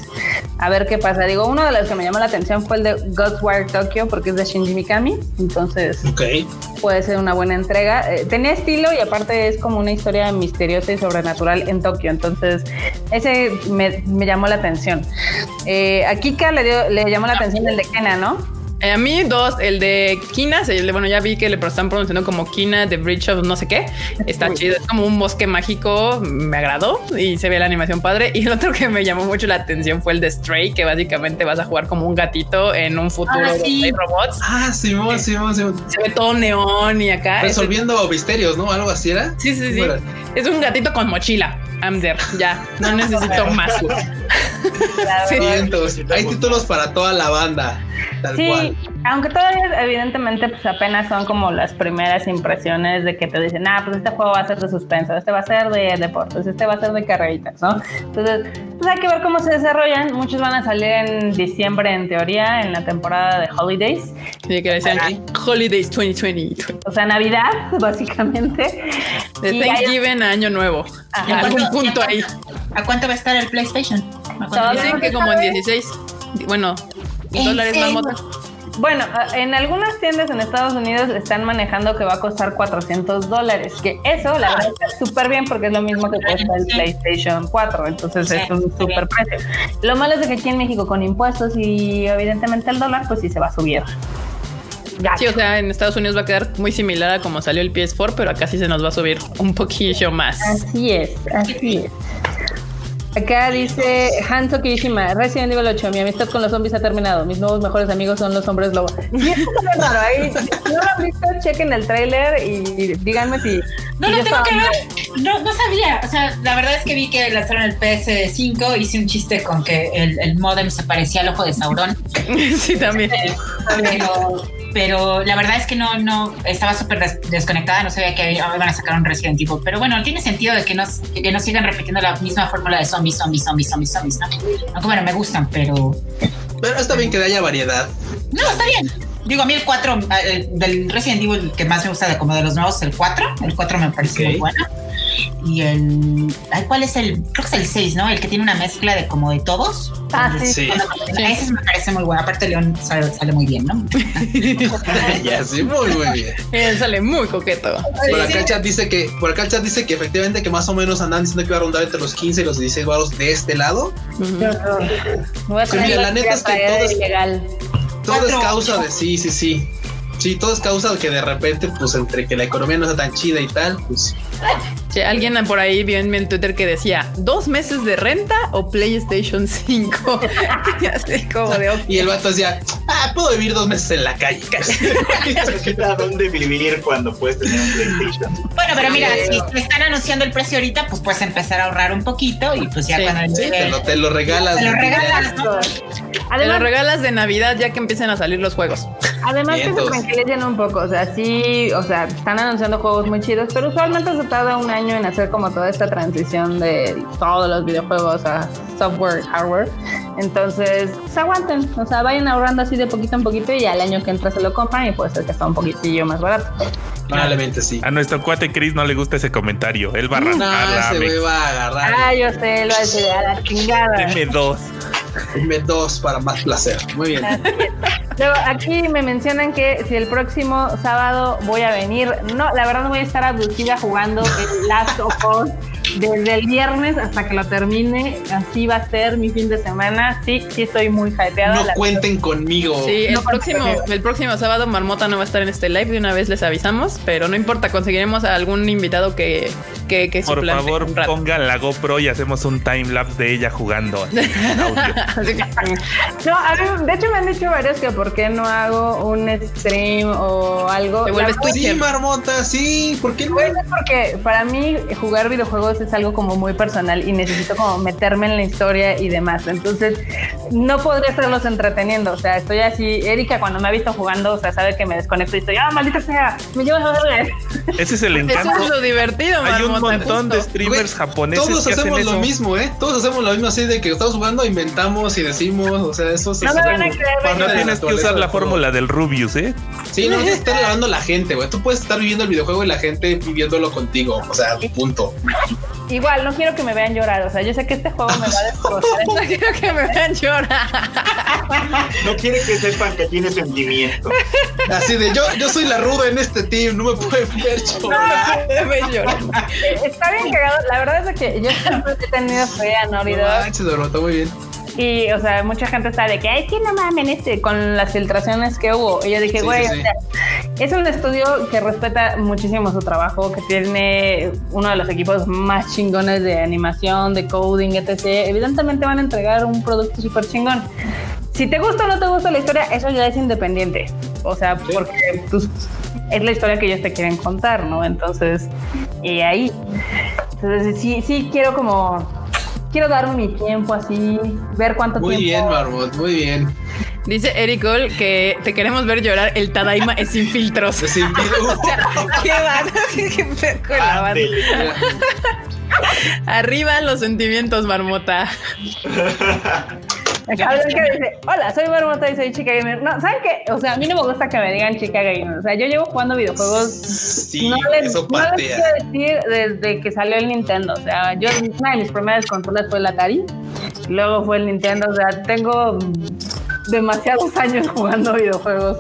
a ver qué pasa. Digo, uno de los que me llamó la atención fue el de Ghostwire Tokyo porque es de Shinji Mikami, entonces puede ser una buena entrega. Eh, tenía estilo y aparte es como una historia misteriosa y sobrenatural en Tokio, entonces ese me, llamó la atención. Eh, a Kika le, dio, le llamó la atención el de Kena, ¿no? Eh, a mí dos, el de Kina, bueno, ya vi que le están pronunciando como Kina The Bridge of no sé qué. Está chido, es como un bosque mágico, me agradó y se ve la animación padre. Y el otro que me llamó mucho la atención fue el de Stray, que básicamente vas a jugar como un gatito en un futuro ah, sí. hay robots. Ah, sí, sí, sí, Se ve todo neón y acá. Resolviendo misterios, ¿no? Algo así era. Sí, sí, sí. Es un gatito con mochila. I'm there, ya, no necesito más. sí. Hay títulos para toda la banda sí, aunque todavía evidentemente pues apenas son como las primeras impresiones de que te dicen, ah, pues este juego va a ser de suspenso, este va a ser de deportes, este va a ser de carreritas, ¿no? Entonces, pues hay que ver cómo se desarrollan. Muchos van a salir en diciembre en teoría, en la temporada de Holidays. Sí, que decían Holidays 2020. O sea, Navidad, básicamente. De Thanksgiving a Año Nuevo. En algún punto ahí. ¿A cuánto va a estar el PlayStation? Dicen que como en 16. Bueno, dólares Bueno, en algunas tiendas en Estados Unidos están manejando que va a costar 400 dólares, que eso la verdad está súper bien porque es lo mismo que cuesta el PlayStation 4, entonces es un súper precio. Lo malo es que aquí en México con impuestos y evidentemente el dólar, pues sí se va a subir. Sí, o sea, en Estados Unidos va a quedar muy similar a como salió el PS4, pero acá sí se nos va a subir un poquillo más. Así es, así es. Acá dice Hanzo Kirishima, Resident Evil 8, mi amistad con los zombies ha terminado. Mis nuevos mejores amigos son los hombres lobo. Y es raro, ahí, si no lo han visto, chequen el trailer y díganme si. No, no tengo que ver. No, no sabía. O sea, la verdad es que vi que lanzaron el PS5. Hice un chiste con que el, el modem se parecía al ojo de Sauron. sí, también. Pero, pero la verdad es que no, no estaba súper desconectada, no sabía que iban a sacar un Resident Evil. Pero bueno, tiene sentido de que no, que no sigan repitiendo la misma fórmula de zombies, zombies, zombies, zombies, zombies, ¿no? Aunque bueno, me gustan, pero. Pero está bien que haya variedad. No, está bien. Digo, a mí el 4, del Resident Evil que más me gusta de como de los nuevos, el 4. El 4 me pareció muy bueno. Y el... Ay, ¿Cuál es el? Creo que es el 6, ¿no? El que tiene una mezcla de como de todos. Ah, sí. Sí. Ese me parece muy bueno. Aparte, León sale, sale muy bien, ¿no? ya, sí, muy, muy bien. Él sale muy coqueto. Por acá el chat dice que, por acá el chat dice que efectivamente que más o menos andan diciendo que va a rondar entre los 15 y los 16 baros de este lado. Voy a Sí, mira, la neta es que todo es- ilegal. Todo es Cuatro, causa de sí, sí, sí. Sí, todo es causa de que de repente, pues entre que la economía no está tan chida y tal, pues Sí, alguien por ahí vio en mi Twitter que decía dos meses de renta o PlayStation 5. y así como de ok. Y el vato decía, ah, puedo vivir dos meses en la calle. ¿A dónde vivir cuando puedes tener un PlayStation? Bueno, pero mira, si te están anunciando el precio ahorita, pues puedes empezar a ahorrar un poquito y pues ya Sí, cuando Sí, te lo, te lo regalas. te lo regalas, ¿no? Te lo Además, regalas de Navidad ya que empiecen a salir los juegos. además que se tranquilicen un poco. O sea, sí, o sea, están anunciando juegos muy chidos, pero usualmente se tarda un año en hacer como toda esta transición de todos los videojuegos a software, hardware. Entonces, se aguanten. O sea, vayan ahorrando así de poquito en poquito y al año que entra se lo compran y puede ser que está un poquitillo más barato. Probablemente sí. A nuestro cuate Chris no le gusta ese comentario. Él va a No, rascar la ese va a agarrar. Ah, yo sé, lo hace a la chingada. Deme dos. Dime dos para más placer. Muy bien. Luego, aquí me mencionan que si el próximo sábado voy a venir, no, la verdad no voy a estar abducida jugando el Last of Us desde el viernes hasta que lo termine. Así va a ser mi fin de semana. Sí, sí estoy muy hypeada. No La- cuenten conmigo. Sí, el No, próximo, el próximo sábado Marmota no va a estar en este live, de una vez les avisamos, pero no importa, conseguiremos a algún invitado que, que, que Por suplante favor, un rato. pongan la GoPro y hacemos un time lapse de ella jugando. No, a mí, de hecho me han dicho varios que por qué no hago un stream o algo. Te vuelves. Sí, marmota, sí. ¿Por qué no? Pues es porque para mí jugar videojuegos es algo como muy personal y necesito como meterme en la historia y demás. Entonces, no podría estarlos entreteniendo. O sea, estoy así. Erika, cuando me ha visto jugando, o sea, sabe que me desconecto y estoy, ah, maldita sea, me llevas a ver. Ese es el Eso es encanto. lo divertido, Hay un montón de streamers Güey, japoneses Todos que hacen hacemos lo eso. mismo, ¿eh? Todos hacemos lo mismo así de que estamos jugando, inventamos y decimos, o sea, eso es No me van a creer, No tienes que usar la fórmula del Rubius, ¿eh? Sí, no, es estar lavando la gente, güey. Tú puedes estar viviendo el videojuego y la gente viviéndolo contigo. O sea, punto. Igual, no quiero que me vean llorar. O sea, yo sé que este juego me va a destrozar. No quiero que me vean llorar. No quiere que sepan que tiene sentimiento. Así de yo, yo soy la ruda en este team, no me pueden ver llorar. Me ven llorar. Está bien cagado. La verdad es que yo siempre he tenido fe a Naughty No Dog. manches, Dorota, muy bien. Y, o sea, mucha gente está de que, ay, que no mamen este, con las filtraciones que hubo. Y yo dije, Sí, güey, sí, o sí. sea, es un estudio que respeta muchísimo su trabajo, que tiene uno de los equipos más chingones de animación, de coding, etc. Evidentemente van a entregar un producto súper chingón. Si te gusta o no te gusta la historia, eso ya es independiente. O sea, porque pues, es la historia que ellos te quieren contar, ¿no? Entonces, y ahí. Entonces, sí, sí quiero como quiero darme mi tiempo así, ver cuánto Muy bien, tiempo. Marmot, muy bien. Dice Eric Cole que te queremos ver llorar. El Tadaima es sin filtros. Pues sí, pido- ¿Qué van? ¿Qué pedo con la banda? Ándele. Mira, Arriba los sentimientos, Marmota. Blanca dice, hola, soy Marmota y soy chica gamer. No, ¿saben qué? O sea, a mí no me gusta que me digan chica gamer. O sea, yo llevo jugando videojuegos. Sí, no les, eso no les patea. quiero decir desde que salió el Nintendo. O sea, yo una de mis primeras consolas fue el Atari. Luego fue el Nintendo. O sea, tengo demasiados años jugando videojuegos.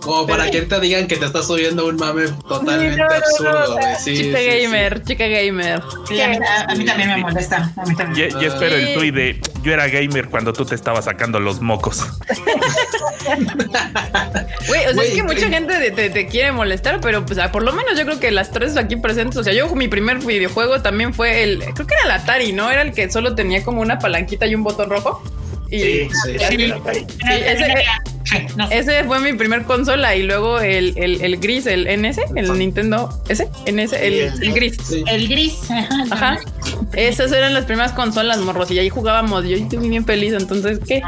Como para que te digan que te estás subiendo un mame totalmente Sí, no, no, no, absurdo, o sea, güey. Sí, chica sí, sí. gamer, chica gamer. Sí, a, mí, a- a mí también me molesta. A mí también. Y, y espero Sí. el tweet de yo era gamer cuando tú te estabas sacando los mocos. Güey, o sea, es que mucha gente te, te- te quiere molestar, pero pues ah, por lo menos yo creo que las tres aquí presentes, o sea, yo mi primer videojuego también fue el, creo que era el Atari, ¿no? Era el que solo tenía como una palanquita y un botón rojo. Y Sí, Sí. sí, Sí. sí. Sí, ese, no fue mi primer consola y luego el, el, el gris, el NS, el Nintendo S, NS, el, el gris. Sí. El gris. Ajá. Esas eran las primeras consolas, morros, y ahí jugábamos. Yo estoy bien feliz, entonces, ¿qué?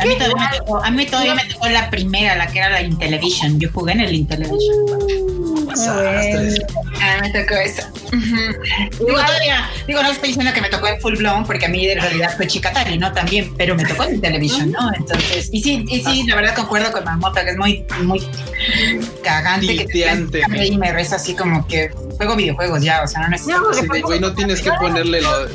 A mí, todavía me tocó, a mí todavía me tocó la primera, la que era la Intellivision. Yo jugué en el Intellivision. Pasaste. Ah, me tocó eso. Digo, todavía, digo, no estoy diciendo que me tocó en full blown, porque a mí en realidad fue chicatari, ¿no? También, pero me tocó en Intellivision, ¿no? Entonces, y sí, y sí, la verdad concuerdo con Marmota, que es muy, muy cagante. Que te y me reza así como que, juego videojuegos ya, o sea, no necesito. No, Sí, de, güey, no tienes que ponerle lo.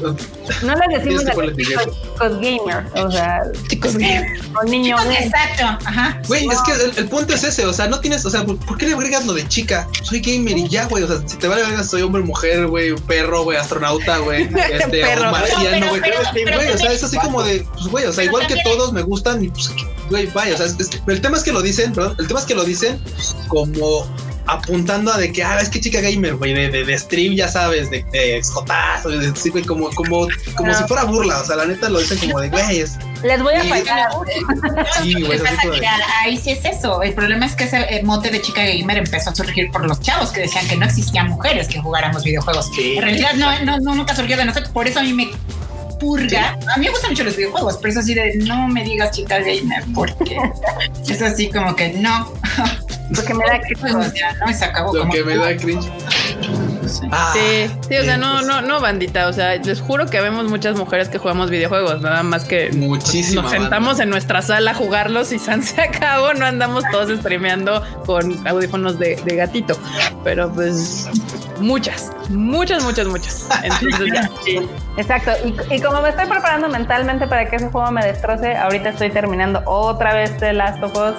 No les decimos a ponerle los chicos gamers, o sea, Chicos, ¿qué? o niños. Exacto, ajá. Güey, es que el, el punto es ese, o sea, no tienes, o sea, ¿por, por qué le agregas lo de chica? Soy gamer y ya, güey, o sea, si te vale verga, soy hombre, mujer, güey, perro, güey, astronauta, güey, este, Perro. o marciano, güey, güey, o sea, es así como de, pues, güey, o sea, igual que todos me gustan y, pues, güey, vaya, o sea, es- es- el tema es que lo dicen, perdón, el tema es que lo dicen como apuntando a de que, ah, es que chica gamer, güey, de, de, de stream, ya sabes, de, de escotazo, de, sí, güey, como, como, como No. si fuera burla, o sea, la neta lo dicen como de, güey, es, Les voy a Sí. fallar. sí, güey, ahí sí es eso. El problema es que ese eh, mote de chica gamer empezó a surgir por los chavos que decían que no existían mujeres que jugáramos videojuegos. Sí. En realidad no, no, no, nunca surgió de nosotros. Por eso a mí me purga. A mí me gustan mucho los videojuegos, pero es así de no me digas chica gamer porque es así como que no. Porque me da que ya, no, y se acabó. lo como que me da cringe. Ah, Sí, sí, o sea, no, pues, no, no, bandita. O sea, les juro que vemos muchas mujeres que jugamos videojuegos, nada más que Muchísima nos sentamos banda. en nuestra sala a jugarlos y San se acabó, no andamos todos streameando con audífonos de, de gatito. Pero pues muchas, muchas, muchas, muchas. Entonces ya. Exacto, y, y como me estoy preparando mentalmente para que ese juego me destroce, ahorita estoy terminando otra vez The Last of Us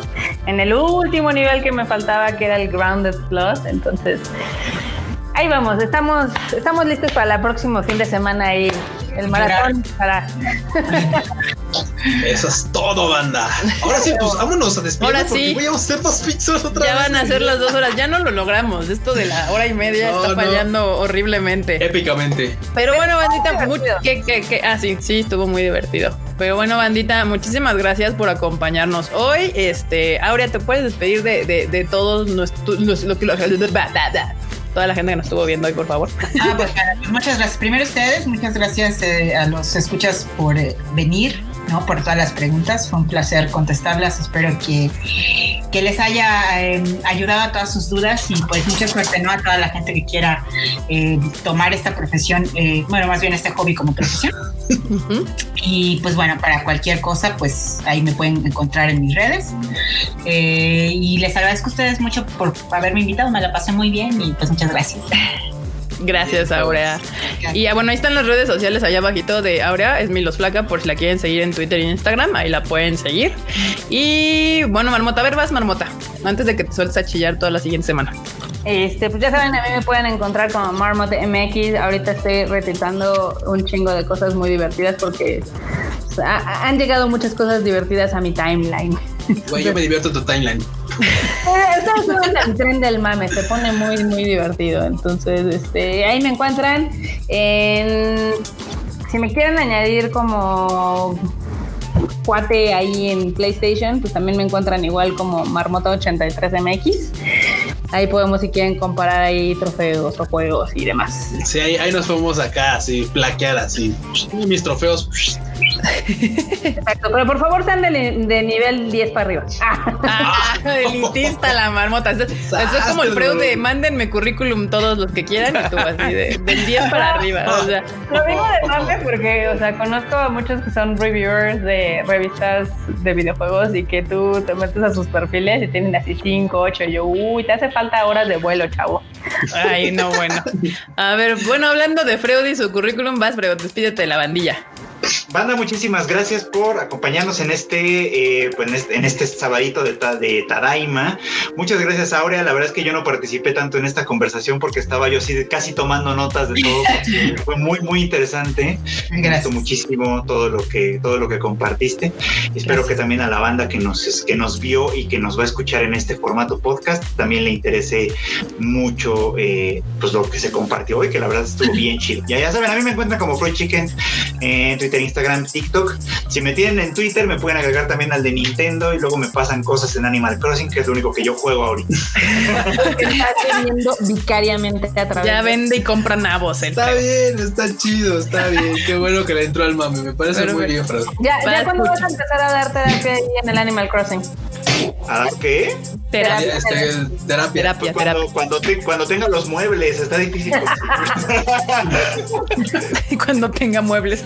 en el último nivel que me faltaba, que era el Grounded Plus. Entonces, ahí vamos, estamos, estamos listos para el próximo fin de semana y el maratón para. Eso es todo, banda. Ahora sí, pues vámonos a despedir. Ahora porque sí. voy a hacer más pizzas otra Ya vez. van a ser las dos horas, ya no lo logramos. Esto de la hora y media No, está no. fallando horriblemente. Épicamente. Pero bueno, bandita, Estuvo mu- divertido. que, que, que- ah, sí, sí, estuvo muy divertido. Pero bueno, bandita, muchísimas gracias por acompañarnos hoy. Este, Aurea, te puedes despedir de, de, de todos nuestros, los- lo que- lo- toda la gente que nos estuvo viendo hoy, por favor. Ah, pues, muchas gracias. Primero ustedes, muchas gracias eh, a los escuchas por eh, venir, ¿no? Por todas las preguntas. Fue un placer contestarlas. Espero que, que les haya eh, ayudado a todas sus dudas y pues mucha suerte, ¿no? A toda la gente que quiera eh, tomar esta profesión, eh, bueno, más bien este hobby como profesión. Y pues bueno, para cualquier cosa, pues ahí me pueden encontrar en mis redes. Eh, y les agradezco a ustedes mucho por haberme invitado, me la pasé muy bien y pues muchas gracias. Gracias, Aurea. Y ah, bueno, ahí están las redes sociales allá abajito de Aurea, es Milos Flaca, por si la quieren seguir en Twitter y Instagram, ahí la pueden seguir. Y bueno, Marmota, a ver, vas, Marmota, antes de que te sueltes a chillar toda la siguiente semana. Este, pues ya saben, a mí me pueden encontrar como Marmot MX. Ahorita estoy retitando un chingo de cosas muy divertidas porque o sea, ha- han llegado muchas cosas divertidas a mi timeline. Güey, yo me divierto en tu timeline. Estamos en el tren del mame, se pone muy, muy divertido. Entonces, este, ahí me encuentran. En, si me quieren añadir como cuate ahí en PlayStation, pues también me encuentran igual como Marmota83MX. Ahí podemos, si quieren, comparar ahí trofeos o juegos y demás. Sí, ahí, ahí nos fuimos acá, así, plaquear, así. Mis trofeos. Exacto, pero por favor sean de, nivel 10 para arriba. Ah, elitista la marmota. Esto es como el preu de mándenme currículum todos los que quieran y tú así de, del 10 para arriba. O sea, Lo digo de mame porque, o sea, conozco a muchos que son reviewers de revistas de videojuegos y que tú te metes a sus perfiles y tienen así 5, 8. Y yo, uy, te hace falta horas de vuelo, chavo. ay, no, bueno. A ver, bueno, hablando de Freud y su currículum, vas, Freud, despídete de la bandilla. Banda, muchísimas gracias por acompañarnos en este, eh, pues, en este, en este sabadito de, ta- de Tadaima. Muchas gracias, Aurea. La verdad es que yo no participé tanto en esta conversación porque estaba yo así casi tomando notas de todo. Fue muy, muy interesante. Me gustó muchísimo todo lo que, todo lo que compartiste. Espero que también a la banda que nos, que nos vio y que nos va a escuchar en este formato podcast también le interese mucho eh, pues lo que se compartió hoy, que la verdad estuvo bien chido. Ya, ya saben, a mí me encuentran como Freud Chicken en Twitter, Instagram, TikTok. Si me tienen en Twitter, me pueden agregar también al de Nintendo y luego me pasan cosas en Animal Crossing, que es lo único que yo juego ahorita. Estás viendo vicariamente a través Ya de- vende y compra nabos. el Está bien, está chido, está bien. Qué bueno que le entró al mame. Me parece Pero, muy bien, Fred. Ya, ya cuando vas a empezar a dar terapia ahí en el Animal Crossing. ¿A qué? Terapia. Este, terapia. Terapia, Cuando, terapia. cuando, te- cuando tenga los muebles, está difícil. Cuando tenga muebles.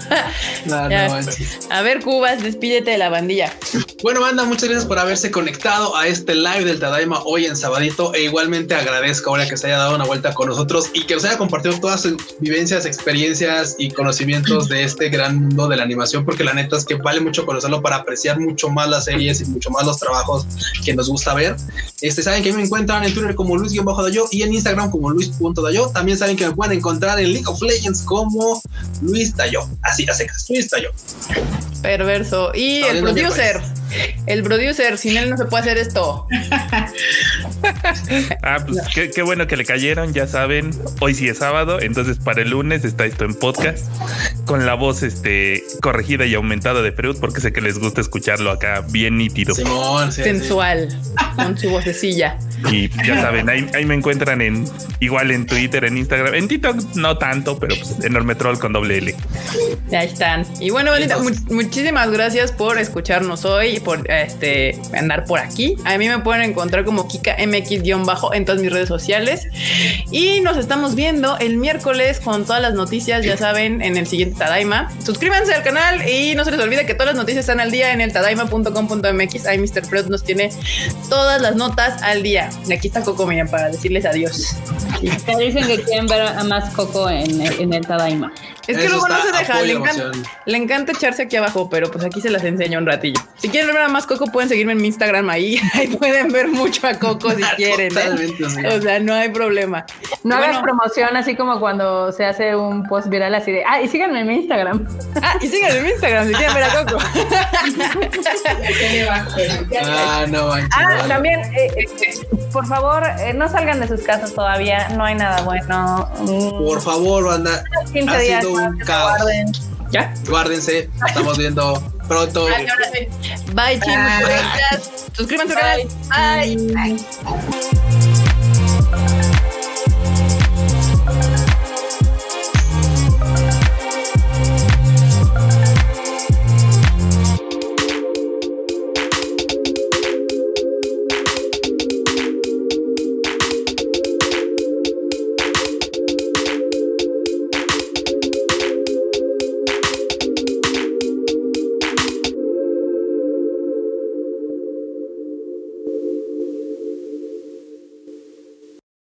No, Ya. no. A ver, Cubas, despídete de la bandilla. Bueno, banda, muchas gracias por haberse conectado a este live del Tadaima hoy en Sabadito. E igualmente agradezco ahora que se haya dado una vuelta con nosotros y que nos haya compartido todas sus vivencias, experiencias y conocimientos de este gran mundo de la animación, porque la neta es que vale mucho conocerlo para apreciar mucho más las series y mucho más los trabajos que nos gusta ver. Este, saben que me encuentran en Twitter como Luis-Dayo y en Instagram como Luis.dayo. También saben que me pueden encontrar en League of Legends como Luis Dayo. Así, a secas, Luis Dayo. Perverso. Y el producer. El producer, sin él no se puede hacer esto. Ah, pues qué, qué bueno que le cayeron, ya saben. Hoy sí es sábado, entonces para el lunes está esto en podcast con la voz este corregida y aumentada de Freud, porque sé que les gusta escucharlo acá bien nítido. Simón, sí, sí. Sensual. Con su vocecilla. Y ya saben, ahí, ahí me encuentran en igual en Twitter, en Instagram, en TikTok no tanto, pero pues enorme troll con doble L. Ya están. Y bueno, Bonita, mu- muchísimas gracias por escucharnos hoy y por este andar por aquí. A mí me pueden encontrar como Kika MX-bajo en todas mis redes sociales. Y nos estamos viendo el miércoles con todas las noticias, ya saben, en el siguiente Tadaima. Suscríbanse al canal y no se les olvide que todas las noticias están al día en el tadaima.com.mx. Ahí Mr. Freud nos tiene todas las notas al día. Y aquí está Coco, miren, para decirles adiós. Te dicen que quieren ver a más Coco en, en el Tadaima. Es que Eso luego no se deja, encanta, le encanta echarse aquí abajo, pero pues aquí se las enseño un ratillo. Si quieren ver a más Coco, pueden seguirme en mi Instagram ahí. Ahí pueden ver mucho a Coco si quieren. ¿eh? O sea, no hay problema. No Y hagas bueno, promoción así como cuando se hace un post viral así de, ah, y síganme en mi Instagram. Ah, y síganme en mi Instagram si quieren ver a Coco. Ah, no manches. Ah, vale. también, eh, eh, por favor, eh, no salgan de sus casas todavía, no hay nada bueno. Por favor, banda. 15 ha días sido un caos. ¿Ya? Guárdense. Estamos viendo pronto. Bye, chicos. Suscríbanse al canal. Bye.